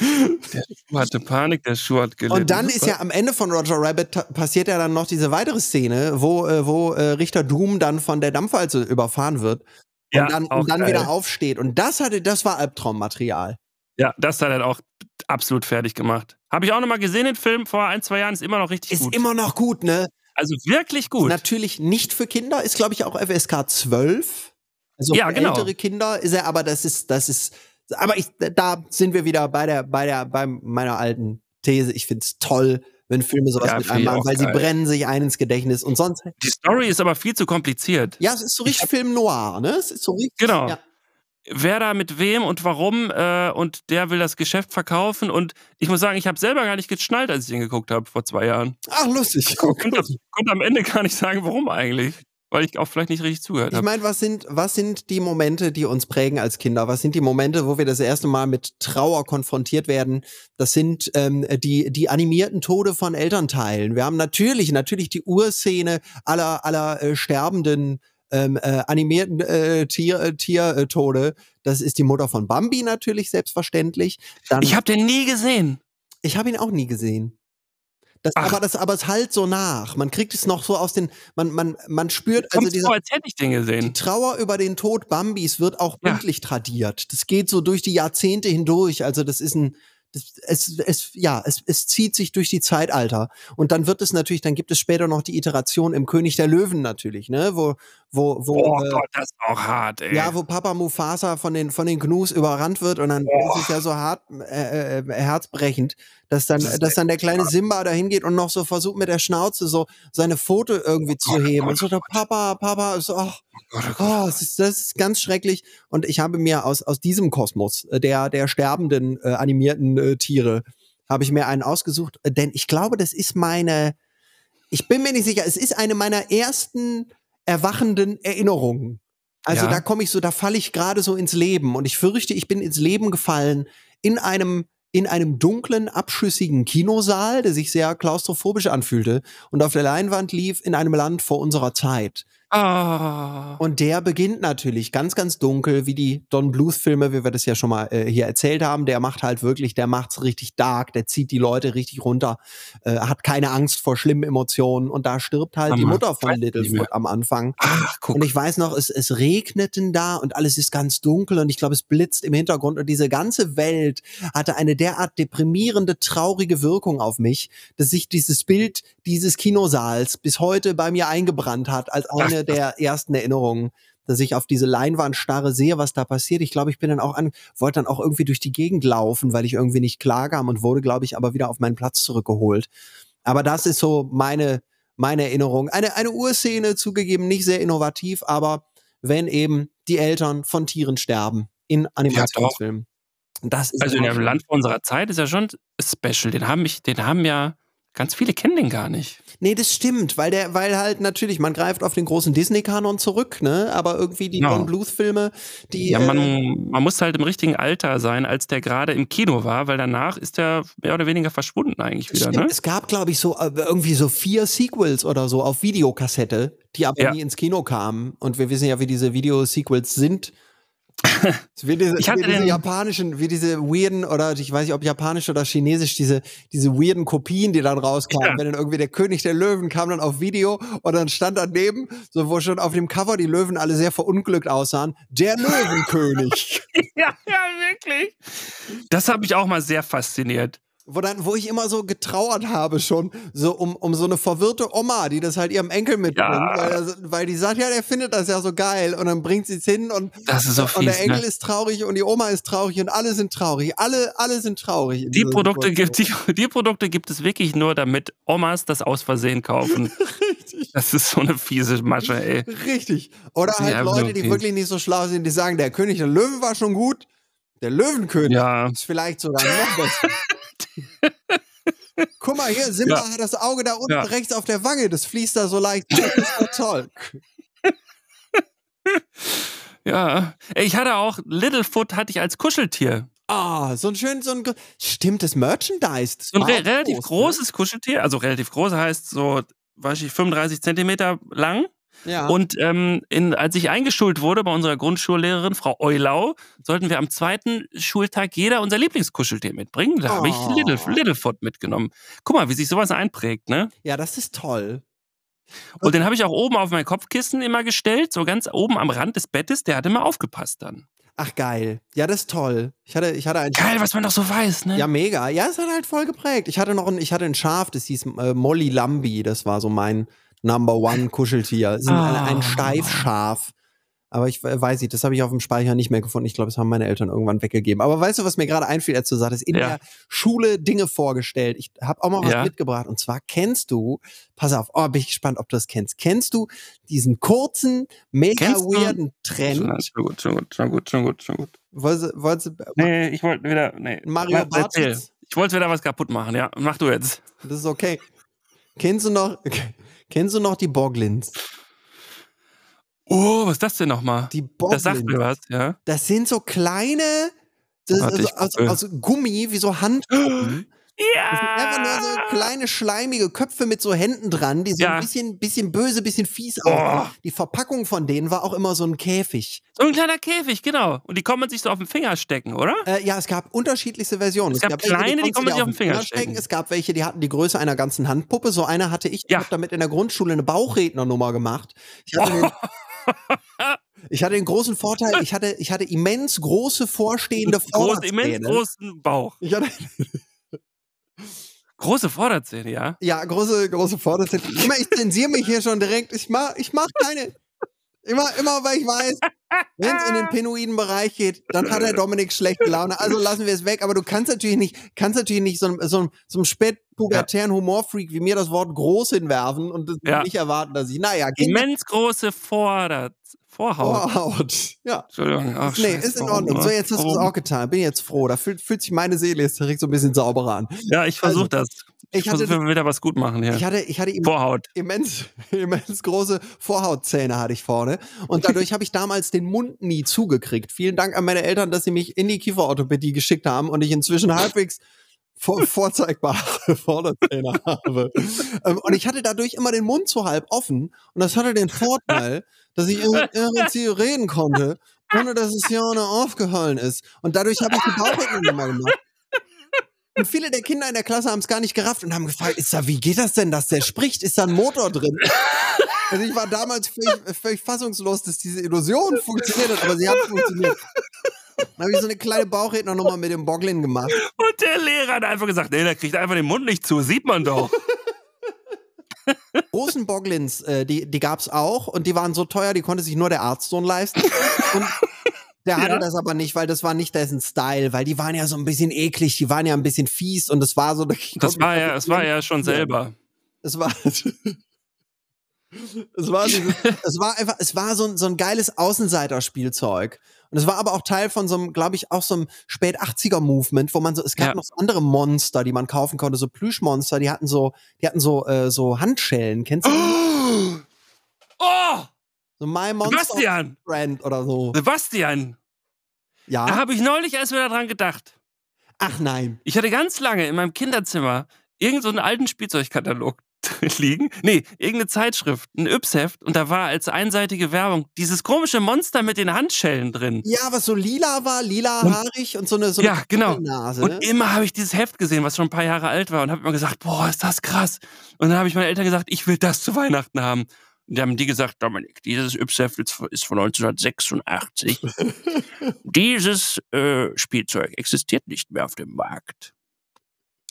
Der Schuh hatte Panik, der Schuh hat gelitten. Und dann ist ja am Ende von Roger Rabbit passiert ja dann noch diese weitere Szene, wo, äh, wo äh, Richter Doom dann von der Dampfwalze überfahren wird und Ja, dann, und dann wieder aufsteht. Und das hatte, das war Albtraummaterial. Ja, das hat er auch absolut fertig gemacht. Habe ich auch nochmal gesehen, den Film vor ein, zwei Jahren, ist immer noch richtig Ist gut. immer noch gut, ne? also wirklich gut. Natürlich nicht für Kinder, ist glaube ich auch FSK 12. Also Ja, für genau. ältere Kinder ist er, aber das ist, das ist, aber ich, da sind wir wieder bei der, bei der, bei meiner alten These. Ich find's toll, wenn Filme sowas Ja, mit einem machen, weil sie geil. brennen sich ein ins Gedächtnis und sonst Die Story ist aber viel zu kompliziert. Ja, es ist so richtig Film noir, ne? Es ist so richtig. Genau. Ja. Wer da mit wem und warum äh, und der will das Geschäft verkaufen und ich muss sagen, ich habe selber gar nicht geschnallt, als ich den geguckt habe vor zwei Jahren. Ach, lustig. Ich konnte, konnte am Ende gar nicht sagen, warum eigentlich, weil ich auch vielleicht nicht richtig zugehört Ich habe. meine, was sind, was sind die Momente, die uns prägen als Kinder? Was sind die Momente, wo wir das erste Mal mit Trauer konfrontiert werden? Das sind ähm, die, die animierten Tode von Elternteilen. Wir haben natürlich, natürlich die Urszene aller, aller äh, sterbenden ähm, äh, animierten äh, Tier, äh, Tiertode. Das ist die Mutter von Bambi natürlich, selbstverständlich. Dann, Ich habe den nie gesehen. Ich habe ihn auch nie gesehen. Das, Ach. aber das, aber es halt so nach. Man kriegt es noch so aus den, man, man, man spürt, also diese, so, als hätte ich den die gesehen. Trauer über den Tod Bambis wird auch Ja. bildlich tradiert. Das geht so durch die Jahrzehnte hindurch. Also das ist ein, das, es, es, ja, es, es zieht sich durch die Zeitalter. Und dann wird es natürlich, dann gibt es später noch die Iteration im König der Löwen natürlich, ne, wo, wo, wo, Oh äh, Gott, das ist auch hart, ey. ja, wo Papa Mufasa von den, von den Gnus überrannt wird und dann ist es ja so hart, äh, äh, herzbrechend, dass dann, Das dass dann der kleine Simba da hingeht und noch so versucht mit der Schnauze so seine Foto irgendwie zu heben und so, der Papa, Papa, so, Gott, oh Gott. Oh, das ist, das ist ganz schrecklich. Und ich habe mir aus, aus diesem Kosmos, äh, der, der sterbenden äh, animierten äh, Tiere, habe ich mir einen ausgesucht, äh, denn ich glaube, das ist meine, ich bin mir nicht sicher, es ist eine meiner ersten erwachenden Erinnerungen. Also Ja. da komme ich so, da falle ich gerade so ins Leben und ich fürchte, ich bin ins Leben gefallen in einem in einem dunklen, abschüssigen Kinosaal, der sich sehr klaustrophobisch anfühlte und auf der Leinwand lief in einem Land vor unserer Zeit. Ah. Und der beginnt natürlich ganz, ganz dunkel, wie die Don Bluth-Filme, wie wir das ja schon mal äh, hier erzählt haben. Der macht halt wirklich, der macht's richtig dark, der zieht die Leute richtig runter, äh, hat keine Angst vor schlimmen Emotionen und da stirbt halt die Hammer. Mutter von Littlefoot am Anfang. Ach, guck. Und ich weiß noch, es, es regneten da und alles ist ganz dunkel und ich glaube, es blitzt im Hintergrund und diese ganze Welt hatte eine derart deprimierende, traurige Wirkung auf mich, dass sich dieses Bild dieses Kinosaals bis heute bei mir eingebrannt hat als eine der ersten Erinnerungen, dass ich auf diese Leinwand starre, sehe, was da passiert. Ich glaube, ich bin dann auch an, wollte dann auch irgendwie durch die Gegend laufen, weil ich irgendwie nicht klarkam und wurde, glaube ich, aber wieder auf meinen Platz zurückgeholt. Aber das ist so meine, meine Erinnerung. Eine, eine Urszene, zugegeben nicht sehr innovativ, aber wenn eben die Eltern von Tieren sterben in Animationsfilmen. Das ist Also in einem Land unserer Zeit ist ja schon special. Den haben, mich, den haben ja ganz viele kennen den gar nicht. Nee, das stimmt, weil der, weil halt natürlich, man greift auf den großen Disney-Kanon zurück, ne? Aber irgendwie die. Don Bluth-Filme, die. Ja, äh, man, man muss halt im richtigen Alter sein, als der gerade im Kino war, weil danach ist der mehr oder weniger verschwunden eigentlich wieder. Stimmt, Ne? Es gab, glaube ich, so äh, irgendwie so vier Sequels oder so auf Videokassette, die aber Ja. nie ins Kino kamen. Und wir wissen ja, wie diese Video-Sequels sind. Wie diese, Ich hatte wie diese den- japanischen, wie diese weirden oder ich weiß nicht, ob japanisch oder chinesisch, diese, diese weirden Kopien, die dann rauskamen, Ja. wenn dann irgendwie der König der Löwen kam dann auf Video und dann stand daneben, so wo schon auf dem Cover die Löwen alle sehr verunglückt aussahen, der Löwenkönig. Ja, ja, wirklich. Das hat mich auch mal sehr fasziniert. Wo dann, wo ich immer so getrauert habe schon, so um, um so eine verwirrte Oma, die das halt ihrem Enkel mitbringt, Ja. weil, das, weil die sagt, ja, der findet das ja so geil und dann bringt sie es hin und, Das ist so und der fies, Enkel ne? ist traurig und die Oma ist traurig und alle sind traurig, alle, alle sind traurig. Die Produkte, gibt, die, die Produkte gibt es wirklich nur, damit Omas das aus Versehen kaufen. Das ist so eine fiese Masche, ey. Richtig. Oder halt Leute, so die fies. wirklich nicht so schlau sind, die sagen, der König der Löwen war schon gut, der Löwenkönig Ja. ist vielleicht sogar noch besser. Guck mal hier, Simba Ja. hat das Auge da unten Ja. rechts auf der Wange, das fließt da so leicht. Das ist doch toll. Ja. Ich hatte auch, Littlefoot hatte ich als Kuscheltier. Ah, so ein schön, so ein ge- stimmt das Merchandise. So ein re relativ groß, großes Kuscheltier. Also relativ groß heißt so, weiß ich, 35 Zentimeter lang. Ja. Und ähm, in, als ich eingeschult wurde bei unserer Grundschullehrerin, Frau Eulau, sollten wir am zweiten Schultag jeder unser Lieblingskuscheltier mitbringen. Da habe ich Oh. Little, Littlefoot mitgenommen. Guck mal, wie sich sowas einprägt, ne? ja, das ist toll. Und den habe ich auch oben auf mein Kopfkissen immer gestellt, so ganz oben am Rand des Bettes. Der hat immer aufgepasst dann. Ach geil. Ja, das ist toll. Ich hatte, ich hatte ein Geil, was man doch so weiß, ne? Ja, mega. Ja, es hat halt voll geprägt. Ich hatte noch ein, ich hatte ein Schaf, das hieß äh, Molly Lambi. Das war so mein Number One Kuscheltier. Es ist ein, Ah. ein Steifschaf. Aber ich weiß nicht, das habe ich auf dem Speicher nicht mehr gefunden. Ich glaube, das haben meine Eltern irgendwann weggegeben. Aber weißt du, was mir gerade einfiel, als du sagtest, in Ja. der Schule Dinge vorgestellt. Ich habe auch mal was Ja. mitgebracht. Und zwar kennst du, pass auf, oh, bin ich gespannt, ob du das kennst. Kennst du diesen kurzen, mega Kennst du- weirden Schon, Trend? schon gut, schon gut, schon gut, schon gut, schon gut. Wolltest, du- wolltest, du- Nee, ich wollte wieder, nee. Mario. Bartels? Ich wollte wieder was kaputt machen, ja. Mach du jetzt. Das ist okay. Kennst du noch, kennst du noch die Boglins? Oh, was ist das denn nochmal? Die Das sagt Boglins. mir was, ja. Das sind so kleine, das ist also, aus, aus Gummi, wie so Handpuppen. Das sind einfach nur so Ja! kleine, schleimige Köpfe mit so Händen dran, die so Ja. ein bisschen, bisschen böse, bisschen fies Oh. aussehen. Die Verpackung von denen war auch immer so ein Käfig. So ein kleiner Käfig, genau. Und die kann man sich so auf den Finger stecken, oder? Äh, ja, es gab unterschiedlichste Versionen. Es gab welche, kleine, die konntest kann du man sich auf den Finger stecken. Es gab welche, die hatten die Größe einer ganzen Handpuppe. So eine hatte ich. Ich Ja. habe damit in der Grundschule eine Bauchrednernummer gemacht. Ich hatte, den, ich hatte den großen Vorteil, ich hatte, ich hatte immens große vorstehende Groß, immens Vorderzähne. großen Bauch. Ich hatte, Große Vorderzähne, ja. ja, große, große Vorderzähne. Immer, ich zensiere mich hier schon direkt. Ich mach, ich mach keine. Immer, immer, weil ich weiß, wenn es in den penoiden Bereich geht, dann hat der Dominik schlechte Laune. Also lassen wir es weg. Aber du kannst natürlich nicht, kannst natürlich nicht so, einem- so, einem- so einem spätpubertären Humorfreak wie mir das Wort groß hinwerfen und das Ja. nicht erwarten, dass ich, naja, Immens große Vorder Vorhaut. Vorhaut. Ja. Entschuldigung. Ach, Nee, ist in Ordnung. So, ne? jetzt hast du es auch getan. Bin jetzt froh. Da fühlt, fühlt sich meine Seele jetzt direkt so ein bisschen sauberer an. Ja, ich versuche das. Ich, ich versuche wieder was gut machen hier. Ich hatte, ich hatte Vorhaut. immens, immens große Vorhautzähne hatte ich vorne. Und dadurch habe ich damals den Mund nie zugekriegt. Vielen Dank an meine Eltern, dass sie mich in die Kieferorthopädie geschickt haben und ich inzwischen halbwegs vor, vorzeigbare Vorderzähne habe. Ähm, und ich hatte dadurch immer den Mund so halb offen. Und das hatte den Vorteil, dass ich irre reden konnte, ohne dass es hier ohne aufgehalten ist. Und dadurch habe ich die Bauchrednernummer gemacht. Und viele der Kinder in der Klasse haben es gar nicht gerafft und haben gefragt, ist da, wie geht das denn, dass der spricht? Ist da ein Motor drin? Also ich war damals völlig, völlig fassungslos, dass diese Illusion funktioniert hat, aber sie hat funktioniert. Dann habe ich so eine kleine Bauchrednernummer mit dem Boglin gemacht. Und der Lehrer hat einfach gesagt, nee, der kriegt einfach den Mund nicht zu. Sieht man doch. Großen Boglins, äh, die, die gab's auch und die waren so teuer, die konnte sich nur der Arztsohn leisten. Und der hatte Ja. das aber nicht, weil das war nicht dessen Style, weil die waren ja so ein bisschen eklig, die waren ja ein bisschen fies und es war so. Das war ja, das war ja schon selber. Es war. Es war, dieses, es war einfach, es war so ein, so ein geiles Außenseiterspielzeug. Und es war aber auch Teil von so einem, glaube ich, auch so einem spät 80er Movement, wo man so, es gab Ja. noch so andere Monster, die man kaufen konnte, so Plüschmonster, die hatten so, die hatten so, äh, so Handschellen, kennst du? die? Oh, So My Monster Sebastian, Brand oder so. Sebastian, da Ja. habe ich neulich erst wieder dran gedacht. Ach nein. Ich hatte ganz lange in meinem Kinderzimmer irgendeinen so einen alten Spielzeugkatalog. liegen. Nee, irgendeine Zeitschrift, ein Yps-Heft und da war als einseitige Werbung dieses komische Monster mit den Handschellen drin. Ja, was so lila war, lila Und- haarig und so eine, so Ja, eine genau. Nase. Und immer habe ich dieses Heft gesehen, was schon ein paar Jahre alt war und habe immer gesagt, boah, ist das krass. Und dann habe ich meinen Eltern gesagt, ich will das zu Weihnachten haben. Und haben die gesagt, Dominik, dieses Yps-Heft ist von ist von 1986. dieses äh, Spielzeug existiert nicht mehr auf dem Markt.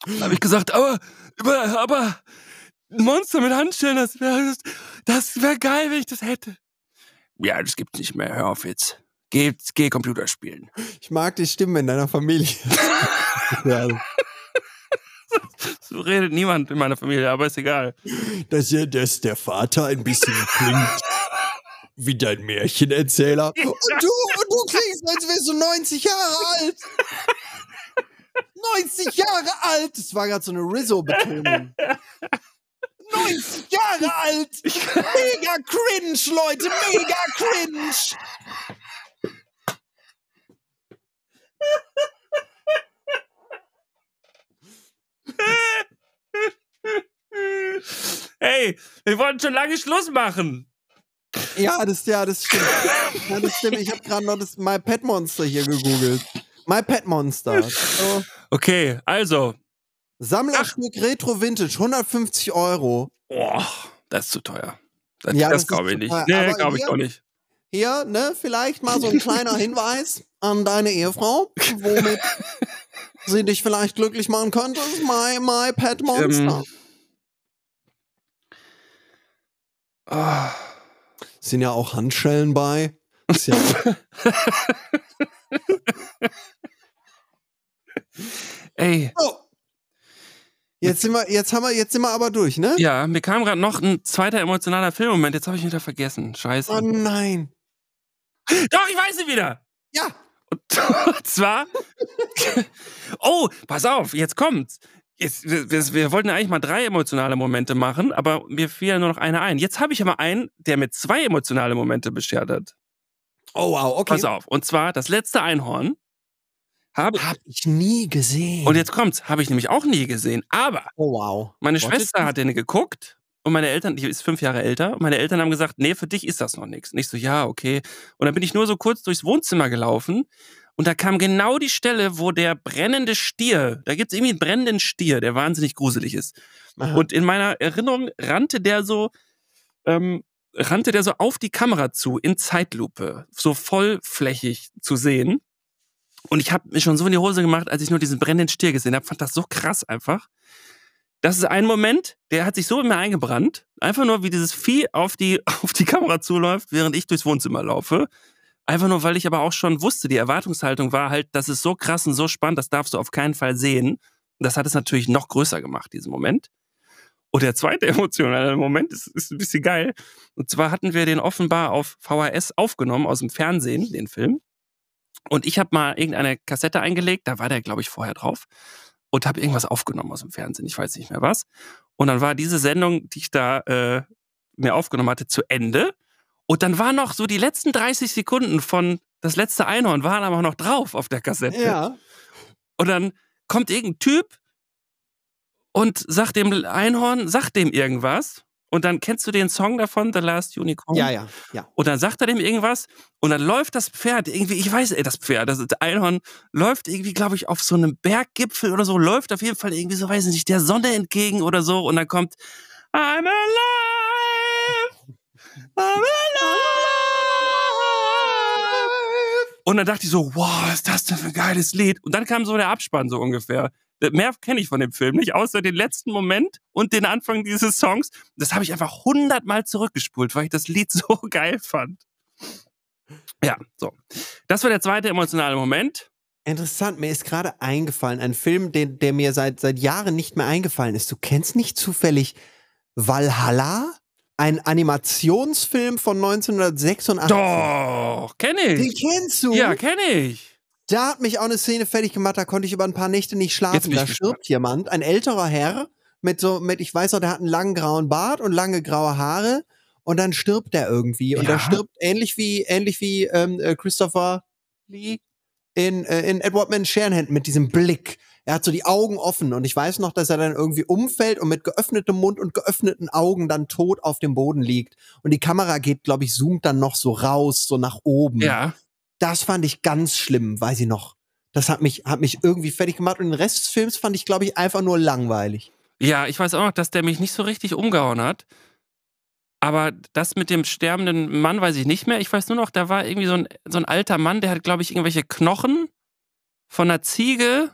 Da habe ich gesagt, aber, aber, ein Monster mit Handschellen, das wäre das wär geil, wenn ich das hätte. Ja, das gibt's nicht mehr. Hör auf jetzt. Geh, geh Computer spielen. Ich mag die Stimme in deiner Familie. ja, redet niemand in meiner Familie, aber ist egal. dass, ja- dass der Vater ein bisschen klingt wie dein Märchenerzähler. Und du, und du klingst, als wärst du 90 Jahre alt. 90 Jahre alt! Das war gerade so eine Rizzo-Betonung. 90 Jahre alt! Mega cringe, Leute! Mega cringe! Hey, wir wollten schon lange Schluss machen. Ja, das, ja, das stimmt. Ja, das stimmt. Ich habe gerade noch das My Pet Monster hier gegoogelt. My Pet Monster. So. Okay, also. Sammlerstück Retro Vintage, 150 Euro. Boah, das ist zu teuer. Das, Ja, das das glaube ich nicht. teuer. Nee, glaube ich auch nicht. Hier, ne, vielleicht mal so ein kleiner Hinweis an deine Ehefrau, womit sie dich vielleicht glücklich machen könnte. My, my Pet Monster. Ähm. Ah, Sind ja auch Handschellen bei. Ist ja, ey, oh. Jetzt sind wir, jetzt haben wir, jetzt sind wir aber durch, ne? ja, mir kam gerade noch ein zweiter emotionaler Filmmoment. Jetzt habe ich wieder vergessen. Scheiße. Oh nein. Doch, ich weiß ihn wieder. Ja. Und zwar. oh, pass auf, jetzt kommt's. Jetzt, wir, wir, wollten eigentlich mal drei emotionale Momente machen, aber mir fiel nur noch einer ein. Jetzt habe ich aber einen, der mir zwei emotionale Momente beschert hat. Oh wow, okay. Pass auf. Und zwar das letzte Einhorn. Habe Hab ich nie gesehen. und jetzt kommt's, habe ich nämlich auch nie gesehen. Aber oh wow. meine Schwester hat den geguckt und meine Eltern, die ist fünf Jahre älter, und meine Eltern haben gesagt, nee, für dich ist das noch nichts. Nicht so, ja, okay. Und dann bin ich nur so kurz durchs Wohnzimmer gelaufen und da kam genau die Stelle, wo der brennende Stier, da gibt's irgendwie einen brennenden Stier, der wahnsinnig gruselig ist. Aha. Und in meiner Erinnerung rannte der so, ähm, rannte der so auf die Kamera zu, in Zeitlupe, so vollflächig zu sehen. Und ich habe mir schon so in die Hose gemacht, als ich nur diesen brennenden Stier gesehen habe. Fand das so krass einfach. Das ist ein Moment, der hat sich so in mir eingebrannt. Einfach nur, wie dieses Vieh auf die, auf die Kamera zuläuft, während ich durchs Wohnzimmer laufe. Einfach nur, weil ich aber auch schon wusste, die Erwartungshaltung war halt, das ist so krass und so spannend, das darfst du auf keinen Fall sehen. Das hat es natürlich noch größer gemacht, diesen Moment. Und der zweite emotionale Moment ist, ist ein bisschen geil. Und zwar hatten wir den offenbar auf VHS aufgenommen aus dem Fernsehen, den Film. Und ich habe mal irgendeine Kassette eingelegt, da war der, glaube ich, vorher drauf. Und habe irgendwas aufgenommen aus dem Fernsehen, ich weiß nicht mehr was. Und dann war diese Sendung, die ich da äh, mir aufgenommen hatte, zu Ende. Und dann war noch so die letzten 30 Sekunden von das letzte Einhorn waren aber noch drauf auf der Kassette. Ja. Und dann kommt irgendein Typ und sagt dem Einhorn, sagt dem irgendwas. Und dann kennst du den Song davon, The Last Unicorn? Ja, ja, ja. Und dann sagt er dem irgendwas und dann läuft das Pferd irgendwie, ich weiß, ey, das Pferd, das Einhorn läuft irgendwie, glaube ich, auf so einem Berggipfel oder so, läuft auf jeden Fall irgendwie so, weiß ich nicht, der Sonne entgegen oder so und dann kommt I'm alive! Und dann dachte ich so, wow, was ist das denn für ein geiles Lied? Und dann kam so der Abspann so ungefähr. Mehr kenne ich von dem Film nicht, außer den letzten Moment und den Anfang dieses Songs. Das habe ich einfach hundertmal zurückgespult, weil ich das Lied so geil fand. Ja, so. Das war der zweite emotionale Moment. Interessant, mir ist gerade eingefallen, ein Film, den, der mir seit, seit Jahren nicht mehr eingefallen ist. Du kennst nicht zufällig Valhalla? Ein Animationsfilm von 1986. Doch, kenne Den ich. kennst du? Ja, kenne ich. Da hat mich auch eine Szene fertig gemacht, da konnte ich über ein paar Nächte nicht schlafen. Da stirbt jemand, ein älterer Herr, mit so, mit, ich weiß noch, der hat einen langen grauen Bart und lange graue Haare. Und dann stirbt er irgendwie. Und Ja. er stirbt ähnlich wie, ähnlich wie ähm, äh, Christopher Lee in, äh, in Edward Man Sharenhand mit diesem Blick. Er hat so die Augen offen und ich weiß noch, dass er dann irgendwie umfällt und mit geöffnetem Mund und geöffneten Augen dann tot auf dem Boden liegt. Und die Kamera geht, glaube ich, zoomt dann noch so raus, so nach oben. Ja. Das fand ich ganz schlimm, weiß ich noch. Das hat mich, hat mich irgendwie fertig gemacht und den Rest des Films fand ich, glaube ich, einfach nur langweilig. Ja, ich weiß auch noch, dass der mich nicht so richtig umgehauen hat. Aber das mit dem sterbenden Mann weiß ich nicht mehr. Ich weiß nur noch, da war irgendwie so ein, so ein alter Mann, der hat, glaube ich, irgendwelche Knochen von einer Ziege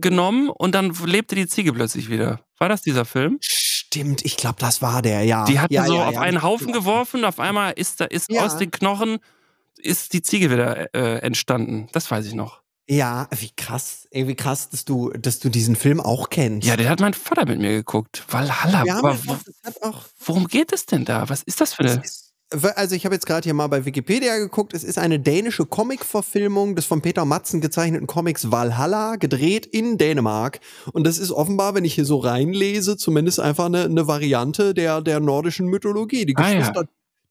genommen und dann lebte die Ziege plötzlich wieder. War das dieser Film? Stimmt, ich glaube, das war der, ja. Die hatten ja, so ja, auf ja. einen Haufen geworfen, auf einmal ist da ist aus den Knochen ist die Ziege wieder äh, entstanden. Das weiß ich noch. Ja, wie krass, ey, wie krass, dass du, dass du diesen Film auch kennst. Ja, der hat mein Vater mit mir geguckt. Valhalla. ja aber aber das hat auch. worum geht es denn da? Was ist das für eine? ist, also ich habe jetzt gerade hier mal bei Wikipedia geguckt. Es ist eine dänische Comic-Verfilmung des von Peter Matzen gezeichneten Comics Valhalla, gedreht in Dänemark. Und das ist offenbar, wenn ich hier so reinlese, zumindest einfach eine, eine Variante der, der nordischen Mythologie. Die Ah, ja.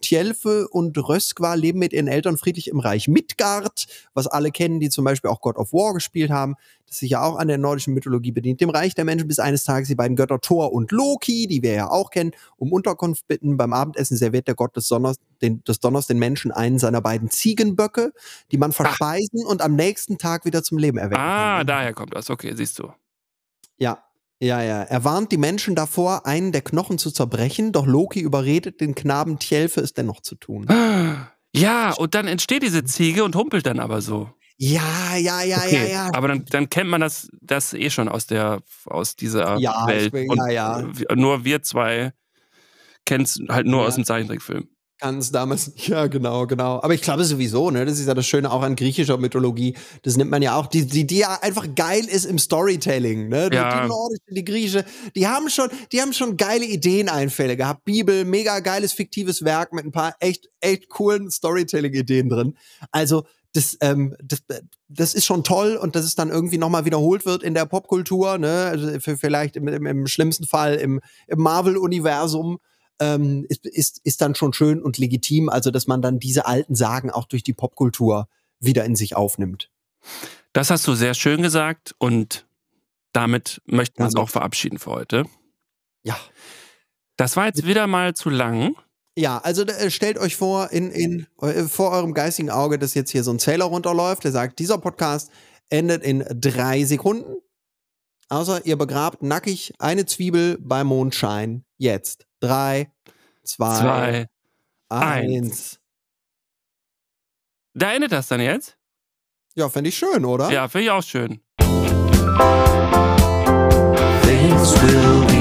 Tjelfe und Röskva leben mit ihren Eltern friedlich im Reich Midgard, was alle kennen, die zum Beispiel auch God of War gespielt haben, das sich ja auch an der nordischen Mythologie bedient. Dem Reich der Menschen bis eines Tages die beiden Götter Thor und Loki, die wir ja auch kennen, um Unterkunft bitten. Beim Abendessen serviert der Gott des Donners, den, des Donners den Menschen einen seiner beiden Ziegenböcke, die man verspeisen und am nächsten Tag wieder zum Leben erwecken Ah, kann. daher kommt das. Okay, siehst du. Ja. Ja, ja. Er warnt die Menschen davor, einen der Knochen zu zerbrechen, doch Loki überredet den Knaben Tjelfe, es dennoch zu tun. Ja, und dann entsteht diese Ziege und humpelt dann aber so. Ja, ja, ja, Okay, ja, ja. Aber dann, dann kennt man das, das eh schon aus der aus dieser Ja, Welt. will- ja, ja. nur wir zwei kennen es halt nur Ja. aus dem Zeichentrickfilm. Ganz damals, ja, genau, genau. Aber ich glaube sowieso, ne, das ist ja das Schöne auch an griechischer Mythologie. Das nimmt man ja auch, die, die, die ja einfach geil ist im Storytelling, ne? Die, Ja. die nordische, die griechische, die haben schon, die haben schon geile Ideeneinfälle gehabt. Bibel, mega geiles fiktives Werk mit ein paar echt, echt coolen Storytelling-Ideen drin. Also, das, ähm, das, das ist schon toll und dass es dann irgendwie nochmal wiederholt wird in der Popkultur, ne? Also vielleicht im, im, im schlimmsten Fall im, im Marvel-Universum ähm, ist, ist, ist dann schon schön und legitim, also dass man dann diese alten Sagen auch durch die Popkultur wieder in sich aufnimmt. Das hast du sehr schön gesagt und damit möchten wir uns auch verabschieden für heute. Ja. Das war jetzt wieder mal zu lang. Ja, also äh, stellt euch vor, in, in, äh, vor eurem geistigen Auge, dass jetzt hier so ein Zähler runterläuft, der sagt, dieser Podcast endet in drei Sekunden. Außer ihr begrabt nackig eine Zwiebel beim Mondschein. Jetzt. 3, 2, 1. Da endet das dann jetzt? Ja, finde ich schön, oder? Ja, finde ich auch schön. Things will be